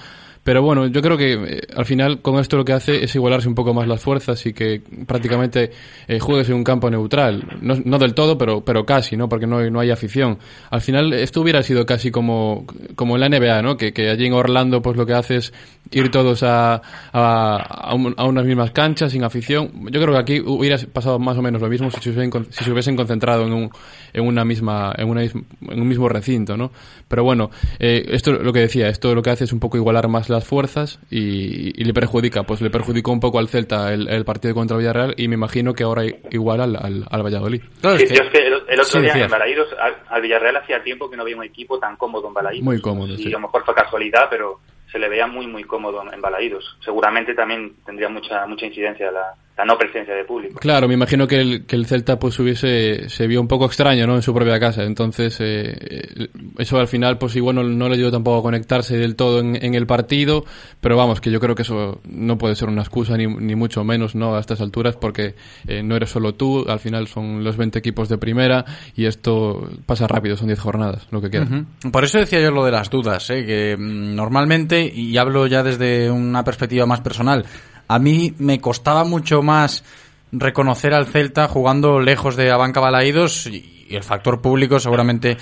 Pero bueno, yo creo que eh, al final con esto lo que hace es igualarse un poco más las fuerzas y que prácticamente eh, juegues en un campo neutral. No, no, del todo, pero, pero casi, ¿no? Porque no, no hay afición. Al final esto hubiera sido casi como, como en la NBA, ¿no? Que, allí en Orlando pues lo que hace es ir todos a, a, a, unas mismas canchas sin afición. Yo creo que aquí hubiera pasado más o menos lo mismo si se hubiesen, si se hubiesen concentrado en, un, en una misma en, una, en un mismo recinto, ¿no? Pero bueno, eh, esto lo que decía, esto lo que hace es un poco igualar más las fuerzas y, le perjudica, pues le perjudicó un poco al Celta el, partido contra Villarreal y me imagino que ahora igual al, al, Valladolid. sí, es que el, otro día en Balaídos, al, Villarreal hacía tiempo que no había un equipo tan cómodo en Balaídos. Muy cómodo, y a lo mejor fue casualidad, pero se le veía muy muy cómodo en Balaídos. Seguramente también tendría mucha mucha incidencia la, la no presencia de público. Claro, me imagino que el, que el Celta pues hubiese, se vio un poco extraño, ¿no? En su propia casa. Entonces, eh, eso al final pues igual no, no, le ayudó tampoco a conectarse del todo en, en, el partido, pero vamos, que yo creo que eso no puede ser una excusa ni, ni mucho menos, ¿no? A estas alturas porque eh, no eres solo tú, al final son los 20 equipos de primera y esto pasa rápido, son 10 jornadas, lo que queda. Por eso decía yo lo de las dudas, ¿eh? Que mm, normalmente, y hablo ya desde una perspectiva más personal, a mí me costaba mucho más reconocer al Celta jugando lejos de Abanca Balaídos y, el factor público seguramente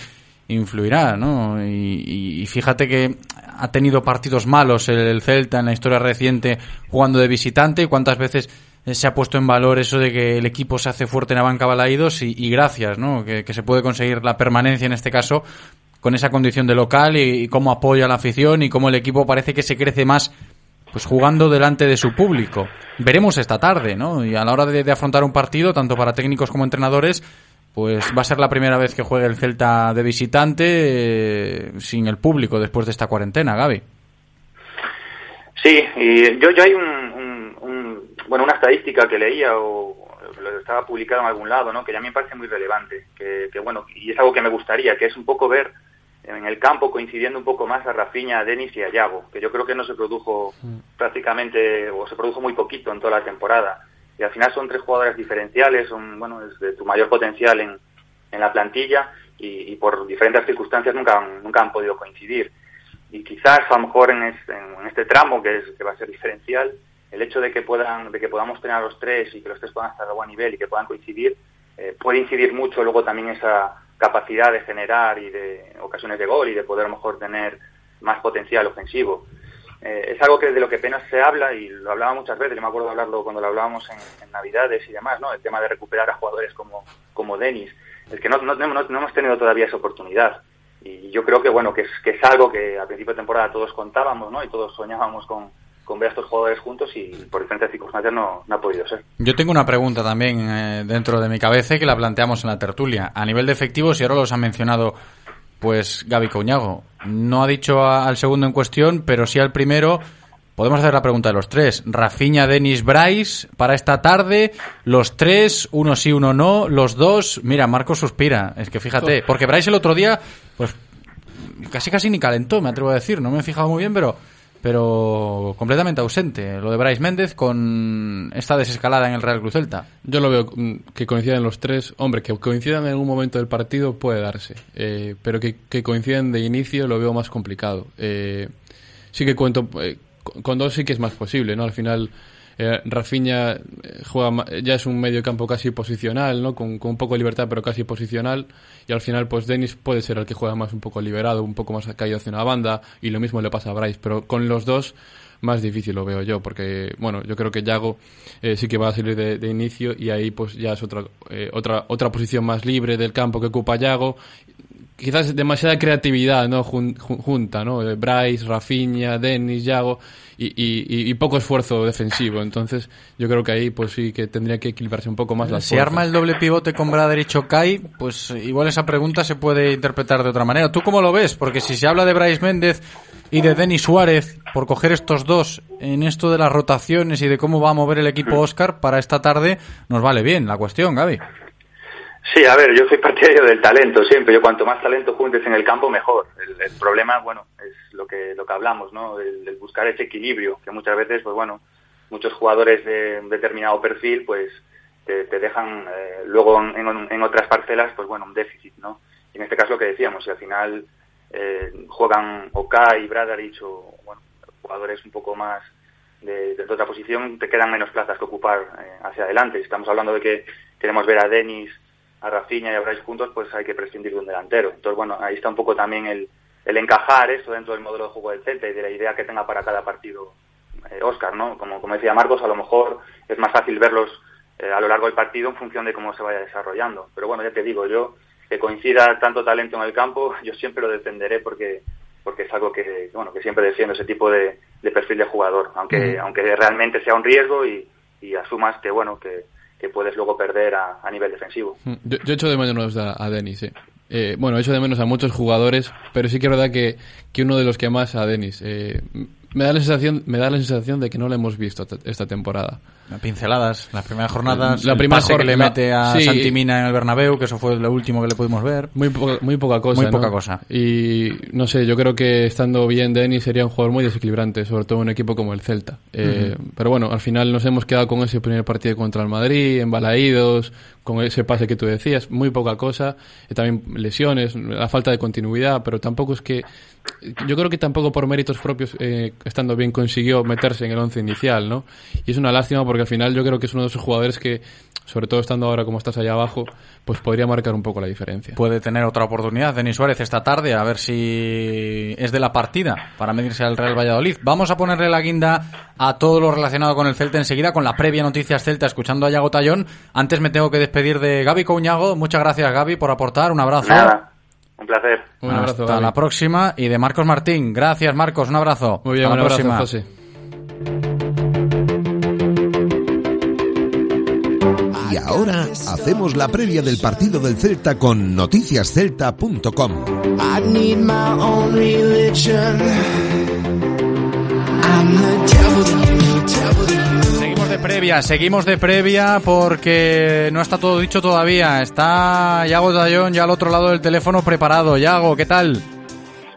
influirá, ¿no? Y, fíjate que ha tenido partidos malos el, Celta en la historia reciente jugando de visitante y cuántas veces se ha puesto en valor eso de que el equipo se hace fuerte en Abanca Balaídos y, gracias, ¿no? Que, se puede conseguir la permanencia en este caso con esa condición de local y, y cómo apoya la afición y cómo el equipo parece que se crece más pues jugando delante de su público. Veremos esta tarde, ¿no? Y a la hora de, afrontar un partido, tanto para técnicos como entrenadores, pues va a ser la primera vez que juegue el Celta de visitante eh, sin el público después de esta cuarentena, Gaby. Sí, y yo, yo hay un, bueno, una estadística que leía o lo estaba publicado en algún lado, ¿no? Que ya me parece muy relevante, que, que bueno, y es algo que me gustaría, que es un poco ver en el campo coincidiendo un poco más a Rafinha, a Denis y a Yago, que yo creo que no se produjo mm. prácticamente o se produjo muy poquito en toda la temporada. Y al final son tres jugadores diferenciales, son bueno, es de tu mayor potencial en, en la plantilla y, por diferentes circunstancias nunca han, nunca han podido coincidir. Y quizás a lo mejor en este, en este tramo que, es, que va a ser diferencial, el hecho de que puedan de que podamos tener a los tres y que los tres puedan estar a buen nivel y que puedan coincidir eh, puede incidir mucho luego también esa capacidad de generar y de ocasiones de gol y de poder mejor tener más potencial ofensivo. Eh, es algo que de lo que apenas se habla y lo hablaba muchas veces, yo me acuerdo de hablarlo cuando lo hablábamos en, Navidades y demás, ¿no? El tema de recuperar a jugadores como, como Denis. Es que no, no, no, no, hemos tenido todavía esa oportunidad. Y yo creo que, bueno, que es, que es algo que al principio de temporada todos contábamos, ¿no? Y todos soñábamos con, con ver a estos jugadores juntos y por diferentes circunstancias no, no ha podido ser. Yo tengo una pregunta también eh, dentro de mi cabeza que la planteamos en la tertulia. A nivel de efectivos, y ahora los ha mencionado pues Gaby Coñago, no ha dicho al segundo en cuestión, pero sí al primero. Podemos hacer la pregunta de los tres. Rafinha, Denis, Bryce, para esta tarde, los tres, uno sí, uno no, los dos. Mira, Marco suspira. Es que fíjate, porque Bryce el otro día, pues casi casi ni calentó, me atrevo a decir. No me he fijado muy bien, pero pero completamente ausente. Lo de Bryce Méndez con esta desescalada en el Real Cruz Celta. Yo lo veo mm, que coincidan los tres. Hombre, que coincidan en algún momento del partido puede darse, eh, pero que, que, coincidan de inicio lo veo más complicado. Eh, sí que cuento, eh, con dos sí que es más posible, ¿no? Al final eh, Rafinha eh, juega, ya es un medio campo casi posicional, ¿no? Con, un poco de libertad, pero casi posicional. Y al final, pues Dennis puede ser el que juega más un poco liberado, un poco más caído hacia una banda. Y lo mismo le pasa a Bryce. Pero con los dos, más difícil lo veo yo. Porque, bueno, yo creo que Yago eh, sí que va a salir de, inicio. Y ahí, pues ya es otra, otra, otra posición más libre del campo que ocupa Yago quizás demasiada creatividad no junta no Bryce Rafinha Dennis Yago y, poco esfuerzo defensivo. Entonces, yo creo que ahí pues sí que tendría que equilibrarse un poco más las Si arma el doble pivote con Brader y Chocay, pues igual esa pregunta se puede interpretar de otra manera. ¿Tú cómo lo ves? Porque si se habla de Bryce Méndez y de Denis Suárez, por coger estos dos en esto de las rotaciones y de cómo va a mover el equipo Oscar para esta tarde, nos vale bien la cuestión, Gaby. Sí, a ver, yo soy partidario del talento siempre. Yo cuanto más talento juntes en el campo, mejor. El, problema, bueno, es lo que lo que hablamos, ¿no? El, buscar ese equilibrio, que muchas veces, pues bueno, muchos jugadores de un determinado perfil, pues te, dejan eh, luego en, otras parcelas, pues bueno, un déficit, ¿no? Y en este caso lo que decíamos, si al final eh, juegan Oka y Bradarich o, bueno, jugadores un poco más de, de, otra posición, te quedan menos plazas que ocupar eh, hacia adelante. Estamos hablando de que queremos ver a Denis a Rafinha y a Bryce juntos, pues hay que prescindir de un delantero. Entonces, bueno, ahí está un poco también el, el encajar eso dentro del modelo de juego del Celta y de la idea que tenga para cada partido eh, Oscar, ¿no? Como, como decía Marcos, a lo mejor es más fácil verlos eh, a lo largo del partido en función de cómo se vaya desarrollando. Pero bueno, ya te digo, yo que coincida tanto talento en el campo, (laughs) yo siempre lo defenderé porque porque es algo que bueno que siempre defiendo ese tipo de, perfil de jugador, aunque aunque realmente sea un riesgo y, y asumas que bueno que que puedes luego perder a, a nivel defensivo. Mm, yo, yo, echo de menos a, a Denis, eh. Eh, bueno, echo de menos a muchos jugadores, pero sí que es verdad que, que uno de los que más a Denis. Eh, me da la sensación me da la sensación de que no lo hemos visto esta temporada. Pinceladas las primeras jornadas la primera que le mete a Santimina en el Bernabéu que eso fue lo último que le pudimos ver. Muy poca, muy poca cosa muy poca cosa. Y no sé yo creo que estando bien Denis sería un jugador muy desequilibrante sobre todo en un equipo como el Celta. Eh, pero bueno al final nos hemos quedado con ese primer partido contra el Madrid embalaídos con ese pase que tú decías muy poca cosa también lesiones la falta de continuidad pero tampoco es que yo creo que tampoco por méritos propios, eh, estando bien, consiguió meterse en el once inicial, ¿no? Y es una lástima porque al final yo creo que es uno de esos jugadores que, sobre todo estando ahora como estás allá abajo, pues podría marcar un poco la diferencia. Puede tener otra oportunidad Denis Suárez esta tarde, a ver si es de la partida para medirse al Real Valladolid. Vamos a ponerle la guinda a todo lo relacionado con el Celta enseguida, con la previa Noticias Celta, escuchando a Yago Tallón. Antes me tengo que despedir de Gaby Couñago. Muchas gracias, Gaby, por aportar. Un abrazo. Un placer. Un abrazo. Hasta la próxima. Y de Marcos Martín. Gracias, Marcos. Un abrazo. Muy bien, Hasta la próxima. José. Y ahora hacemos la previa del partido del Celta con noticiascelta.com. previa, seguimos de previa porque no está todo dicho todavía. Está Yago Dayón ya al otro lado del teléfono preparado. Yago, ¿qué tal?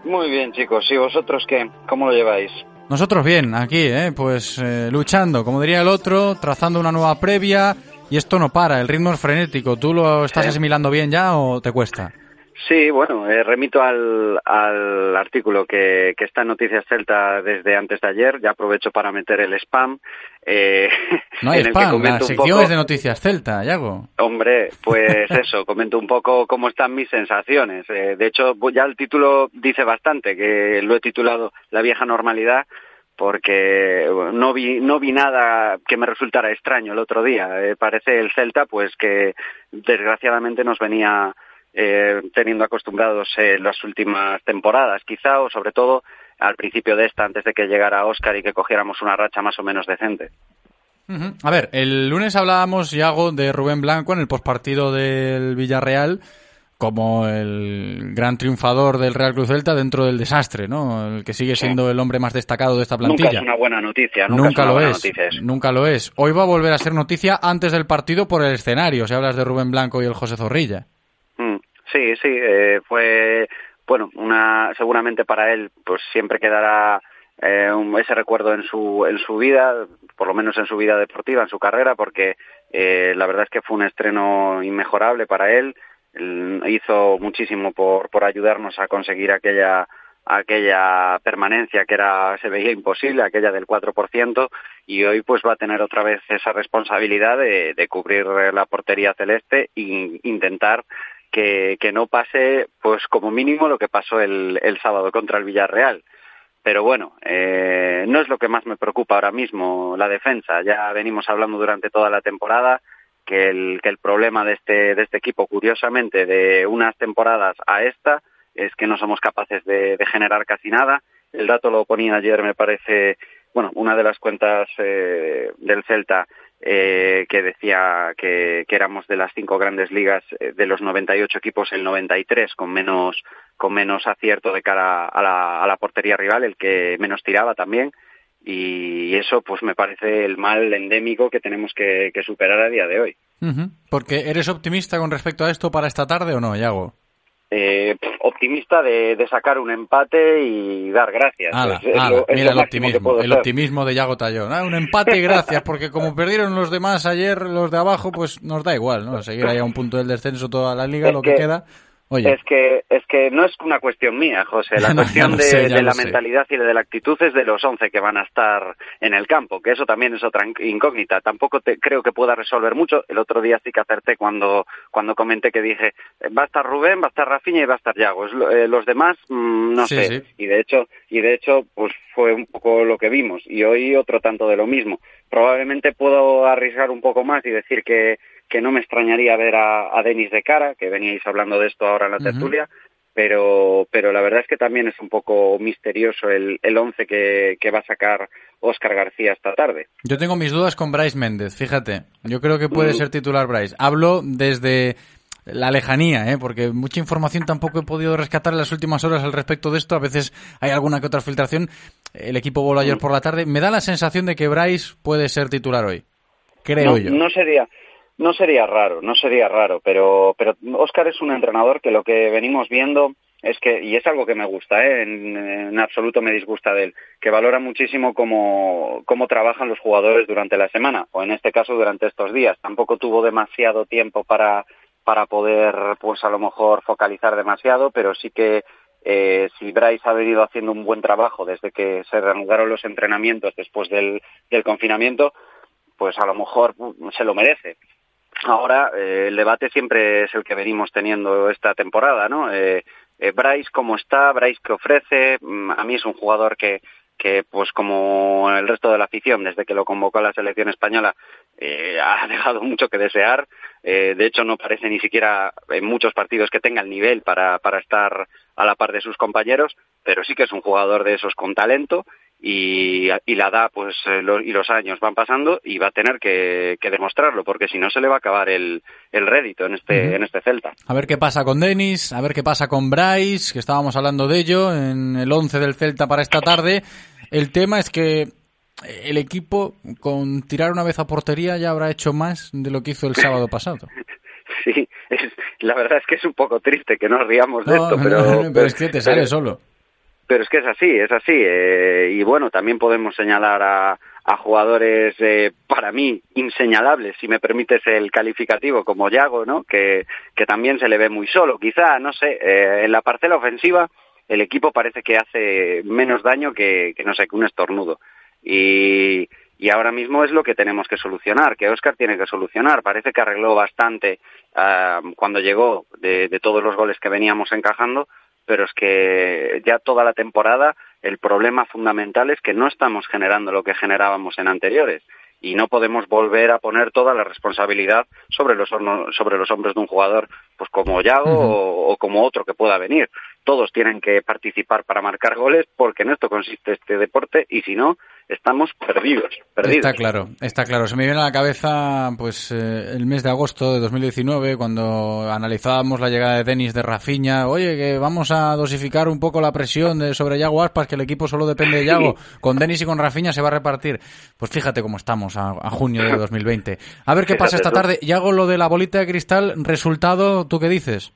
Muy bien, chicos. ¿Y vosotros qué? ¿Cómo lo lleváis? Nosotros bien, aquí, ¿eh? pues eh, luchando, como diría el otro, trazando una nueva previa y esto no para, el ritmo es frenético. ¿Tú lo estás asimilando bien ya o te cuesta? Sí, bueno, eh, remito al, al artículo que, que, está en Noticias Celta desde antes de ayer. Ya aprovecho para meter el spam. Eh, (laughs) no hay spam, la sección es de Noticias Celta, Yago. Hombre, pues (laughs) eso, comento un poco cómo están mis sensaciones. Eh, de hecho, ya el título dice bastante, que lo he titulado La vieja normalidad, porque no vi, no vi nada que me resultara extraño el otro día. Eh, parece el Celta, pues que desgraciadamente nos venía eh, teniendo acostumbrados en las últimas temporadas, quizá, o sobre todo al principio de esta, antes de que llegara Oscar y que cogiéramos una racha más o menos decente. A ver, el lunes hablábamos, Yago, de Rubén Blanco en el postpartido del Villarreal como el gran triunfador del Real Cruz Celta dentro del desastre, ¿no? El que sigue siendo el hombre más destacado de esta plantilla. Nunca es una buena noticia, nunca, lo es, nunca lo es. Hoy va a volver a ser noticia antes del partido por el escenario, si hablas de Rubén Blanco y el José Zorrilla. Mm. Sí, sí, eh, fue, bueno, una, seguramente para él, pues siempre quedará eh, ese recuerdo en su, en su vida, por lo menos en su vida deportiva, en su carrera, porque eh, la verdad es que fue un estreno inmejorable para él. hizo muchísimo por, por ayudarnos a conseguir aquella aquella permanencia que era se veía imposible, aquella del 4%, y hoy pues va a tener otra vez esa responsabilidad de, de cubrir la portería celeste e intentar que, no pase pues como mínimo lo que pasó el, el sábado contra el Villarreal pero bueno, eh, no es lo que más me preocupa ahora mismo, la defensa. Ya venimos hablando durante toda la temporada que el, que el problema de este, de este equipo, curiosamente, de unas temporadas a esta, es que no somos capaces de, de generar casi nada. El dato lo ponía ayer, me parece, bueno, una de las cuentas eh, del Celta eh, que decía que, que, éramos de las cinco grandes ligas, eh, de los 98 equipos, el 93 con menos, con menos acierto de cara a la, a la portería rival, el que menos tiraba también. Y eso, pues me parece el mal endémico que tenemos que, que superar a día de hoy. Porque eres optimista con respecto a esto para esta tarde o no, Yago? Eh, optimista de, de, sacar un empate y dar gracias. Ala, es, ala, lo, es mira el optimismo, el optimismo de Yago Tallón. Ah, un empate y gracias, porque como perdieron los demás ayer, los de abajo, pues nos da igual, ¿no? Seguir ahí a un punto del descenso toda la liga, es lo que, que queda. Oye. Es que es que no es una cuestión mía, José. La (laughs) cuestión no de, sé, de la sé. mentalidad y de la actitud es de los 11 que van a estar en el campo, que eso también es otra incógnita. Tampoco te, creo que pueda resolver mucho. El otro día sí que acerté cuando cuando comenté que dije va a estar Rubén, va a estar Rafinha y va a estar Yago. Eh, los demás mmm, no sí, sé. Sí. Y de hecho y de hecho pues fue un poco lo que vimos. Y hoy otro tanto de lo mismo. Probablemente puedo arriesgar un poco más y decir que que no me extrañaría ver a, a Denis de cara, que veníais hablando de esto ahora en la tertulia, uh -huh. pero, pero la verdad es que también es un poco misterioso el, el once que, que va a sacar Óscar García esta tarde. Yo tengo mis dudas con Bryce Méndez, fíjate. Yo creo que puede uh -huh. ser titular Bryce. Hablo desde la lejanía, ¿eh? porque mucha información tampoco he podido rescatar en las últimas horas al respecto de esto. A veces hay alguna que otra filtración. El equipo voló ayer -huh. por la tarde. Me da la sensación de que Bryce puede ser titular hoy. Creo no, yo. No sería no sería raro, no sería raro, pero, pero Oscar es un entrenador que lo que venimos viendo es que, y es algo que me gusta, ¿eh? en, absoluto me disgusta de él, que valora muchísimo cómo, cómo trabajan los jugadores durante la semana, o en este caso durante estos días. Tampoco tuvo demasiado tiempo para, para poder, pues a lo mejor, focalizar demasiado, pero sí que eh, si Bryce ha venido haciendo un buen trabajo desde que se reanudaron los entrenamientos después del, del confinamiento, pues a lo mejor se lo merece. Ahora, eh, el debate siempre es el que venimos teniendo esta temporada, ¿no? Eh, eh, Bryce, ¿cómo está? Bryce, ¿qué ofrece? Mm, a mí es un jugador que, que, pues como el resto de la afición, desde que lo convocó a la selección española, eh, ha (laughs) dejado mucho que desear. De hecho, no parece ni siquiera en muchos partidos que tenga el nivel para, para estar a la par de sus compañeros, pero sí que es un jugador de esos con talento y, y la edad pues eh, lo, y los años van pasando y va a tener que, que demostrarlo porque si no se le va a acabar el, el rédito en este, uh -huh. en este Celta. A ver qué pasa con Denis, a ver qué pasa con Bryce, que estábamos hablando de ello en el 11 del Celta para esta tarde. El tema es que el equipo con tirar una vez a portería ya habrá hecho más de lo que hizo el sábado pasado. (laughs) sí, es, la verdad es que es un poco triste que nos riamos de no, esto, pero, no, pero, pero, es que te sale pero, solo. Pero es que es así, es así. Eh, y bueno, también podemos señalar a, a jugadores eh, para mí inseñalables, si me permites el calificativo, como Yago, ¿no? Que, que también se le ve muy solo. Quizá, no sé, eh, en la parcela ofensiva el equipo parece que hace menos daño que, que no sé, que un estornudo. Y, y ahora mismo es lo que tenemos que solucionar, que Oscar tiene que solucionar. Parece que arregló bastante uh, cuando llegó de, de todos los goles que veníamos encajando, pero es que ya toda la temporada el problema fundamental es que no estamos generando lo que generábamos en anteriores y no podemos volver a poner toda la responsabilidad sobre los sobre los hombros de un jugador pues como Yago uh -huh. o, o, como otro que pueda venir. Todos tienen que participar para marcar goles porque en esto consiste este deporte y si no estamos perdidos, perdidos. Está claro, está claro. Se me viene a la cabeza pues eh, el mes de agosto de 2019 cuando analizábamos la llegada de Denis de Rafinha. Oye, que vamos a dosificar un poco la presión de, sobre Yago Aspas, que el equipo solo depende de Yago. Con Denis y con Rafinha se va a repartir. Pues fíjate cómo estamos a, a junio de 2020. A ver qué pasa esta tarde. Yago, lo de la bolita de cristal, resultado, ¿tú qué dices?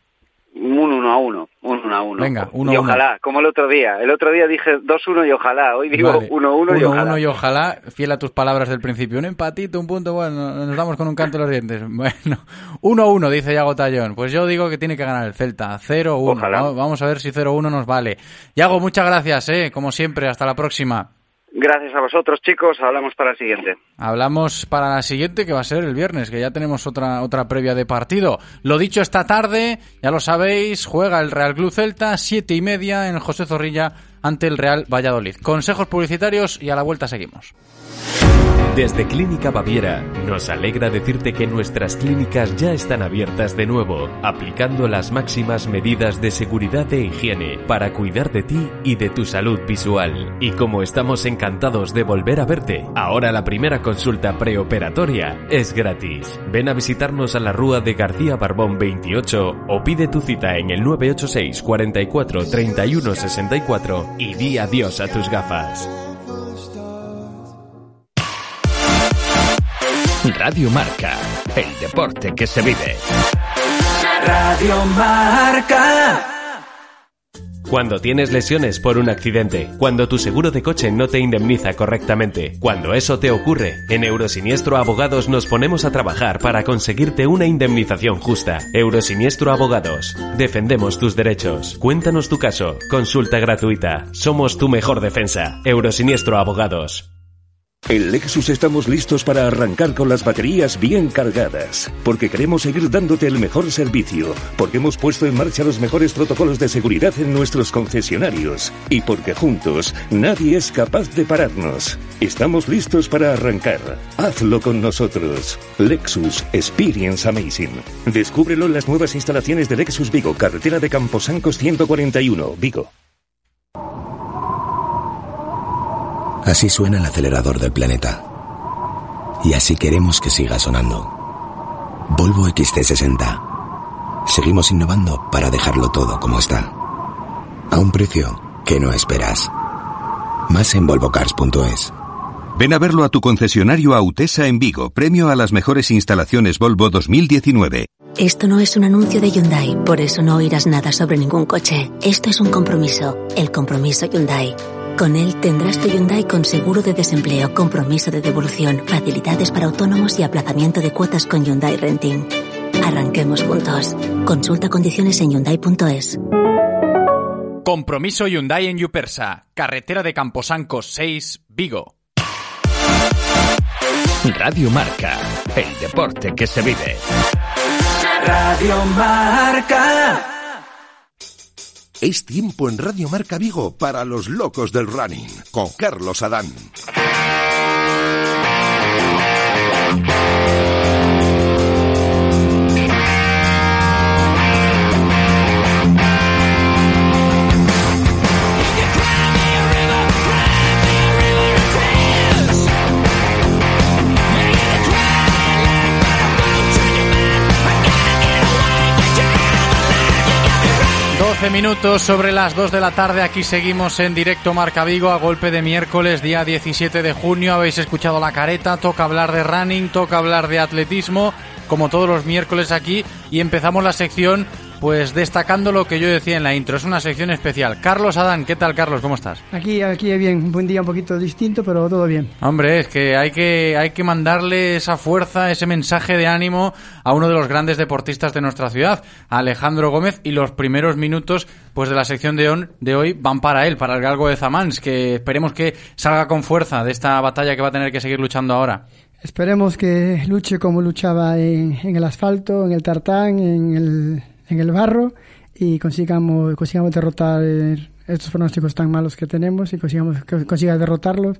Un 1 a 1, un 1 a 1. Venga, 1 Y a 1. ojalá, como el otro día. El otro día dije 2-1 y ojalá. Hoy digo 1-1 y ojalá. 1-1 y ojalá, fiel a tus palabras del principio. Un empatito, un punto, bueno, nos damos con un canto en los dientes. (laughs) Bueno, 1-1, dice Yago Tallón. Pues yo digo que tiene que ganar el Celta. 0-1. Ojalá. Va- Vamos a ver si 0-1 nos vale. Yago, muchas gracias, eh, como siempre. Hasta la próxima. Gracias a vosotros, chicos. Hablamos para el siguiente. Hablamos para la siguiente, que va a ser el viernes, que ya tenemos otra, otra previa de partido. Lo dicho esta tarde, ya lo sabéis, juega el Real Club Celta, siete y media en José Zorrilla ante el Real Valladolid. Consejos publicitarios y a la vuelta seguimos. Desde Clínica Baviera nos alegra decirte que nuestras clínicas ya están abiertas de nuevo, aplicando las máximas medidas de seguridad e higiene para cuidar de ti y de tu salud visual. Y como estamos encantados de volver a verte, ahora la primera consulta preoperatoria es gratis. Ven a visitarnos a la Rúa de García Barbón 28 o pide tu cita en el 986 44 31 64 y di adiós a tus gafas. Radio Marca, el deporte que se vive. Radio Marca. Cuando tienes lesiones por un accidente, cuando tu seguro de coche no te indemniza correctamente, cuando eso te ocurre, en Eurosiniestro Abogados nos ponemos a trabajar para conseguirte una indemnización justa. Eurosiniestro Abogados. Defendemos tus derechos. Cuéntanos tu caso. Consulta gratuita. Somos tu mejor defensa. Eurosiniestro Abogados. En Lexus estamos listos para arrancar con las baterías bien cargadas, porque queremos seguir dándote el mejor servicio, porque hemos puesto en marcha los mejores protocolos de seguridad en nuestros concesionarios y porque juntos nadie es capaz de pararnos. Estamos listos para arrancar. Hazlo con nosotros. Lexus Experience Amazing. Descúbrelo en las nuevas instalaciones de Lexus Vigo, carretera de Camposancos 141, Vigo. Así suena el acelerador del planeta. Y así queremos que siga sonando. Volvo XC60. Seguimos innovando para dejarlo todo como está. A un precio que no esperas. Más en volvocars.es. Ven a verlo a tu concesionario Autesa en Vigo, premio a las mejores instalaciones Volvo 2019. Esto no es un anuncio de Hyundai, por eso no oirás nada sobre ningún coche. Esto es un compromiso, el compromiso Hyundai. Con él tendrás tu Hyundai con seguro de desempleo, compromiso de devolución, facilidades para autónomos y aplazamiento de cuotas con Hyundai Renting. Arranquemos juntos. Consulta condiciones en Hyundai.es. Compromiso Hyundai en Yupersa, carretera de Camposancos 6, Vigo. Radio Marca, el deporte que se vive. Radio Marca. Es tiempo en Radio Marca Vigo para los locos del running, con Carlos Adán. Doce minutos sobre las 2 de la tarde, aquí seguimos en directo Marca Vigo a golpe de miércoles, día 17 de junio, habéis escuchado la careta, toca hablar de running, toca hablar de atletismo, como todos los miércoles aquí, y empezamos la sección pues destacando lo que yo decía en la intro, es una sección especial. Carlos Adán, ¿qué tal Carlos? ¿Cómo estás? Aquí, aquí bien, un buen día un poquito distinto, pero todo bien. Hombre, es que hay que hay que mandarle esa fuerza, ese mensaje de ánimo a uno de los grandes deportistas de nuestra ciudad, Alejandro Gómez, y los primeros minutos pues de la sección de, on- de hoy van para él, para el galgo de Zamans, que esperemos que salga con fuerza de esta batalla que va a tener que seguir luchando ahora. Esperemos que luche como luchaba en, en el asfalto, en el tartán, en el, en el barro y consigamos, consigamos derrotar estos pronósticos tan malos que tenemos y consigamos consiga derrotarlos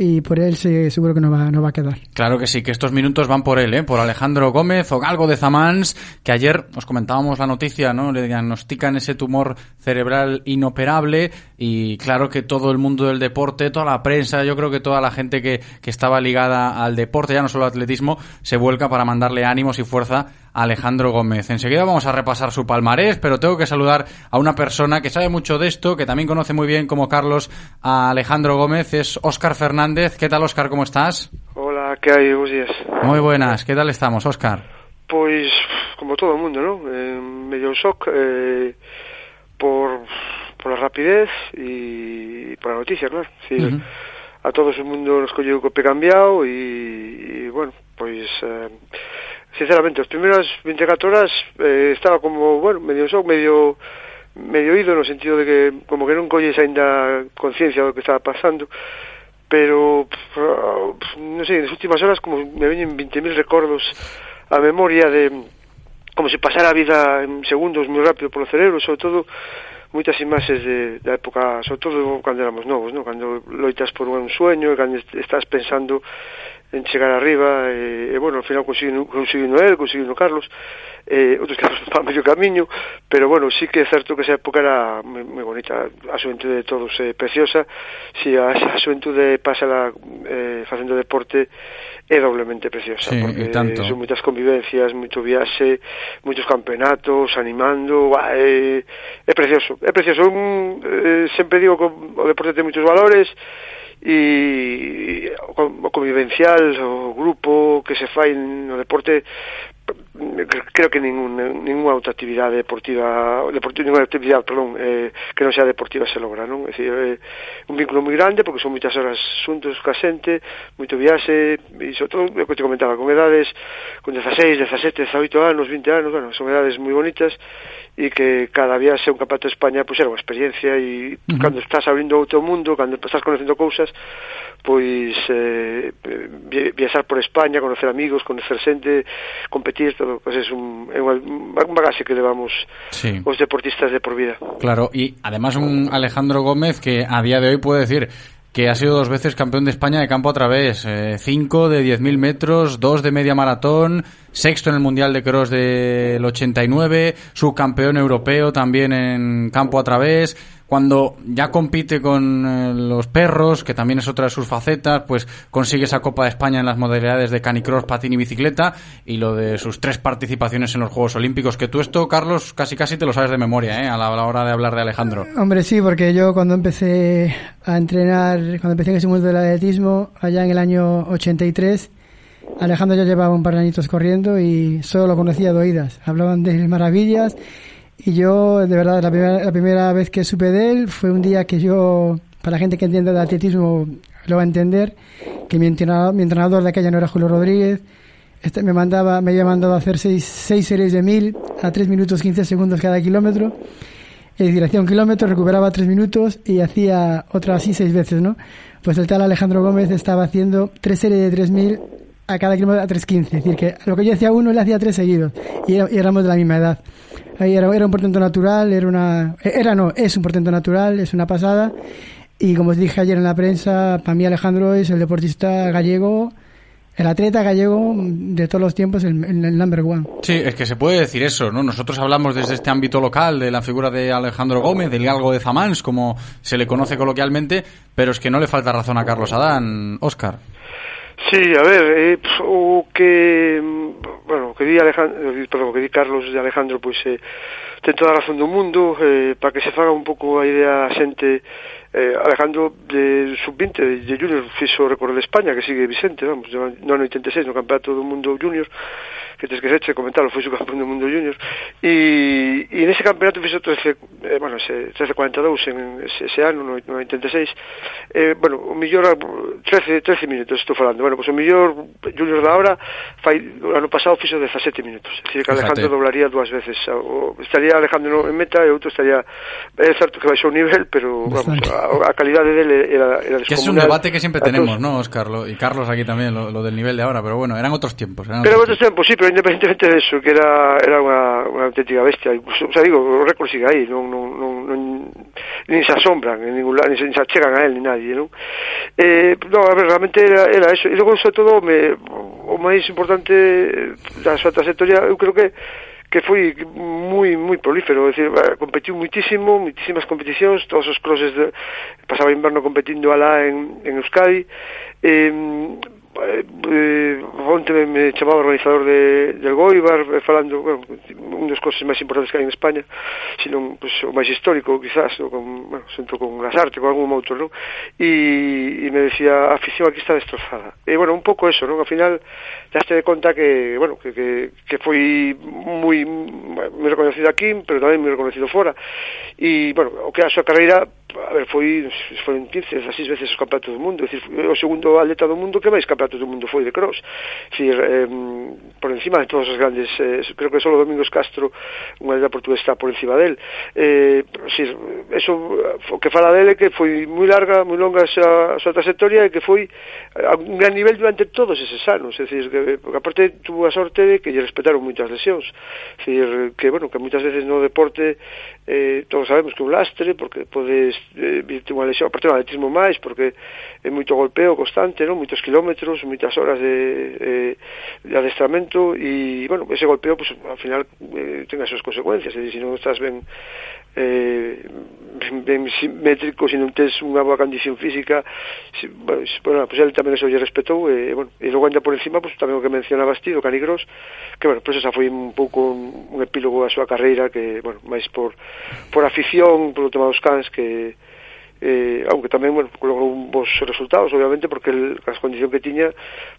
y por él sí, seguro que no va, no va a quedar. Claro que sí, que estos minutos van por él, ¿eh? por Alejandro Gómez o Galgo de Zamans, que ayer os comentábamos la noticia, ¿no? Le diagnostican ese tumor cerebral inoperable y claro que todo el mundo del deporte, toda la prensa, yo creo que toda la gente que, que estaba ligada al deporte, ya no solo al atletismo, se vuelca para mandarle ánimos y fuerza Alejandro Gómez. Enseguida vamos a repasar su palmarés, pero tengo que saludar a una persona que sabe mucho de esto, que también conoce muy bien como Carlos a Alejandro Gómez, es Óscar Fernández. ¿Qué tal, Óscar? ¿Cómo estás? Hola, ¿qué hay? Buenos días. Muy buenas, ¿qué tal estamos, Óscar? Pois, como todo o mundo, non? Eh, medio shock eh, por, por a rapidez e por a noticia, claro. Sí, uh -huh. A todo o mundo nos colleu co pé cambiado e, e bueno, pois... Eh, sinceramente, as primeiras 24 horas eh, estaba como, bueno, medio son, medio medio ido no sentido de que como que non colles aínda conciencia do que estaba pasando pero non sei, nas últimas horas como me veñen 20.000 recordos a memoria de como se pasara a vida en segundos moi rápido polo cerebro, sobre todo moitas imaxes de, da época, sobre todo cando éramos novos, non? cando loitas por un sueño, cando estás pensando en chegar arriba e, e bueno, ao final conseguindo, conseguindo el, conseguindo Carlos eh, outros (laughs) que para medio camiño pero bueno, sí que é certo que esa época era moi, moi bonita, a xuventude de todos é eh, preciosa, si a, a xuventude pasa la, eh, facendo deporte é doblemente preciosa sí, porque tanto. son moitas convivencias moito viaxe, moitos campeonatos animando, uah, é, é precioso é precioso, un, eh, sempre digo que o deporte ten moitos valores e o convivencial, o grupo que se fai no deporte creo que ningún, ninguna outra actividade deportiva, deportiva ninguna actividade, perdón, eh, que non sea deportiva se logra, non? É dicir, eh, un vínculo moi grande porque son moitas horas xuntos ca xente, moito viaxe, e sobre todo, o que te comentaba, con edades con 16, 17, 18 anos, 20 anos, bueno, son edades moi bonitas e que cada viaxe un campeonato de España pois pues, era unha experiencia e uh -huh. cando estás abrindo outro mundo, cando estás conocendo cousas, pois eh, viaxar por España, conocer amigos, conocer xente, competir, todo, pois pues, é un, é un bagaxe que levamos sí. os deportistas de por vida. Claro, e además un Alejandro Gómez que a día de hoy puede decir que ha sido dos veces campeón de España de campo a través, eh, cinco de 10.000 metros, dos de media maratón, sexto en el Mundial de Cross del 89, subcampeón europeo también en campo a través, cuando ya compite con eh, los perros, que también es otra de sus facetas, pues consigue esa Copa de España en las modalidades de canicross, patín y bicicleta, y lo de sus tres participaciones en los Juegos Olímpicos, que tú esto, Carlos, casi casi te lo sabes de memoria, ¿eh? a, la, a la hora de hablar de Alejandro. Hombre, sí, porque yo cuando empecé a entrenar, cuando empecé en ese mundo del atletismo, allá en el año 83, Alejandro ya llevaba un par de añitos corriendo y solo lo conocía de oídas. Hablaban de maravillas y yo, de verdad, la primera, la primera vez que supe de él fue un día que yo, para la gente que entiende de atletismo, lo va a entender, que mi entrenador, mi entrenador de aquella no era Julio Rodríguez, este me mandaba, me había mandado a hacer seis, seis series de mil a tres minutos 15 segundos cada kilómetro. Es decir, hacía un kilómetro, recuperaba tres minutos y hacía otra así seis veces, ¿no? Pues el tal Alejandro Gómez estaba haciendo tres series de tres mil a cada kilómetro a 3.15. Es decir, que lo que yo hacía uno, le hacía tres seguidos. Y, éramos de la misma edad. Ahí era, era un portento natural, era una... Era no, es un portento natural, es una pasada. Y como os dije ayer en la prensa, para mí Alejandro es el deportista gallego, el atleta gallego de todos los tiempos, el, el, number one. Sí, es que se puede decir eso, ¿no? Nosotros hablamos desde este ámbito local de la figura de Alejandro Gómez, del galgo de Zamans, como se le conoce coloquialmente, pero es que no le falta razón a Carlos Adán, Óscar. Sí, a ver, eh, o que mm, bueno, o que di Alejandro, perdón, o que di Carlos e Alejandro pois eh, ten toda a razón do mundo, eh, para que se faga un pouco a idea a xente eh, Alejandro de sub-20 de Junior fixo o récord de España que sigue Vicente, vamos, no ano 86 no Campeonato do Mundo Junior que te esqueseche comentarlo, foi subcampeón do mundo junior e, e nese campeonato fixo 13, eh, bueno, ese, 13-42 en ese, ese ano, no, no 86 eh, bueno, o millor 13, 13 minutos estou falando, bueno, pues, o millor junior da hora fai, o ano pasado fixo 17 minutos, é dicir que Alejandro Fíjate. doblaría dúas veces, o, estaría Alejandro en meta e outro estaría é certo que baixou o nivel, pero vamos, a, a calidade dele era, era descomunal que es un debate que sempre tenemos, ¿no, Oscar? Lo, y Carlos aquí tamén, lo, lo del nivel de ahora, pero bueno, eran outros tiempos eran pero outros tiempos, sí, pero pero independentemente de eso, que era era unha, unha auténtica bestia, incluso, xa digo, o récord sigue aí, non, non, non, non nin se asombran, en ningún lado, nin se, nin se achegan a él, ni nadie, non? Eh, no, a ver, realmente era, era eso, e logo, sobre todo, me, o máis importante da súa trayectoria, eu creo que que foi moi moi prolífero, é dicir, eh, competiu muitísimo, muitísimas competicións, todos os crosses de, pasaba inverno competindo alá en, en Euskadi, eh, Eh, eh, onte me, me chamaba o organizador de, del Goibar eh, falando, bueno, un dos cosas máis importantes que hai en España sino pues, o máis histórico quizás no, con, bueno, sento con las artes, con algún outro non? E, e me decía, a afición aquí está destrozada e bueno, un pouco eso, non? Al final daste de conta que, bueno, que, que, que foi moi moi reconocido aquí, pero tamén moi reconocido fora. E, bueno, o que a súa carreira, a ver, foi foi 15, 16 veces os campeonatos do mundo, decir, o segundo atleta do mundo que máis campeonatos do mundo foi de cross. Decir, eh, por encima de todos os grandes, eh, creo que só Domingos Castro, unha atleta portugués está por encima del. Eh, decir, eso o que fala dele que foi moi larga, moi longa a súa, a súa trayectoria e que foi a un gran nivel durante todos eses anos, é dicir, que porque aparte tuvo a sorte de que lle respetaron moitas lesións. Decir, que bueno, que moitas veces no deporte eh, todos sabemos que un lastre porque podes eh, virte unha lesión, aparte do atletismo máis porque é moito golpeo constante, non? Moitos kilómetros, moitas horas de eh, de adestramento e bueno, ese golpeo pues, al final eh, ten as súas consecuencias, se si se non estás ben eh, ben simétrico, se non tes unha boa condición física, si, bueno, pues él tamén eso lle respetou, e, eh, bueno, e logo anda por encima, pues, tamén o que mencionabas ti, o Canigros que, bueno, pues esa foi un pouco un, un epílogo a súa carreira, que, bueno, máis por, por afición, polo tema dos cans, que, eh, aunque tamén, bueno, logrou bons resultados, obviamente, porque el, as condición que tiña,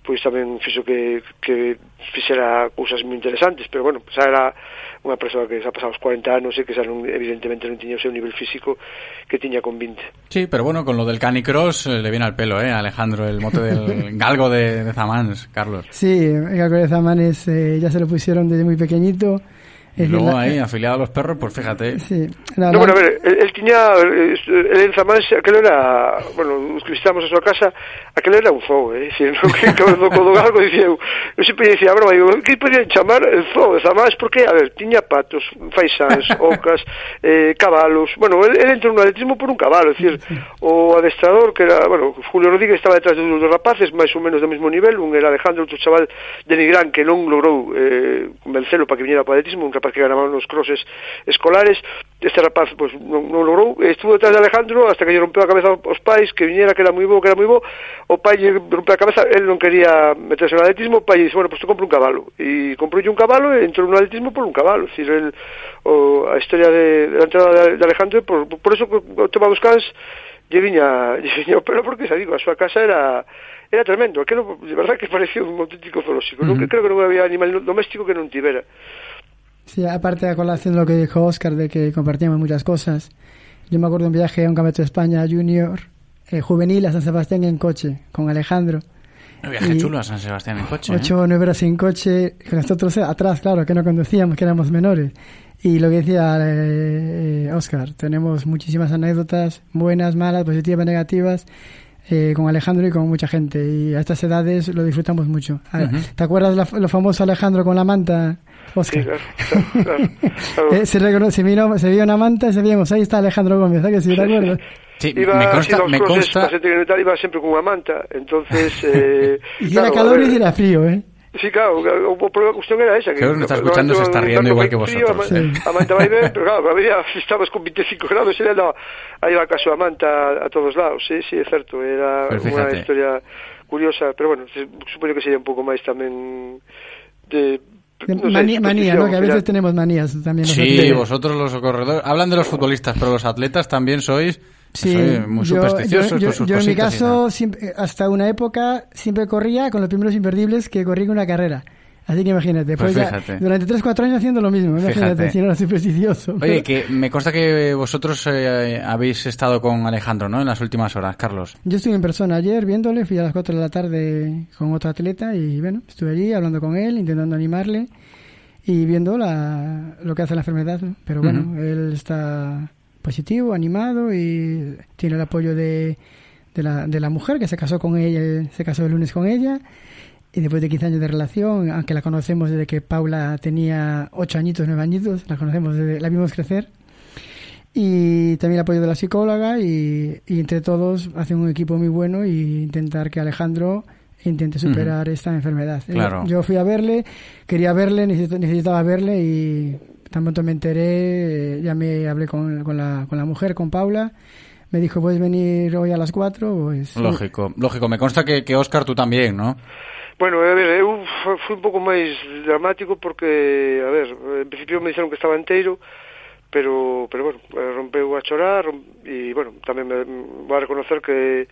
pois tamén fixo que, que fixera cousas moi interesantes, pero bueno, xa era unha persoa que xa pasaba os 40 anos e que xa non, evidentemente non tiña o seu nivel físico que tiña con 20. Sí, pero bueno, con lo del canicross eh, le viene al pelo, ¿eh? Alejandro, el mote del (laughs) galgo de, de Zamans, Carlos. Sí, el galgo de Zamanes eh, ya se lo pusieron desde muy pequeñito Y luego ahí, afiliado a los perros, pues fíjate. Sí. No, bueno, a ver, él, él tiña, el Zamán, aquel era, bueno, os que visitamos a súa casa, aquel era un zoo, eh? Si, non (laughs) que cabeza do codo algo, dicía eu, eu sempre dicía, broma, digo, que podían chamar el zoo, Enzamán, porque, a ver, tiña patos, faisans, (laughs) ocas, eh, cabalos, bueno, él, él entrou no atletismo por un cabalo, es decir, o adestrador, que era, bueno, Julio Rodríguez estaba detrás de dos rapaces, máis ou menos do mesmo nivel, un era Alejandro, outro chaval de Nigrán, que non logrou eh, convencelo para que viñera para atletismo, un rapaz que ganaba nos crosses escolares, este rapaz pues, non, non logrou, estuvo detrás de Alejandro hasta que lle rompeu a cabeza aos pais, que viñera, que era moi bo, que era moi bo, o pai lle rompeu a cabeza, el non quería meterse no atletismo, o pai dixo, bueno, pues te compro un cabalo, e comprou un cabalo e entrou no atletismo por un cabalo, decir, el, o, a historia de, de la entrada de, de Alejandro, por, por eso o tema dos cans, lle viña, lle (laughs) viña o pelo porque, xa digo, a súa casa era era tremendo, que de verdad que (laughs) parecía un auténtico zoológico, uh -huh. non, que creo que non había animal doméstico que non tivera. Sí, aparte de colación de lo que dijo Oscar de que compartíamos muchas cosas. Yo me acuerdo de un viaje a un campeonato de España junior, eh, juvenil a San Sebastián en coche, con Alejandro. Un viaje chulo a San Sebastián en coche. Ocho o ¿eh? nueve horas en coche, con nosotros atrás, claro, que no conducíamos, que éramos menores. Y lo que decía eh, Oscar, tenemos muchísimas anécdotas, buenas, malas, positivas, negativas, eh, con Alejandro y con mucha gente. Y a estas edades lo disfrutamos mucho. Uh -huh. ¿Te acuerdas de lo famoso Alejandro con la manta? Oscar. Sí, claro, claro, claro. (laughs) eh, se, reconoce, se, vino, se vio una manta y sabíamos, ahí está Alejandro Gómez, ¿sabes? Si te acuerdas? Sí, iba, me consta, sí, me consta... iba siempre con una manta, entonces... (laughs) Eh, y claro, era calor y era frío, ¿eh? Sí, claro, la cuestión era esa. Que Creo que me está escuchando se está riendo igual que vosotros. Frío, sí. A manta va bien, pero claro, había, estábamos con 25 grados y él andaba a ir a a manta a todos lados. Sí, sí, es cierto, era una historia curiosa, pero bueno, supongo que sería un pouco máis tamén de no manía, sé, manía, ¿no? Que a veces tenemos manías también. Sí, vosotros los corredores. Hablan de los futbolistas, pero los atletas también sois sí, muy supersticiosos. Yo, yo, con sus yo en mi caso, siempre, hasta una época, siempre corría con los primeros imperdibles que corrí una carrera. Así que imagínate, pues, pues ya, durante 3-4 años haciendo lo mismo, imagínate, fíjate. si no era supersticioso. Oye, que me consta que vosotros eh, habéis estado con Alejandro, ¿no? En las últimas horas, Carlos. Yo estuve en persona ayer viéndole, fui a las 4 de la tarde con otro atleta y bueno, estuve allí hablando con él, intentando animarle y viendo la, lo que hace la enfermedad. Pero bueno, uh -huh. él está positivo, animado y tiene el apoyo de, de, la, de la mujer que se casó con ella, se casó el lunes con ella y después de 15 años de relación, aunque la conocemos desde que Paula tenía 8 añitos, 9 añitos, la conocemos desde, la vimos crecer. Y también el apoyo de la psicóloga y, y entre todos hacen un equipo muy bueno y intentar que Alejandro intente superar uh -huh. esta enfermedad. Claro. Yo fui a verle, quería verle, necesitaba verle y tan pronto me enteré, ya me hablé con, con, la, con la mujer, con Paula, me dijo, ¿puedes venir hoy a las 4? Pues, lógico, lógico. Me consta que, que Oscar tú también, ¿no? Bueno, a ver, eu fui un pouco máis dramático porque, a ver, en principio me dixeron que estaba enteiro, pero, pero bueno, rompeu a chorar e, bueno, tamén me vou a reconocer que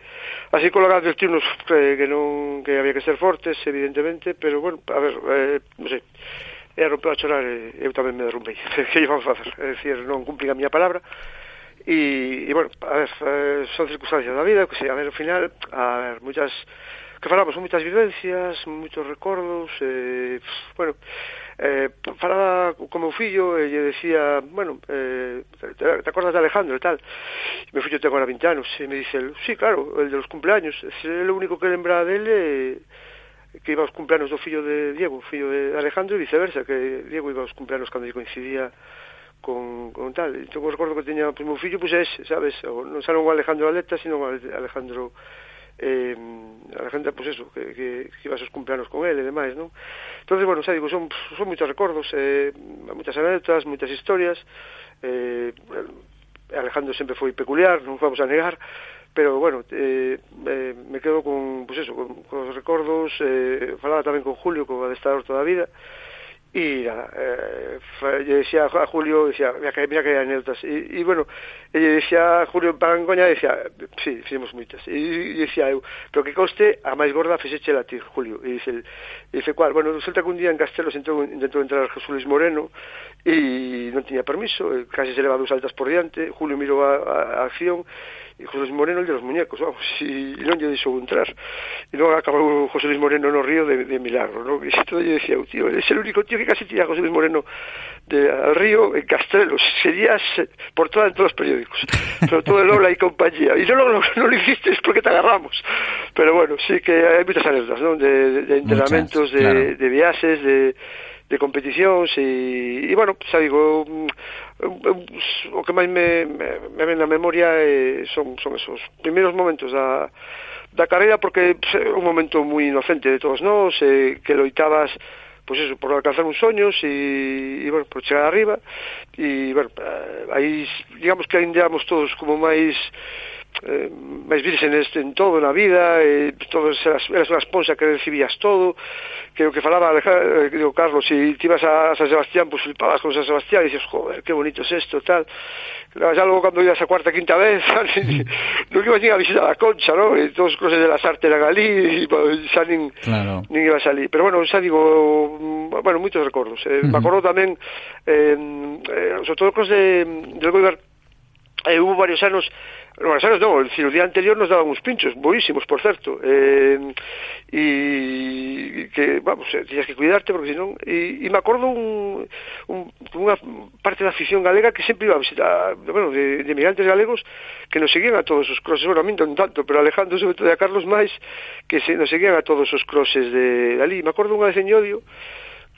así psicóloga destinos que, que non que había que ser fortes, evidentemente, pero, bueno, a ver, eh, non sei, e rompeu a chorar e eu tamén me derrumbei, (laughs) que íbamos a facer, é dicir, non cumpli a miña palabra, e, e bueno, a ver, eh, son circunstancias da vida, que se, a ver, ao final, a ver, muchas que falamos, son moitas vivencias, moitos recordos, eh, bueno, eh, falaba con meu fillo e lle decía, bueno, eh, te, te acordas de Alejandro e tal? E meu fillo ten agora 20 anos e me dice, sí, claro, el de los cumpleaños, é o único que lembra dele eh, que iba aos cumpleaños do fillo de Diego, fillo de Alejandro, e viceversa, que Diego iba aos cumpleaños cando lle coincidía con, con tal. Entón, recordo que teña o meu fillo, pois pues, é ese, sabes? O, non xa non o Alejandro Aleta, sino o Alejandro eh, a gente, pois pues eso, que, que, que ibas os cumpleanos con ele e demais, non? Entón, bueno, xa digo, son, son moitos recordos, eh, moitas anécdotas, moitas historias, eh, Alejandro sempre foi peculiar, non vamos a negar, pero bueno, eh, eh, me quedo con, pues eso, con, con os recordos, eh, falaba tamén con Julio, con o adestador toda a vida, e era, eh, lle decía a Julio, decía, mira que, mira que anécdotas, y, y bueno, e decía a Julio Parangoña, decía, sí, fixemos moitas, e, e decía eu, pero que coste, a máis gorda fixeche a ti, Julio, e dice, e dice, cual, bueno, resulta que un día en Castelos entrou, intentou entrar Jesús Luis Moreno, e non tiña permiso, case se levaba dos altas por diante, Julio mirou a, a, a acción, e José Luis Moreno el de los muñecos, vamos, e non lle deixou entrar. E non acabou José Luis Moreno no río de, de milagro, non? E todo lle decía, tío, é el único tío que casi tira José Luis Moreno de, al río en Castrelos, serías por toda, en todos los periódicos, pero todo el Ola y compañía. Y no, no, no, no lo hiciste es porque te agarramos. Pero bueno, sí que hai moitas anécdotas, ¿no? De, de entrenamientos, Muchas, de, claro. de viaxes, de de competicións e, e bueno, xa digo o que máis me, me, me ven na memoria eh, son, son esos primeiros momentos da, da carreira porque é un momento moi inocente de todos nós eh, que loitabas pois pues eso, por alcanzar uns soños e, e bueno, por chegar arriba. E bueno, eh, aí digamos que ainda todos como máis eh, máis virxen en todo na vida e todo eras, eras unha esponsa que recibías todo que o que falaba eh, digo, Carlos, se si ibas a San Sebastián pues flipabas con San Sebastián e dices, joder, que bonito es esto, tal claro, xa logo cando ibas a cuarta, quinta vez (laughs) non ibas nin a visitar a Concha ¿no? e todas os cosas de las artes eran ali e xa nin, claro. nin ibas ali pero bueno, xa digo mm, bueno, moitos recordos, eh, uh -huh. me acordo tamén eh, eh, sobre todo cosas de, del Goibar eh, hubo varios anos Bueno, sabes, non, decir, o día anterior nos daban uns pinchos, boísimos, por certo, eh, e que, vamos, eh, tiñas que cuidarte, porque senón, e, e me acordo un, un, unha parte da afición galega que sempre iba a visitar, bueno, de, de migrantes galegos, que nos seguían a todos os crosses, bueno, a mí non tanto, pero Alejandro, sobre todo, e a Carlos máis, que se, nos seguían a todos os crosses de, de ali. Me acordo unha de Señodio,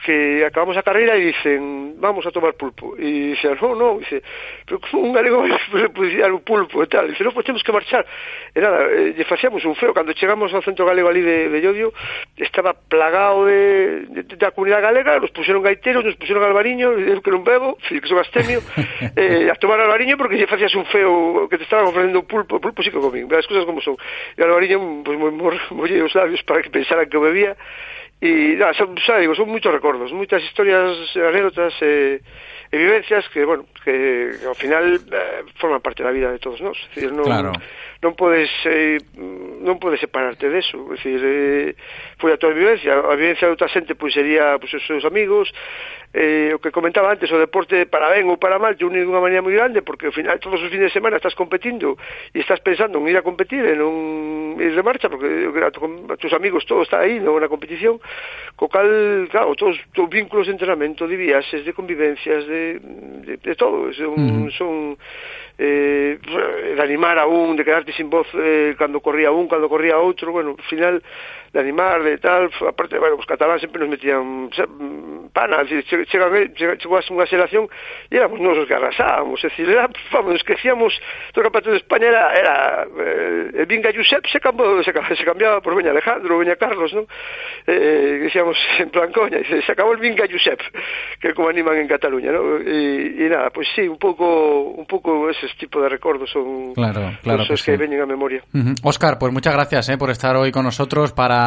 que acabamos a carreira e dicen vamos a tomar pulpo. E dicen no, oh, no, dice, pero como un galego (laughs) pode dar un pulpo e tal, dice, non, pois pues temos que marchar. E nada, eh, lle facíamos un feo cando chegamos ao centro galego ali de, de Llodio estaba plagado de, de, de da comunidade galega, nos puxeron gaiteros nos puxeron albariño, eu que non bebo (laughs) que son astemio, (laughs) eh, a tomar albariño porque lle facías un feo que te estaban ofrecendo pulpo, o pulpo sí que comín, as cousas como son. E albariño, pues, moi, moi, moi os labios para que pensaran que bebía E nada, son, xa digo, son moitos recordos, moitas historias, anécdotas eh, e, e vivencias que, bueno, que, que ao final eh, forman parte da vida de todos nós. É decir, non, claro. non podes eh, non podes separarte deso, é es decir, eh, foi a tua vivencia, a vivencia de outra xente pois sería pois, os seus amigos, eh, o que comentaba antes, o deporte para ben ou para mal, te une dunha maneira moi grande, porque ao final todos os fines de semana estás competindo e estás pensando en ir a competir e non ir de marcha, porque a, tu, a tus amigos todo está aí non, na competición, co cal, claro, todos os vínculos de entrenamento, de viaxes, de convivencias, de, de, de todo, son, mm. son eh, de animar a un, de quedarte sin voz eh, cando corría un, cando corría outro, bueno, ao final de animar, de tal, aparte, bueno, os catalán sempre nos metían pana, chegan, chegou a unha xeración e éramos nos os que arrasábamos, é dicir, era, vamos, nos crecíamos do campeonato de España era, era eh, Vinga Josep se, cambió, se, se cambiaba por Veña Alejandro, Veña Carlos, non? Eh, decíamos (laughs) en plan coña, dice, se acabou el Vinga Josep, que como animan en Cataluña, non? E, e nada, pois pues sí, un pouco un pouco ese tipo de recuerdos son claro, claro que, que sí. a memoria. Oscar, pues muchas gracias eh, por estar hoy con nosotros para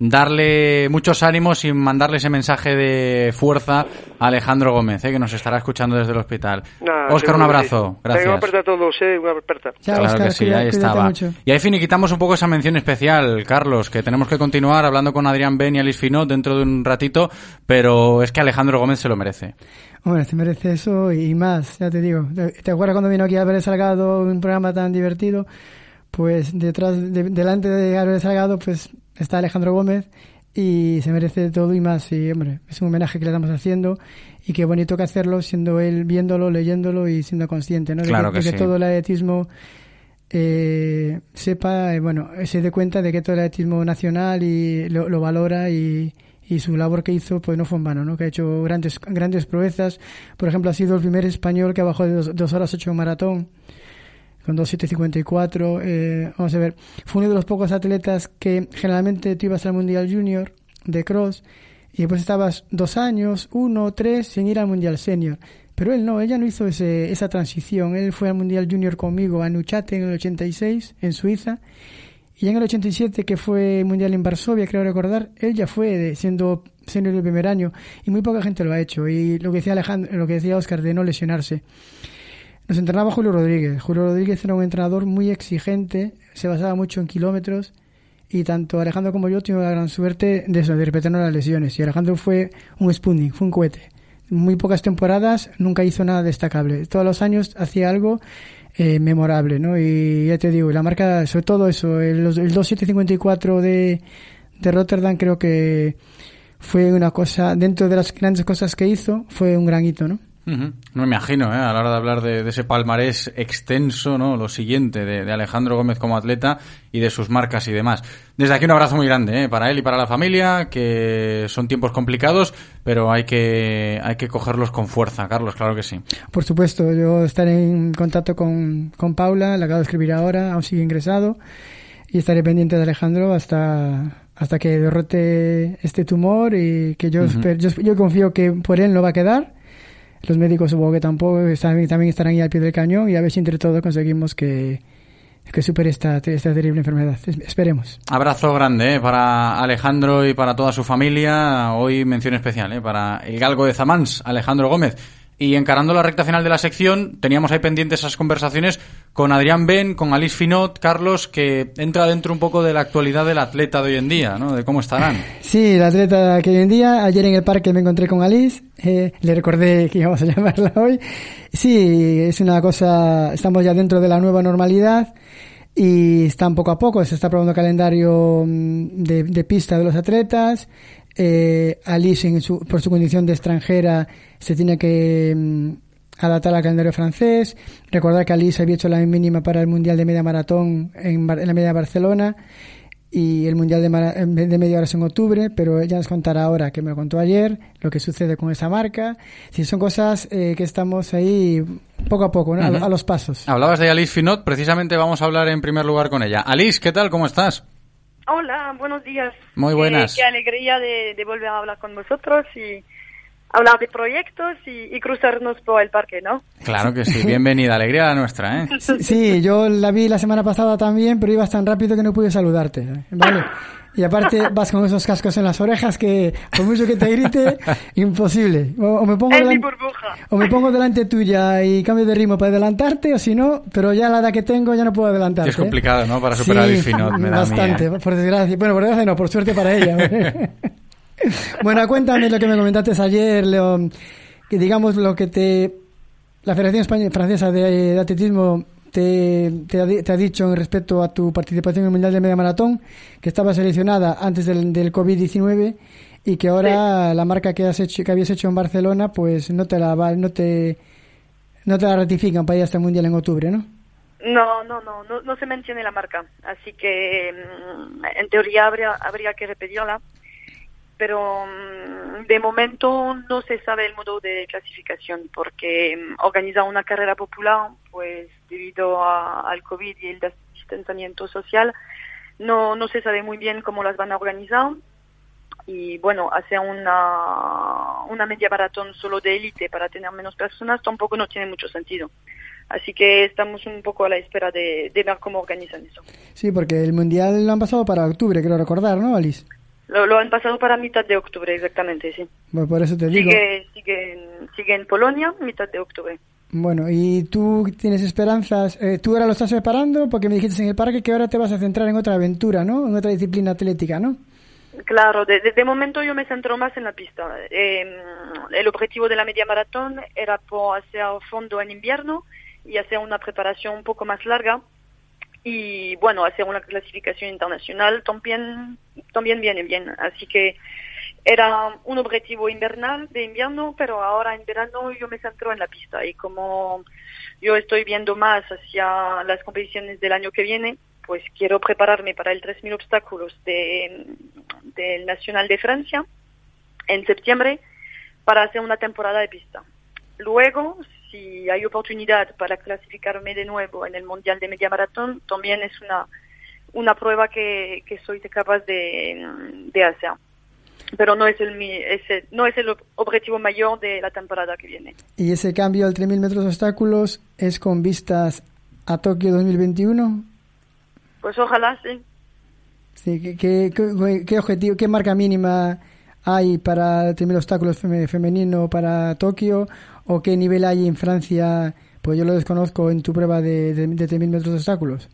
darle muchos ánimos y mandarle ese mensaje de fuerza a Alejandro Gómez, eh, que nos estará escuchando desde el hospital. Oscar, un abrazo. Gracias. Venga, una a todos, eh, una aperta. claro Oscar, que sí, ahí estaba. Y ahí finiquitamos un poco esa mención especial, Carlos, que tenemos que continuar hablando con Adrián Ben y Alice Finot dentro de un ratito, pero es que Alejandro Gómez se lo merece. Hombre, se merece eso y más, ya te digo. ¿Te acuerdas cuando vino aquí a ver Salgado, un programa tan divertido? Pues detrás, delante de Álvarez Salgado, pues está Alejandro Gómez y se merece todo y más. Y, hombre, es un homenaje que le estamos haciendo y qué bonito que hacerlo siendo él viéndolo, leyéndolo y siendo consciente, ¿no? De claro que, que, todo el atletismo eh, sepa, eh, bueno, se dé cuenta de que todo el atletismo nacional y lo, lo valora y, y su labor que hizo pues no fue en vano, ¿no? que ha hecho grandes, grandes proezas. Por ejemplo, ha sido el primer español que bajó de dos, horas ocho en maratón con 2.754. Eh, vamos a ver, fue uno de los pocos atletas que generalmente tú ibas al Mundial Junior de cross y después estabas dos años, uno, tres, sin ir al Mundial Senior. Pero él no, ella no hizo ese, esa transición. Él fue al Mundial Junior conmigo a Nuchate en el 86, en Suiza, y en el 87, que fue Mundial en Varsovia, creo recordar, él ya fue siendo senior el primer año y muy poca gente lo ha hecho. Y lo que decía Alejandro, lo que decía Oscar de no lesionarse. Nos entrenaba Julio Rodríguez. Julio Rodríguez era un entrenador muy exigente, se basaba mucho en kilómetros y tanto Alejandro como yo tuvimos la gran suerte de eso, de repetirnos las lesiones. Y Alejandro fue un Sputnik, fue un cohete. Muy pocas temporadas, nunca hizo nada destacable. Todos los años hacía algo eh, memorable, ¿no? Y ya te digo, la marca, sobre todo eso, el, el 2754 de, de Rotterdam creo que fue una cosa, dentro de las grandes cosas que hizo, fue un gran hito, ¿no? No me imagino, ¿eh? a la hora de hablar de, ese palmarés extenso, ¿no? Lo siguiente de, Alejandro Gómez como atleta y de sus marcas y demás. Desde aquí un abrazo muy grande, ¿eh? Para él y para la familia, que son tiempos complicados, pero hay que, hay que cogerlos con fuerza, Carlos, claro que sí. Por supuesto, yo estaré en contacto con, con Paula, la acabo de escribir ahora, aún sigue ingresado, y estaré pendiente de Alejandro hasta, hasta que derrote este tumor y que yo, yo, yo confío que por él no va a quedar los médicos supongo que tampoco también estarán ahí al pie del cañón y a ver si entre todos conseguimos que, que supere esta, esta terrible enfermedad. Esperemos. Abrazo grande ¿eh? para Alejandro y para toda su familia. Hoy mención especial ¿eh? para el galgo de Zamans, Alejandro Gómez. Y encarando la recta final de la sección, teníamos ahí pendientes esas conversaciones con Adrián Ben, con Alice Finot, Carlos, que entra dentro un poco de la actualidad del atleta de hoy en día, ¿no? De cómo estarán. (laughs) Sí, el atleta que hoy en día, ayer en el parque me encontré con Alice, eh, le recordé (laughs) que íbamos a llamarla hoy. Sí, es una cosa, estamos ya dentro de la nueva normalidad y están poco a poco, se está probando calendario mm, de, pista de los atletas, eh, Alice, por su condición de extranjera, se tiene que mm, adaptar al calendario francés. Recordar que Alice había hecho la mínima para el Mundial de Media Maratón en, la Media Barcelona y el Mundial de, de Media Hora es en octubre, pero ella nos contará ahora, que me lo contó ayer, lo que sucede con esa marca. Si son cosas eh, que estamos ahí poco a poco, a, los pasos. Hablabas de Alice Finot, precisamente vamos a hablar en primer lugar con ella. Alice, ¿qué tal? ¿Cómo estás? Hola, buenos días. Muy buenas. qué alegría de, volver a hablar con vosotros y hablar de proyectos y, cruzarnos por el parque, ¿no? Claro que sí, bienvenida, alegría la nuestra, ¿eh? (laughs) Sí, yo la vi la semana pasada también, pero ibas tan rápido que no pude saludarte, ¿vale? Y aparte vas con esos cascos en las orejas que, por mucho que te grite, (laughs) imposible. O, me pongo delante, o me pongo delante tuya y cambio de ritmo para adelantarte, o si no, pero ya la edad que tengo ya no puedo adelantarte. es complicado, ¿no? Para superar el Finot, me da Bastante, por desgracia. Bueno, por desgracia no, por suerte para ella. (laughs) bueno, cuéntame lo que me comentaste ayer, León. Que digamos lo que te... La Federación Española, Francesa de Atletismo te, te, ha, dicho en respecto a tu participación en el Mundial de Media Maratón que estaba seleccionada antes del, del COVID-19 y que ahora la marca que has hecho que habías hecho en Barcelona pues no te la no te no te la ratifican para ir hasta el Mundial en octubre, ¿no? No, no, no, no, no se menciona la marca, así que mm, en teoría habría, habría que repetirla pero mm, de momento no se sabe el modo de clasificación porque mm, organizar una carrera popular, pues debido al COVID y el distanciamiento social, no, no se sabe muy bien cómo las van a organizar. Y bueno, hacer una, una media maratón solo de élite para tener menos personas tampoco no tiene mucho sentido. Así que estamos un poco a la espera de, de ver cómo organizan eso. Sí, porque el Mundial lo han pasado para octubre, creo recordar, ¿no, Alice? Lo, lo han pasado para mitad de octubre, exactamente, sí. Bueno, por eso te digo. Sigue, sigue, en- sigue en Polonia, mitad de octubre. Bueno, y tú tienes esperanzas, eh, tú ahora lo estás preparando porque me dijiste en el parque que ahora te vas a centrar en otra aventura, ¿no? En otra disciplina atlética, ¿no? Claro, de, de- de momento yo me centro más en la pista. Eh, el objetivo de la media maratón era por hacer fondo en invierno y hacer una preparación un poco más larga y bueno, hacer una clasificación internacional también, también viene bien. Así que era un objetivo invernal de invierno, pero ahora en verano yo me centro en la pista y como yo estoy viendo más hacia las competiciones del año que viene, pues quiero prepararme para el 3.000 obstáculos de, del Nacional de Francia en septiembre para hacer una temporada de pista. Luego, si hay oportunidad para clasificarme de nuevo en el Mundial de Media Maratón, también es una, una prueba que, que soy capaz de, de hacer. Pero no es, el, mi- ese, no es el ob- objetivo mayor de la temporada que viene. Y ese cambio al 3.000 metros de obstáculos es con vistas a Tokio 2021. Pues ojalá, sí. Sí, ¿qué, qué, qué- qué objetivo, qué marca mínima hay para el 3.000 obstáculos feme- femenino para Tokio? ¿O qué nivel hay en Francia? Pues yo lo desconozco en tu prueba de, de, de 3.000 metros de obstáculos.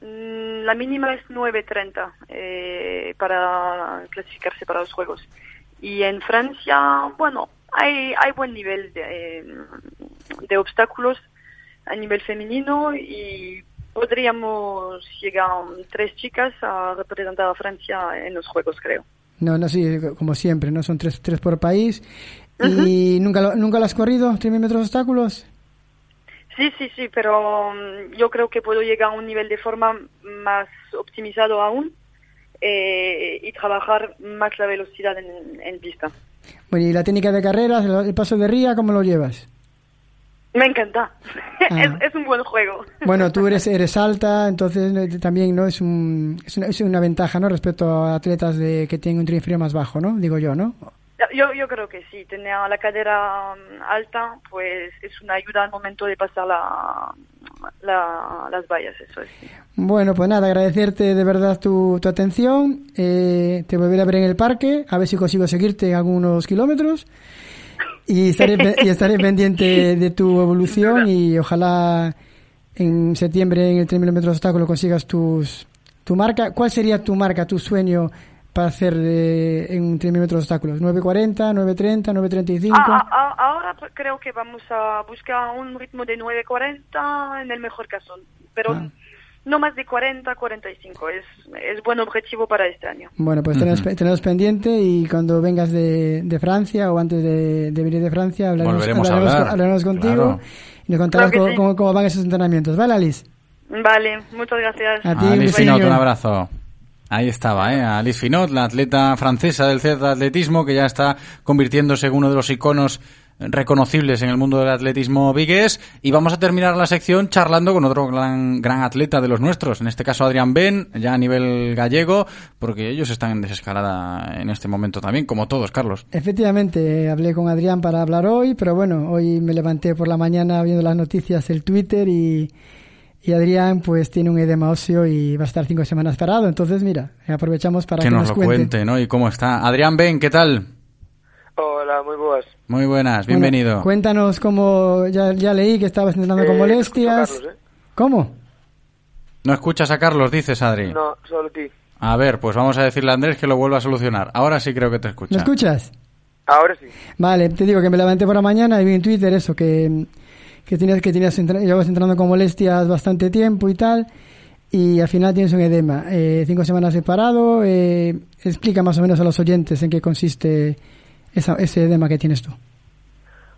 Mm, La mínima es 9.30 eh, para clasificarse para los Juegos. Y en Francia, bueno, hay, hay buen nivel de, eh, de obstáculos a nivel femenino y podríamos llegar tres chicas a representar a Francia en los Juegos, creo. No, no, sí, como siempre, ¿no? Son tres, tres por país. ¿Y nunca, lo, nunca lo has corrido, 3.000 metros de obstáculos? Sí, sí, sí, pero mm, yo creo que puedo llegar a un nivel de forma más optimizado aún eh, y trabajar más la velocidad en, en pista. Bueno, ¿y la técnica de carreras, el, paso de ría, cómo lo llevas? Me encanta. (laughs) Ah. es, es un buen juego. Bueno, tú eres, (laughs) eres alta, entonces eh, también no es, un, es, una, es una ventaja, ¿no? Respecto a atletas de que tienen un tren inferior más bajo, ¿no? Digo yo, ¿no? Yo, yo creo que sí, tener la cadera mm, alta pues es una ayuda al momento de pasar la, la- las vallas, eso es. Bueno, pues nada, agradecerte de verdad tu, tu atención. Eh, te volveré a ver en el parque, a ver si consigo seguirte en algunos kilómetros. Y estaré, y estaré (laughs) pendiente de tu evolución y ojalá en septiembre en el 3.000 metros de obstáculo consigas tus, tu marca. ¿Cuál sería tu marca, tu sueño para hacer eh, en 3.000 metros de obstáculos? ¿9.40, 9.30, 9.35? Ah, ah, ah, ahora creo que vamos a buscar un ritmo de 9.40 en el mejor caso, pero Ah. no más de 40, 45. Es, es buen objetivo para este año. Bueno, pues tenemos, pe- tenemos pendiente y cuando vengas de, de Francia o antes de, de venir de Francia hablaremos, hablaremos, hablar, hablaremos contigo claro. y nos contarás Claro cómo, sí. cómo- cómo van esos entrenamientos. ¿Vale, Alice? Vale, muchas gracias. A ti, Alice un un abrazo. Ahí estaba, ¿eh? Alice Finot, la atleta francesa del CED de atletismo, que ya está convirtiéndose en uno de los iconos reconocibles en el mundo del atletismo vigués. Y vamos a terminar la sección charlando con otro gran, gran atleta de los nuestros, en este caso Adrián Ben, ya a nivel gallego, porque ellos están en desescalada en este momento también, como todos, Carlos. Efectivamente, hablé con Adrián para hablar hoy, pero bueno, hoy me levanté por la mañana viendo las noticias, el Twitter y, y Adrián pues tiene un edema óseo y va a estar cinco semanas parado. Entonces, mira, aprovechamos para que que, nos lo cuente. cuente, ¿no? Y cómo está. Adrián Ben, ¿qué tal? Hola, muy buenas. Muy buenas, Bueno, bienvenido. cuéntanos cómo, ya, ya leí que estabas intentando con Eh, molestias. escucho a Carlos, ¿Cómo? ¿No escuchas a Carlos, dices, Adri? No, solo a ti. A ver, pues vamos a decirle a Andrés que lo vuelva a solucionar. Ahora sí creo que te escucha. ¿Me escuchas? Ahora sí. Vale, te digo que me levanté por la mañana y vi en Twitter eso, que, que tenías que tenías llevabas entrando con molestias bastante tiempo y tal, y al final tienes un edema. Eh, cinco semanas separado, eh, explica más o menos a los oyentes en qué consiste esa- ese edema que tienes tú.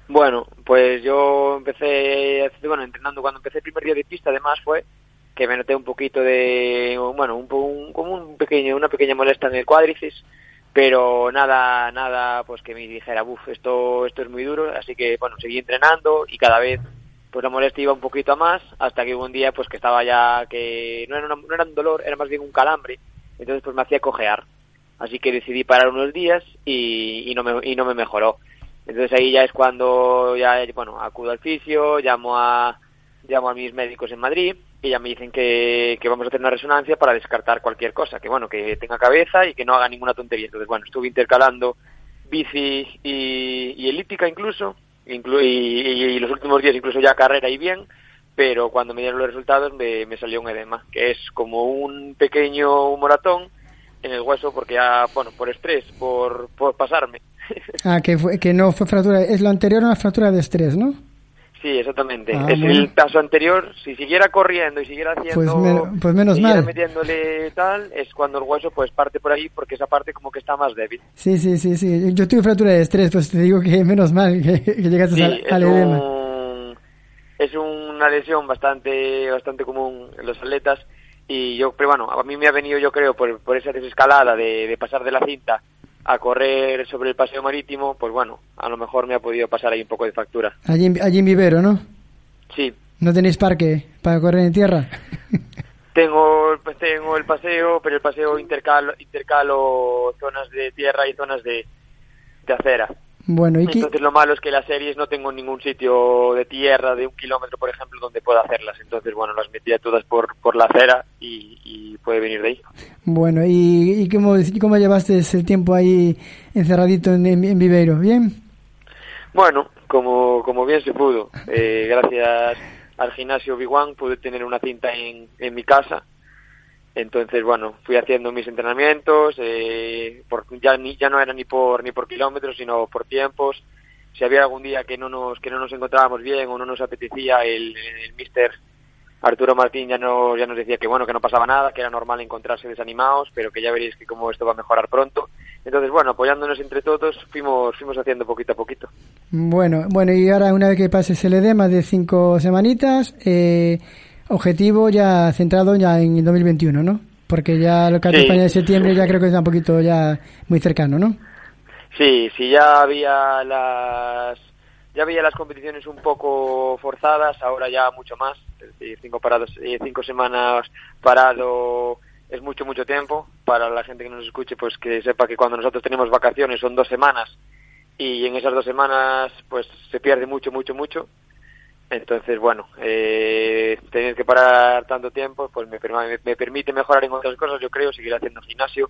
Bueno, pues yo empecé, bueno, entrenando cuando empecé el primer día de pista, además fue que me noté un poquito de, bueno, un, un- como un pequeño, una pequeña molestia en el cuádriceps, pero nada, nada, pues que me dijera, uff, esto, esto es muy duro, así que, bueno, seguí entrenando y cada vez, pues la molestia iba un poquito a más, hasta que hubo un día, pues que estaba ya, que no era, no era un dolor, era más bien un calambre, entonces pues me hacía cojear, así que decidí parar unos días y, y no me, y no me mejoró. Entonces ahí ya es cuando ya, bueno, acudo al fisio, llamo a, llamo a mis médicos en Madrid y ya me dicen que, que vamos a hacer una resonancia para descartar cualquier cosa, que bueno, que tenga cabeza y que no haga ninguna tontería. Entonces, bueno, estuve intercalando bici y, elíptica incluso, inclu y, los últimos días incluso ya carrera y bien, pero cuando me dieron los resultados me, me salió un edema, que es como un pequeño moratón en el hueso porque ya, bueno, por estrés, por, por pasarme. Ah, que, fue, que no fue fractura, es lo anterior una fractura de estrés, ¿no? Sí, exactamente. es el paso anterior. Si siguiera corriendo y siguiera haciendo. Pues, pues menos mal. metiéndole tal, es cuando el hueso pues parte por ahí porque esa parte como que está más débil. Sí, sí, sí, sí. Yo tuve fractura de estrés, pues te digo que menos mal que, que llegaste sí, al, edema. un- es una lesión bastante bastante común en los atletas y yo, pero bueno, a mí me ha venido yo creo por, por esa desescalada de, de pasar de la cinta a correr sobre el paseo marítimo, pues bueno, a lo mejor me ha podido pasar ahí un poco de factura. Allí, allí en Vivero, ¿no? Sí, ¿No tenéis parque para correr en tierra? (laughs) Tengo, pues tengo el paseo, pero el paseo intercalo, intercalo zonas de tierra y zonas de, de acera. Bueno, ¿y Entonces lo malo es que las series no tengo ningún sitio de tierra de un kilómetro, por ejemplo, donde pueda hacerlas. Entonces, bueno, las metía todas por, por la acera y, y puede venir de ahí. bueno, ¿y, y cómo, cómo llevaste el tiempo ahí encerradito en, en, en Viveiro? ¿Bien? Bueno, como, como bien se pudo. Eh, gracias al gimnasio Big One pude tener una cinta en, en mi casa. Entonces, bueno, fui haciendo mis entrenamientos, eh, por, ya, ni, ya no era ni por, ni por kilómetros, sino por tiempos. Si había algún día que no nos, que no nos encontrábamos bien o no nos apetecía, el, el mister Arturo Martín ya nos, ya nos decía que bueno, que no pasaba nada, que era normal encontrarse desanimados, pero que ya veréis que como esto va a mejorar pronto. Entonces, bueno, apoyándonos entre todos, fuimos, fuimos haciendo poquito a poquito. Bueno, bueno, y ahora una vez que pases el edema de cinco semanitas, eh, objetivo ya centrado ya en el 2021, ¿no? Porque ya lo que hace Sí. España de septiembre ya creo que está un poquito ya muy cercano, ¿no? Sí, sí, ya había las ya había las competiciones un poco forzadas, ahora ya mucho más. Es decir, cinco parados, eh, cinco semanas parado es mucho mucho tiempo para la gente que nos escuche, pues que sepa que cuando nosotros tenemos vacaciones son dos semanas y en esas dos semanas pues se pierde mucho mucho mucho. Entonces, bueno, eh, tener que parar tanto tiempo, pues me, permite mejorar en otras cosas, yo creo, seguir haciendo gimnasio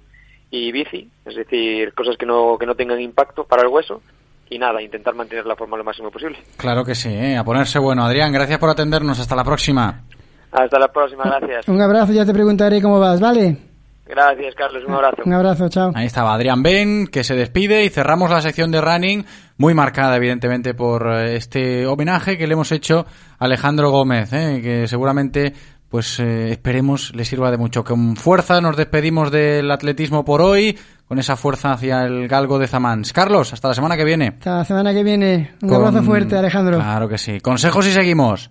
y bici, es decir, cosas que no, que no tengan impacto para el hueso y nada, intentar mantener la forma lo máximo posible. Claro que sí, ¿eh? a ponerse bueno. Adrián, gracias por atendernos. Hasta la próxima. Hasta la próxima, gracias. Un abrazo, ya te preguntaré cómo vas, ¿vale? Gracias, Carlos, un abrazo. Un abrazo, chao. Ahí estaba Adrián Ben, que se despide y cerramos la sección de running, muy marcada evidentemente por eh, este homenaje que le hemos hecho a Alejandro Gómez, ¿eh? que seguramente pues eh, esperemos le sirva de mucho. Con fuerza nos despedimos del atletismo por hoy, con esa fuerza hacia el galgo de Zamans. Carlos, hasta la semana que viene. Hasta la semana que viene. Un Con- abrazo fuerte, Alejandro. Claro que sí. Consejos y seguimos.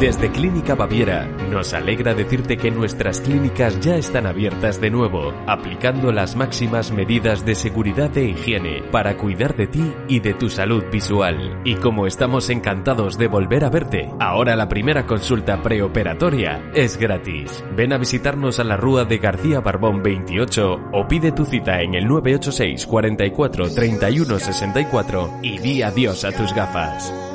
Desde Clínica Baviera nos alegra decirte que nuestras clínicas ya están abiertas de nuevo, aplicando las máximas medidas de seguridad e higiene para cuidar de ti y de tu salud visual. Y como estamos encantados de volver a verte, ahora la primera consulta preoperatoria es gratis. Ven a visitarnos a la Rúa de García Barbón 28 o pide tu cita en el 986 44 31 64 y di adiós a tus gafas.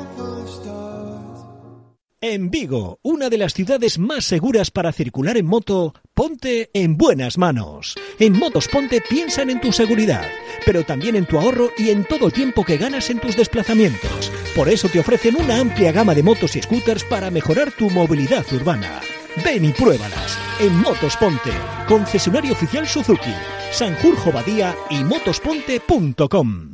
En Vigo, una de las ciudades más seguras para circular en moto, ponte en buenas manos. En Motos Ponte piensan en tu seguridad, pero también en tu ahorro y en todo el tiempo que ganas en tus desplazamientos. Por eso te ofrecen una amplia gama de motos y scooters para mejorar tu movilidad urbana. Ven y pruébalas en Motos Ponte, concesionario oficial Suzuki, Sanjurjo Badía y motosponte.com.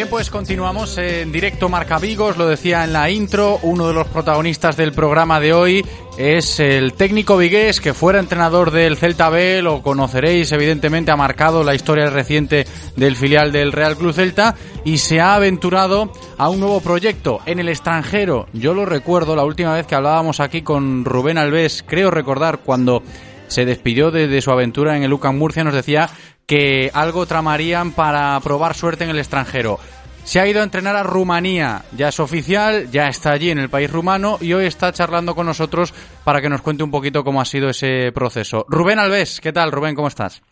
Bien, pues continuamos en directo Marca Vigos, lo decía en la intro, uno de los protagonistas del programa de hoy es el técnico vigués que fuera entrenador del Celta B, lo conoceréis evidentemente, ha marcado la historia reciente del filial del Real Club Celta y se ha aventurado a un nuevo proyecto en el extranjero. Yo lo recuerdo la última vez que hablábamos aquí con Rubén Alves, creo recordar cuando se despidió de, su aventura en el UCAM Murcia, nos decía que algo tramarían para probar suerte en el extranjero. Se ha ido a entrenar a Rumanía, ya es oficial, ya está allí en el país rumano y hoy está charlando con nosotros para que nos cuente un poquito cómo ha sido ese proceso. Rubén Alves, ¿qué tal? Rubén, ¿cómo estás?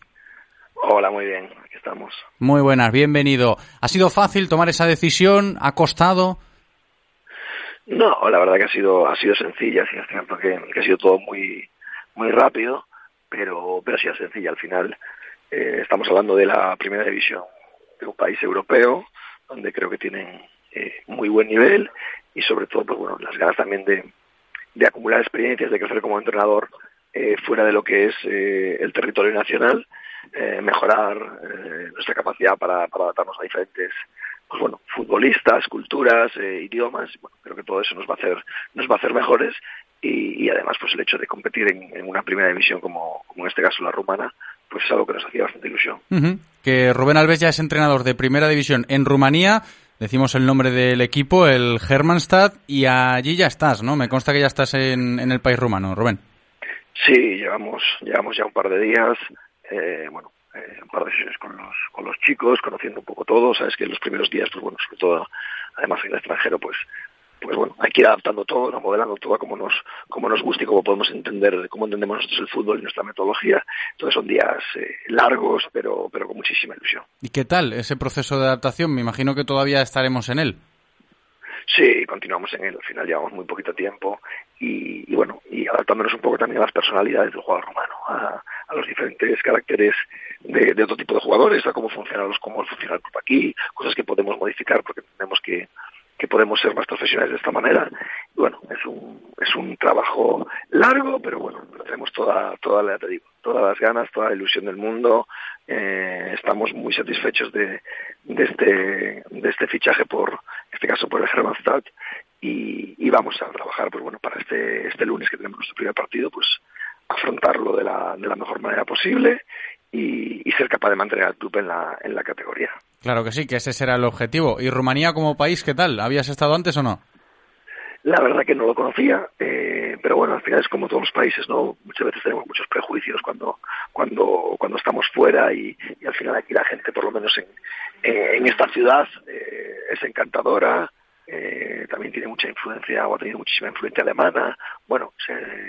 Hola, muy bien, aquí estamos. Muy buenas, bienvenido. ¿Ha sido fácil tomar esa decisión? ¿Ha costado? No, la verdad que ha sido ha sido sencilla, sí, es cierto que, que ha sido todo muy muy rápido, pero pero ha sido sencilla al final eh, estamos hablando de la primera división de un país europeo, donde creo que tienen eh, muy buen nivel y sobre todo, pues bueno, las ganas también de, de acumular experiencias, de crecer como entrenador eh, fuera de lo que es el territorio nacional, mejorar nuestra capacidad para, para adaptarnos a diferentes pues bueno, futbolistas, culturas, idiomas, bueno, creo que todo eso nos va a hacer, nos va a hacer mejores y, y además pues el hecho de competir en, una primera división como en este caso la rumana, pues es algo que nos hacía bastante ilusión. Que Rubén Alves ya es entrenador de primera división en Rumanía. Decimos el nombre del equipo, el Hermannstad, y allí ya estás, ¿no? Me consta que ya estás en, en el país rumano, Rubén. Sí, llevamos, llevamos ya un par de días, eh, bueno, eh, un par de sesiones con los, con los chicos, conociendo un poco todo. Sabes que en los primeros días, pues bueno, sobre todo, además en el extranjero, pues pues bueno, hay que ir adaptando todo, modelando todo a como nos, como nos guste y como podemos entender, cómo entendemos nosotros el fútbol y nuestra metodología. Entonces son días eh, largos, pero, pero con muchísima ilusión. ¿Y qué tal ese proceso de adaptación? Me imagino que todavía estaremos en él. Sí, continuamos en él. Al final llevamos muy poquito tiempo y, y bueno, y adaptándonos un poco también a las personalidades del jugador romano, a, a los diferentes caracteres de, de, otro tipo de jugadores, a cómo funciona los, cómo funciona el club aquí, cosas que podemos modificar porque tenemos que que podemos ser más profesionales de esta manera. Bueno, es un, es un trabajo largo, pero bueno, tenemos toda, toda la, te digo, todas las ganas, toda la ilusión del mundo. Eh, estamos muy satisfechos de, de, este, de este fichaje por, en este caso por el Hermannstadt, y, y vamos a trabajar, pues bueno, para este, este lunes que tenemos nuestro primer partido, pues afrontarlo de la, de la mejor manera posible y, y, ser capaz de mantener al club en la, en la categoría. Claro que sí, que ese será el objetivo. ¿Y Rumanía como país qué tal? ¿Habías estado antes o no? La verdad que no lo conocía, eh, pero bueno, al final es como todos los países, ¿no? Muchas veces tenemos muchos prejuicios cuando cuando cuando estamos fuera y, al final aquí la gente, por lo menos en, eh, en esta ciudad, eh, es encantadora, eh, también tiene mucha influencia o ha tenido muchísima influencia alemana. Bueno,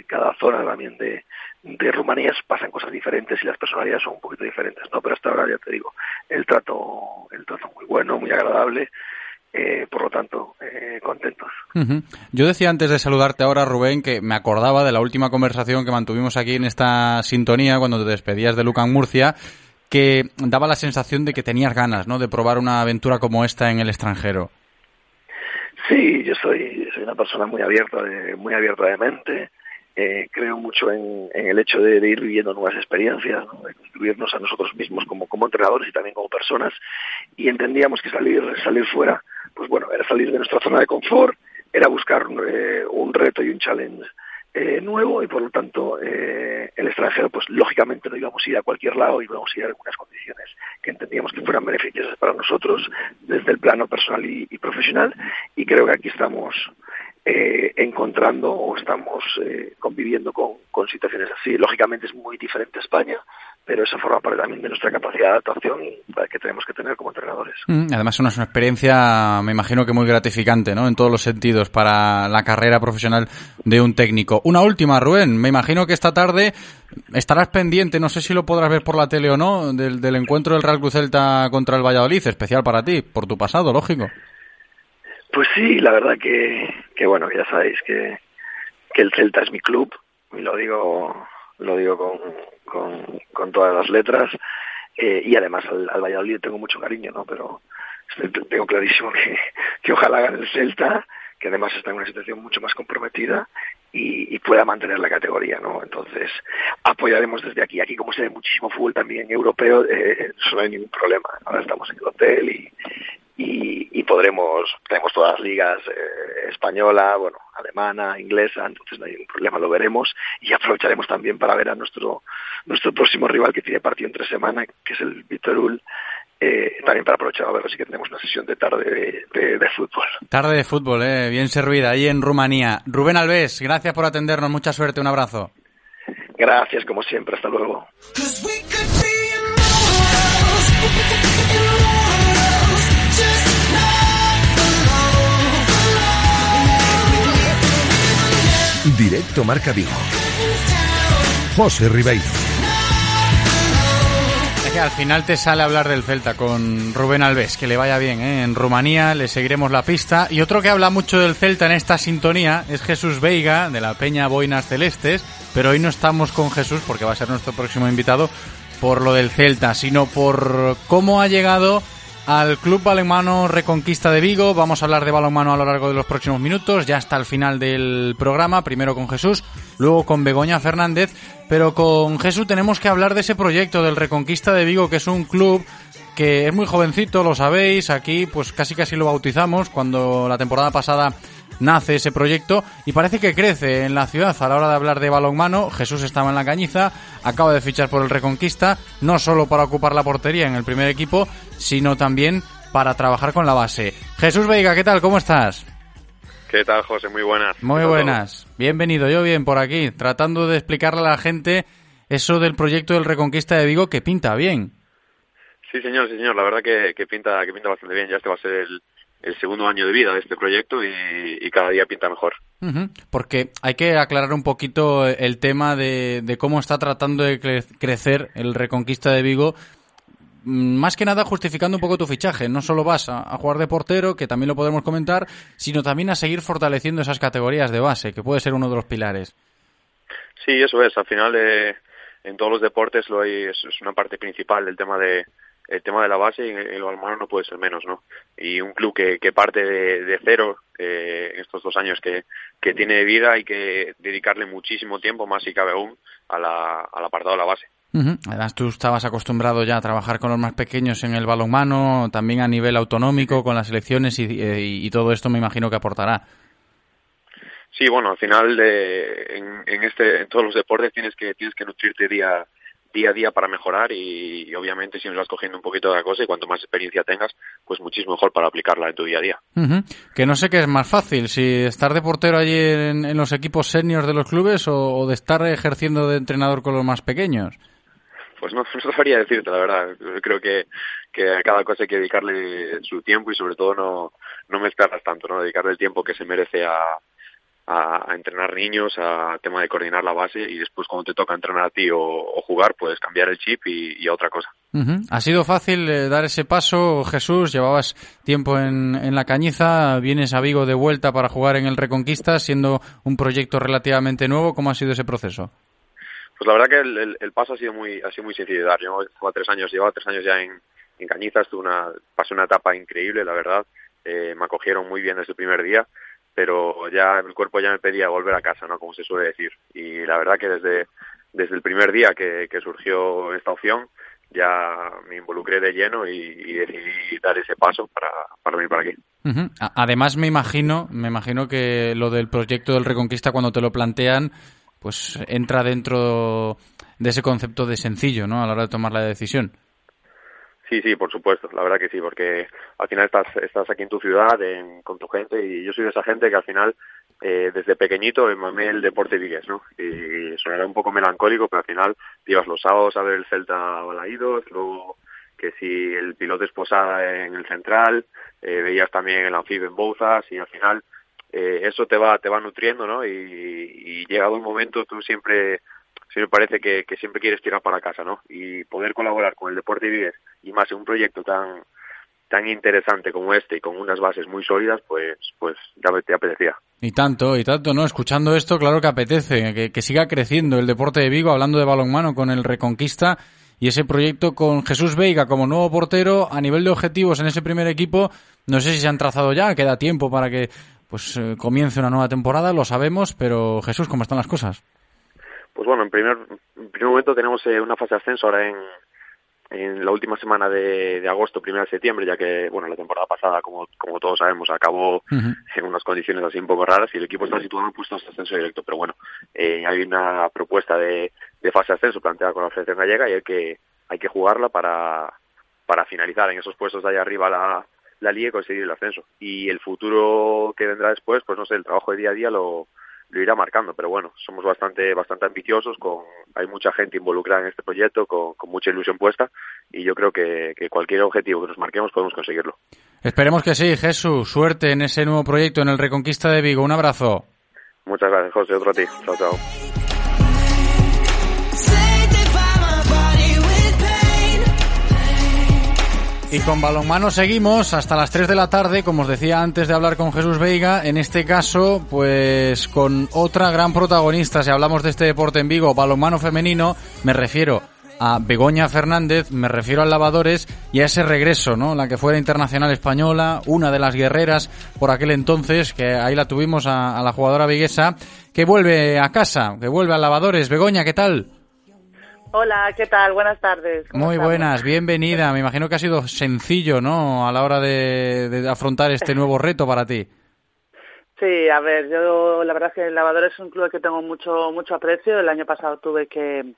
cada zona también de, de Rumanía pasan cosas diferentes y las personalidades son un poquito diferentes, ¿no? Pero hasta ahora ya te digo, el trato, el trato muy bueno, muy agradable. Eh, por lo tanto, eh, contentos. Yo decía antes de saludarte ahora, Rubén, que me acordaba de la última conversación que mantuvimos aquí en esta sintonía cuando te despedías de Lucan Murcia, que daba la sensación de que tenías ganas, ¿no? De probar una aventura como esta en el extranjero. Sí, yo soy, soy una persona muy abierta de, muy abierta de mente. Eh, creo mucho en, el hecho de, ir viviendo nuevas experiencias, de construirnos a nosotros mismos como, como entrenadores y también como personas. Y entendíamos que salir, salir fuera, pues bueno, era salir de nuestra zona de confort, era buscar eh, un reto y un challenge eh, nuevo y por lo tanto eh, el extranjero pues lógicamente no íbamos a ir a cualquier lado íbamos a ir a algunas condiciones que entendíamos que fueran beneficiosas para nosotros desde el plano personal y, y profesional. Y creo que aquí estamos eh, encontrando o estamos eh, conviviendo con, situaciones así. Lógicamente es muy diferente a España, pero eso forma parte también de nuestra capacidad de adaptación que tenemos que tener como entrenadores. Mm, además, es una experiencia, me imagino que muy gratificante, ¿no? En todos los sentidos para la carrera profesional de un técnico. Una última, Rubén. Me imagino que esta tarde estarás pendiente, no sé si lo podrás ver por la tele o no, del, del encuentro del Real Cruz Celta contra el Valladolid, especial para ti, por tu pasado, lógico. Pues sí, la verdad que, que bueno, ya sabéis que, que el Celta es mi club, y lo digo, lo digo con, con, todas las letras, eh, y además al, al, Valladolid tengo mucho cariño, ¿no? Pero tengo clarísimo que, que ojalá gane el Celta, que además está en una situación mucho más comprometida y, y, pueda mantener la categoría, ¿no? Entonces, apoyaremos desde aquí. Aquí, como se ve muchísimo fútbol también europeo, eh, no hay ningún problema. Ahora estamos en el hotel y, y, y podremos, tenemos todas las ligas, eh, española, bueno, alemana, inglesa, entonces no hay ningún problema, lo veremos y aprovecharemos también para ver a nuestro, nuestro próximo rival que tiene partido entre semana, que es el Vitorul, eh, también para aprovechar a ver si que tenemos una sesión de tarde de, de, de, fútbol. Tarde de fútbol, eh, bien servida ahí en Rumanía. Rubén Alves, gracias por atendernos, mucha suerte, un abrazo. Gracias, como siempre, hasta luego. Directo Marca Vigo. José Ribeiro. Al final te sale hablar del Celta con Rubén Alves, que le vaya bien ¿eh? en Rumanía, le seguiremos la pista. Y otro que habla mucho del Celta en esta sintonía es Jesús Veiga, de la Peña Boinas Celestes, pero hoy no estamos con Jesús porque va a ser nuestro próximo invitado por lo del Celta, sino por cómo ha llegado al Club Balonmano Reconquista de Vigo. Vamos a hablar de balonmano a lo largo de los próximos minutos, ya hasta el final del programa, primero con Jesús, luego con Begoña Fernández, pero con Jesús tenemos que hablar de ese proyecto del Reconquista de Vigo, que es un club que es muy jovencito, lo sabéis, aquí pues casi casi lo bautizamos cuando la temporada pasada nace ese proyecto y parece que crece en la ciudad a la hora de hablar de balonmano. Jesús estaba en la cañiza, acaba de fichar por el Reconquista, no solo para ocupar la portería en el primer equipo, sino también para trabajar con la base. Jesús Veiga, ¿qué tal? ¿Cómo estás? ¿Qué tal, José? Muy buenas. Muy buenas. Bienvenido, yo bien por aquí, tratando de explicarle a la gente eso del proyecto del Reconquista de Vigo que pinta bien. Sí, señor, sí, señor. La verdad que, que pinta que pinta bastante bien. Ya este va a ser el, el segundo año de vida de este proyecto y, y cada día pinta mejor. Uh -huh. Porque hay que aclarar un poquito el tema de, de cómo está tratando de cre crecer el Reconquista de Vigo. Más que nada justificando un poco tu fichaje. No solo vas a, a, jugar de portero, que también lo podemos comentar, sino también a seguir fortaleciendo esas categorías de base, que puede ser uno de los pilares. Sí, eso es. Al final, eh, en todos los deportes lo hay, es, es una parte principal del tema de, el tema de la base y el balonmano no puede ser menos, ¿no? Y un club que, que parte de, de cero eh, en estos dos años que, que tiene vida hay que dedicarle muchísimo tiempo, más si cabe aún, a la, al apartado de la base. Uh -huh. Además, tú estabas acostumbrado ya a trabajar con los más pequeños en el balonmano, también a nivel autonómico, con las selecciones y, y, y todo esto me imagino que aportará. Sí, bueno, al final de, en, en, este, en todos los deportes tienes que, tienes que nutrirte día, día a día para mejorar y, y, obviamente si nos vas cogiendo un poquito de la cosa y cuanto más experiencia tengas, pues muchísimo mejor para aplicarla en tu día a día. Uh -huh. Que no sé qué es más fácil, si estar de portero allí en, en los equipos seniors de los clubes o, o, de estar ejerciendo de entrenador con los más pequeños. Pues no, (laughs) no sabría decirte, la verdad. Creo que, que a cada cosa hay que dedicarle su tiempo y sobre todo no, no mezclarlas tanto, ¿no? Dedicarle el tiempo que se merece a, a, a, entrenar niños, a tema de coordinar la base y después cuando te toca entrenar a ti o, o jugar, puedes cambiar el chip y, y a otra cosa. Uh -huh. ¿Ha sido fácil eh, dar ese paso, Jesús? Llevabas tiempo en, en, la cañiza, vienes a Vigo de vuelta para jugar en el Reconquista, siendo un proyecto relativamente nuevo. ¿Cómo ha sido ese proceso? Pues la verdad que el, el, el paso ha sido muy ha sido muy sencillo de dar. Yo llevaba tres años, llevaba tres años ya en, en Cañiza, una, pasé una etapa increíble, la verdad. Eh, me acogieron muy bien desde el primer día pero ya el cuerpo ya me pedía volver a casa, ¿no? Como se suele decir. Y la verdad que desde, desde el primer día que, que surgió esta opción, ya me involucré de lleno y, decidí dar ese paso para, para venir para aquí. Además, me imagino, me imagino que lo del proyecto del Reconquista, cuando te lo plantean, pues entra dentro de ese concepto de sencillo, ¿no? A la hora de tomar la decisión. Sí, sí, por supuesto, la verdad que sí, porque al final estás, estás aquí en tu ciudad, en, con tu gente, y yo soy de esa gente que al final, eh, desde pequeñito, me mamé el deporte vigués, ¿no? Y sonará un poco melancólico, pero al final te los sábados a ver el Celta Balaídos, luego que si el piloto esposada en el central, eh, veías también el anfibio en Bouzas, y al final eh, eso te va, te va nutriendo, ¿no? Y, y llegado el momento tú siempre me parece que, siempre quieres tirar para casa, ¿no? Y poder colaborar con el Deporte Vives y más en un proyecto tan tan interesante como este y con unas bases muy sólidas, pues, pues ya te apetecía. Y tanto, y tanto, ¿no? Escuchando esto, claro que apetece, que, que siga creciendo el deporte de Vigo, hablando de balonmano con el Reconquista y ese proyecto con Jesús Veiga como nuevo portero a nivel de objetivos en ese primer equipo. No sé si se han trazado ya, queda tiempo para que pues eh, comience una nueva temporada, lo sabemos, pero Jesús, ¿cómo están las cosas? Pues bueno, en primer, en primer momento tenemos eh, una fase de ascenso ahora en, en la última semana de, de agosto, primera de septiembre, ya que bueno la temporada pasada, como, como todos sabemos, acabó en unas condiciones así un poco raras y el equipo está situado en puestos de ascenso directo. Pero bueno, eh, hay una propuesta de, de fase de ascenso planteada con la Federación Gallega y hay que, hay que jugarla para, para finalizar en esos puestos de allá arriba la, la liga y conseguir el ascenso. Y el futuro que vendrá después, pues no sé, el trabajo de día a día lo, lo irá marcando, pero bueno, somos bastante bastante ambiciosos, con hay mucha gente involucrada en este proyecto, con, con mucha ilusión puesta, y yo creo que, que, cualquier objetivo que nos marquemos podemos conseguirlo. Esperemos que sí, Jesús, suerte en ese nuevo proyecto, en el Reconquista de Vigo, un abrazo. Muchas gracias, José, otro a ti, chao, chao. Y con balonmano seguimos hasta las 3 de la tarde, como os decía antes de hablar con Jesús Veiga, en este caso, pues con otra gran protagonista, si hablamos de este deporte en Vigo, balonmano femenino, me refiero a Begoña Fernández, me refiero al Lavadores y a ese regreso, ¿no? La que fuera internacional española, una de las guerreras por aquel entonces, que ahí la tuvimos a, la jugadora viguesa, que vuelve a casa, que vuelve a Lavadores. Begoña, ¿qué tal? Hola, ¿qué tal? Buenas tardes. Muy estamos? buenas, bienvenida. Me imagino que ha sido sencillo, ¿no? A la hora de, de, afrontar este nuevo reto para ti. Sí, a ver, yo la verdad es que el lavador es un club que tengo mucho mucho aprecio. El año pasado tuve que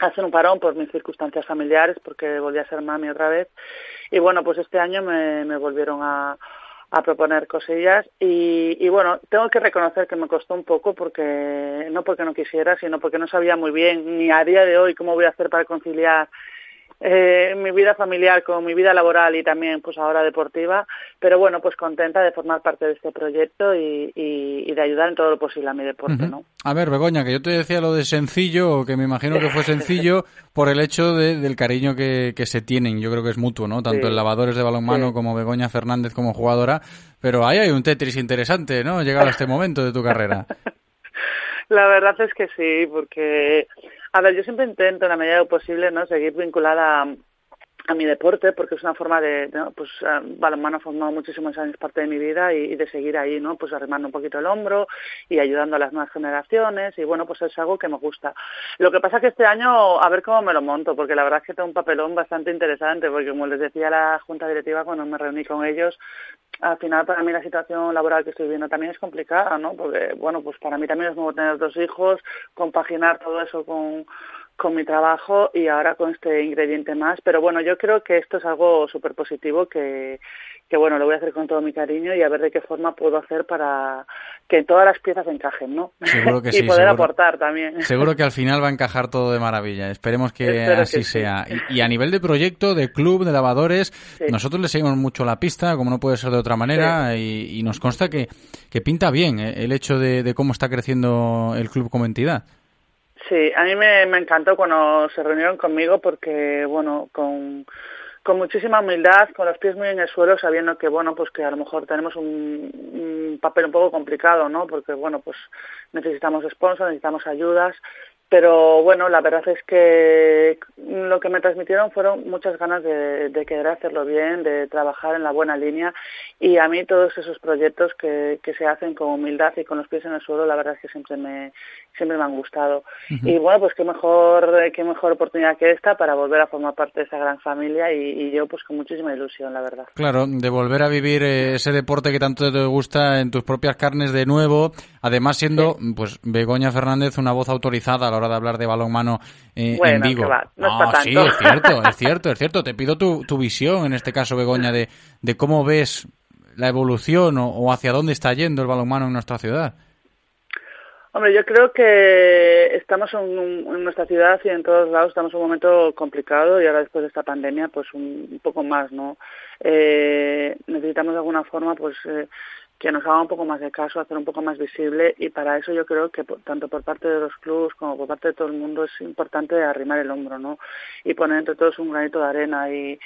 hacer un parón por mis circunstancias familiares porque volví a ser mami otra vez. Y bueno, pues este año me, me volvieron a, a proponer cosillas. Y, y, bueno, tengo que reconocer que me costó un poco porque, no porque no quisiera, sino porque no sabía muy bien ni a día de hoy cómo voy a hacer para conciliar eh, mi vida familiar con mi vida laboral y también pues ahora deportiva, pero bueno, pues contenta de formar parte de este proyecto y, y, y de ayudar en todo lo posible a mi deporte, Uh -huh. ¿no? A ver, Begoña, que yo te decía lo de sencillo, que me imagino que fue sencillo (laughs) por el hecho de, del cariño que, que, se tienen, yo creo que es mutuo, ¿no? Tanto sí. el lavadores de balonmano sí. como Begoña Fernández como jugadora, pero ahí hay un Tetris interesante, ¿no? Llegado a este momento de tu carrera. (laughs) La verdad es que sí, porque a ver, yo siempre intento, en la medida de lo posible, ¿no? seguir vinculada a, a mi deporte, porque es una forma de, ¿no? pues, uh, balonmano ha formado muchísimos años parte de mi vida y, de seguir ahí, ¿no? Pues arrimando un poquito el hombro y ayudando a las nuevas generaciones y bueno, pues es algo que me gusta. Lo que pasa que este año, a ver cómo me lo monto, porque la verdad es que tengo un papelón bastante interesante, porque como les decía la Junta Directiva cuando me reuní con ellos, al final para mí la situación laboral que estoy viviendo también es complicada, ¿no? Porque, bueno, pues para mí también es nuevo tener dos hijos, compaginar todo eso con, con mi trabajo y ahora con este ingrediente más. Pero bueno, yo creo que esto es algo súper positivo que, que, bueno, lo voy a hacer con todo mi cariño y a ver de qué forma puedo hacer para que todas las piezas encajen, ¿no? Seguro que (laughs) y sí. poder seguro, aportar también. Seguro que al final va a encajar todo de maravilla. Esperemos que Espero así que sí. sea. Y, y, a nivel de proyecto, de club, de lavadores, Sí. nosotros le seguimos mucho la pista, como no puede ser de otra manera, y, y nos consta que, que pinta bien eh, el hecho de, de cómo está creciendo el club como entidad. Sí, a mí me, me encantó cuando se reunieron conmigo porque, bueno, con, con muchísima humildad, con los pies muy en el suelo, sabiendo que, bueno, pues que a lo mejor tenemos un, papel un poco complicado, ¿no? Porque, bueno, pues necesitamos sponsors, necesitamos ayudas, pero bueno, la verdad es que lo que me transmitieron fueron muchas ganas de, de, querer hacerlo bien, de trabajar en la buena línea y a mí todos esos proyectos que, que se hacen con humildad y con los pies en el suelo, la verdad es que siempre me, siempre me han gustado. Uh -huh. Y bueno, pues qué mejor, qué mejor oportunidad que esta para volver a formar parte de esa gran familia y, y yo pues con muchísima ilusión, la verdad. Claro, de volver a vivir eh, ese deporte que tanto te gusta en tus propias carnes de nuevo, además siendo sí. pues Begoña Fernández una voz autorizada a la hora de hablar de balonmano eh, bueno, en Vigo. Va, no, no sí, es cierto, (laughs) es cierto, es cierto. Te pido tu, tu visión, en este caso, Begoña, de, de cómo ves la evolución o, o hacia dónde está yendo el balonmano en nuestra ciudad. Hombre, yo creo que estamos en, en, nuestra ciudad y en todos lados estamos en un momento complicado y ahora después de esta pandemia pues un, un poco más, ¿no? Eh, necesitamos de alguna forma pues eh, que nos haga un poco más de caso, hacer un poco más visible y para eso yo creo que tanto por parte de los clubes como por parte de todo el mundo es importante arrimar el hombro, ¿no? Y poner entre todos un granito de arena y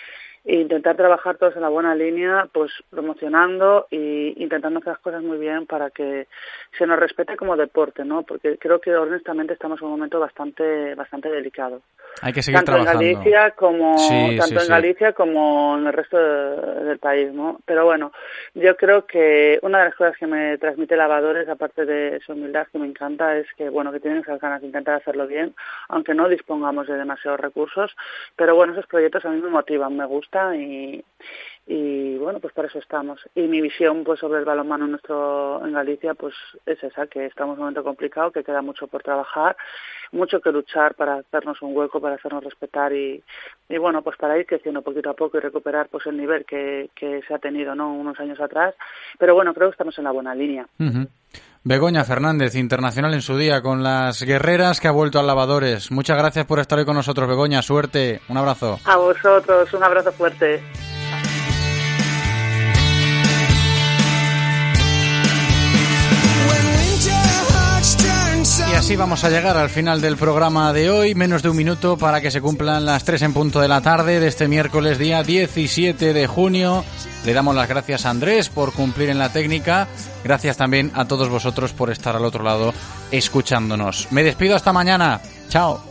e intentar trabajar todos en la buena línea, pues promocionando e intentando hacer las cosas muy bien para que se nos respete como deporte, ¿no? Porque creo que honestamente estamos en un momento bastante bastante delicado. Hay que seguir tanto trabajando. en Galicia como Sí, tanto sí, en sí. Galicia como en el resto de- del país, ¿no? Pero bueno, yo creo que una de las cosas que me transmite Lavadores, aparte de su humildad que me encanta, es que bueno que tienen esas ganas de intentar hacerlo bien, aunque no dispongamos de demasiados recursos. Pero bueno, esos proyectos a mí me motivan, me gustan y y bueno pues por eso estamos y mi visión pues sobre el balonmano en nuestro en Galicia pues es esa que estamos en un momento complicado que queda mucho por trabajar mucho que luchar para hacernos un hueco para hacernos respetar y, y bueno pues para ir creciendo poquito a poco y recuperar pues el nivel que, que se ha tenido no unos años atrás pero bueno creo que estamos en la buena línea Ujú. Begoña Fernández, internacional en su día con las guerreras que ha vuelto al lavadores. Muchas gracias por estar hoy con nosotros, Begoña. Suerte. Un abrazo. a vosotros un abrazo fuerte Y así vamos a llegar al final del programa de hoy. Menos de un minuto para que se cumplan las 3 en punto de la tarde de este miércoles día 17 de junio. Le damos las gracias a Andrés por cumplir en la técnica. Gracias también a todos vosotros por estar al otro lado escuchándonos. Me despido hasta mañana. Chao.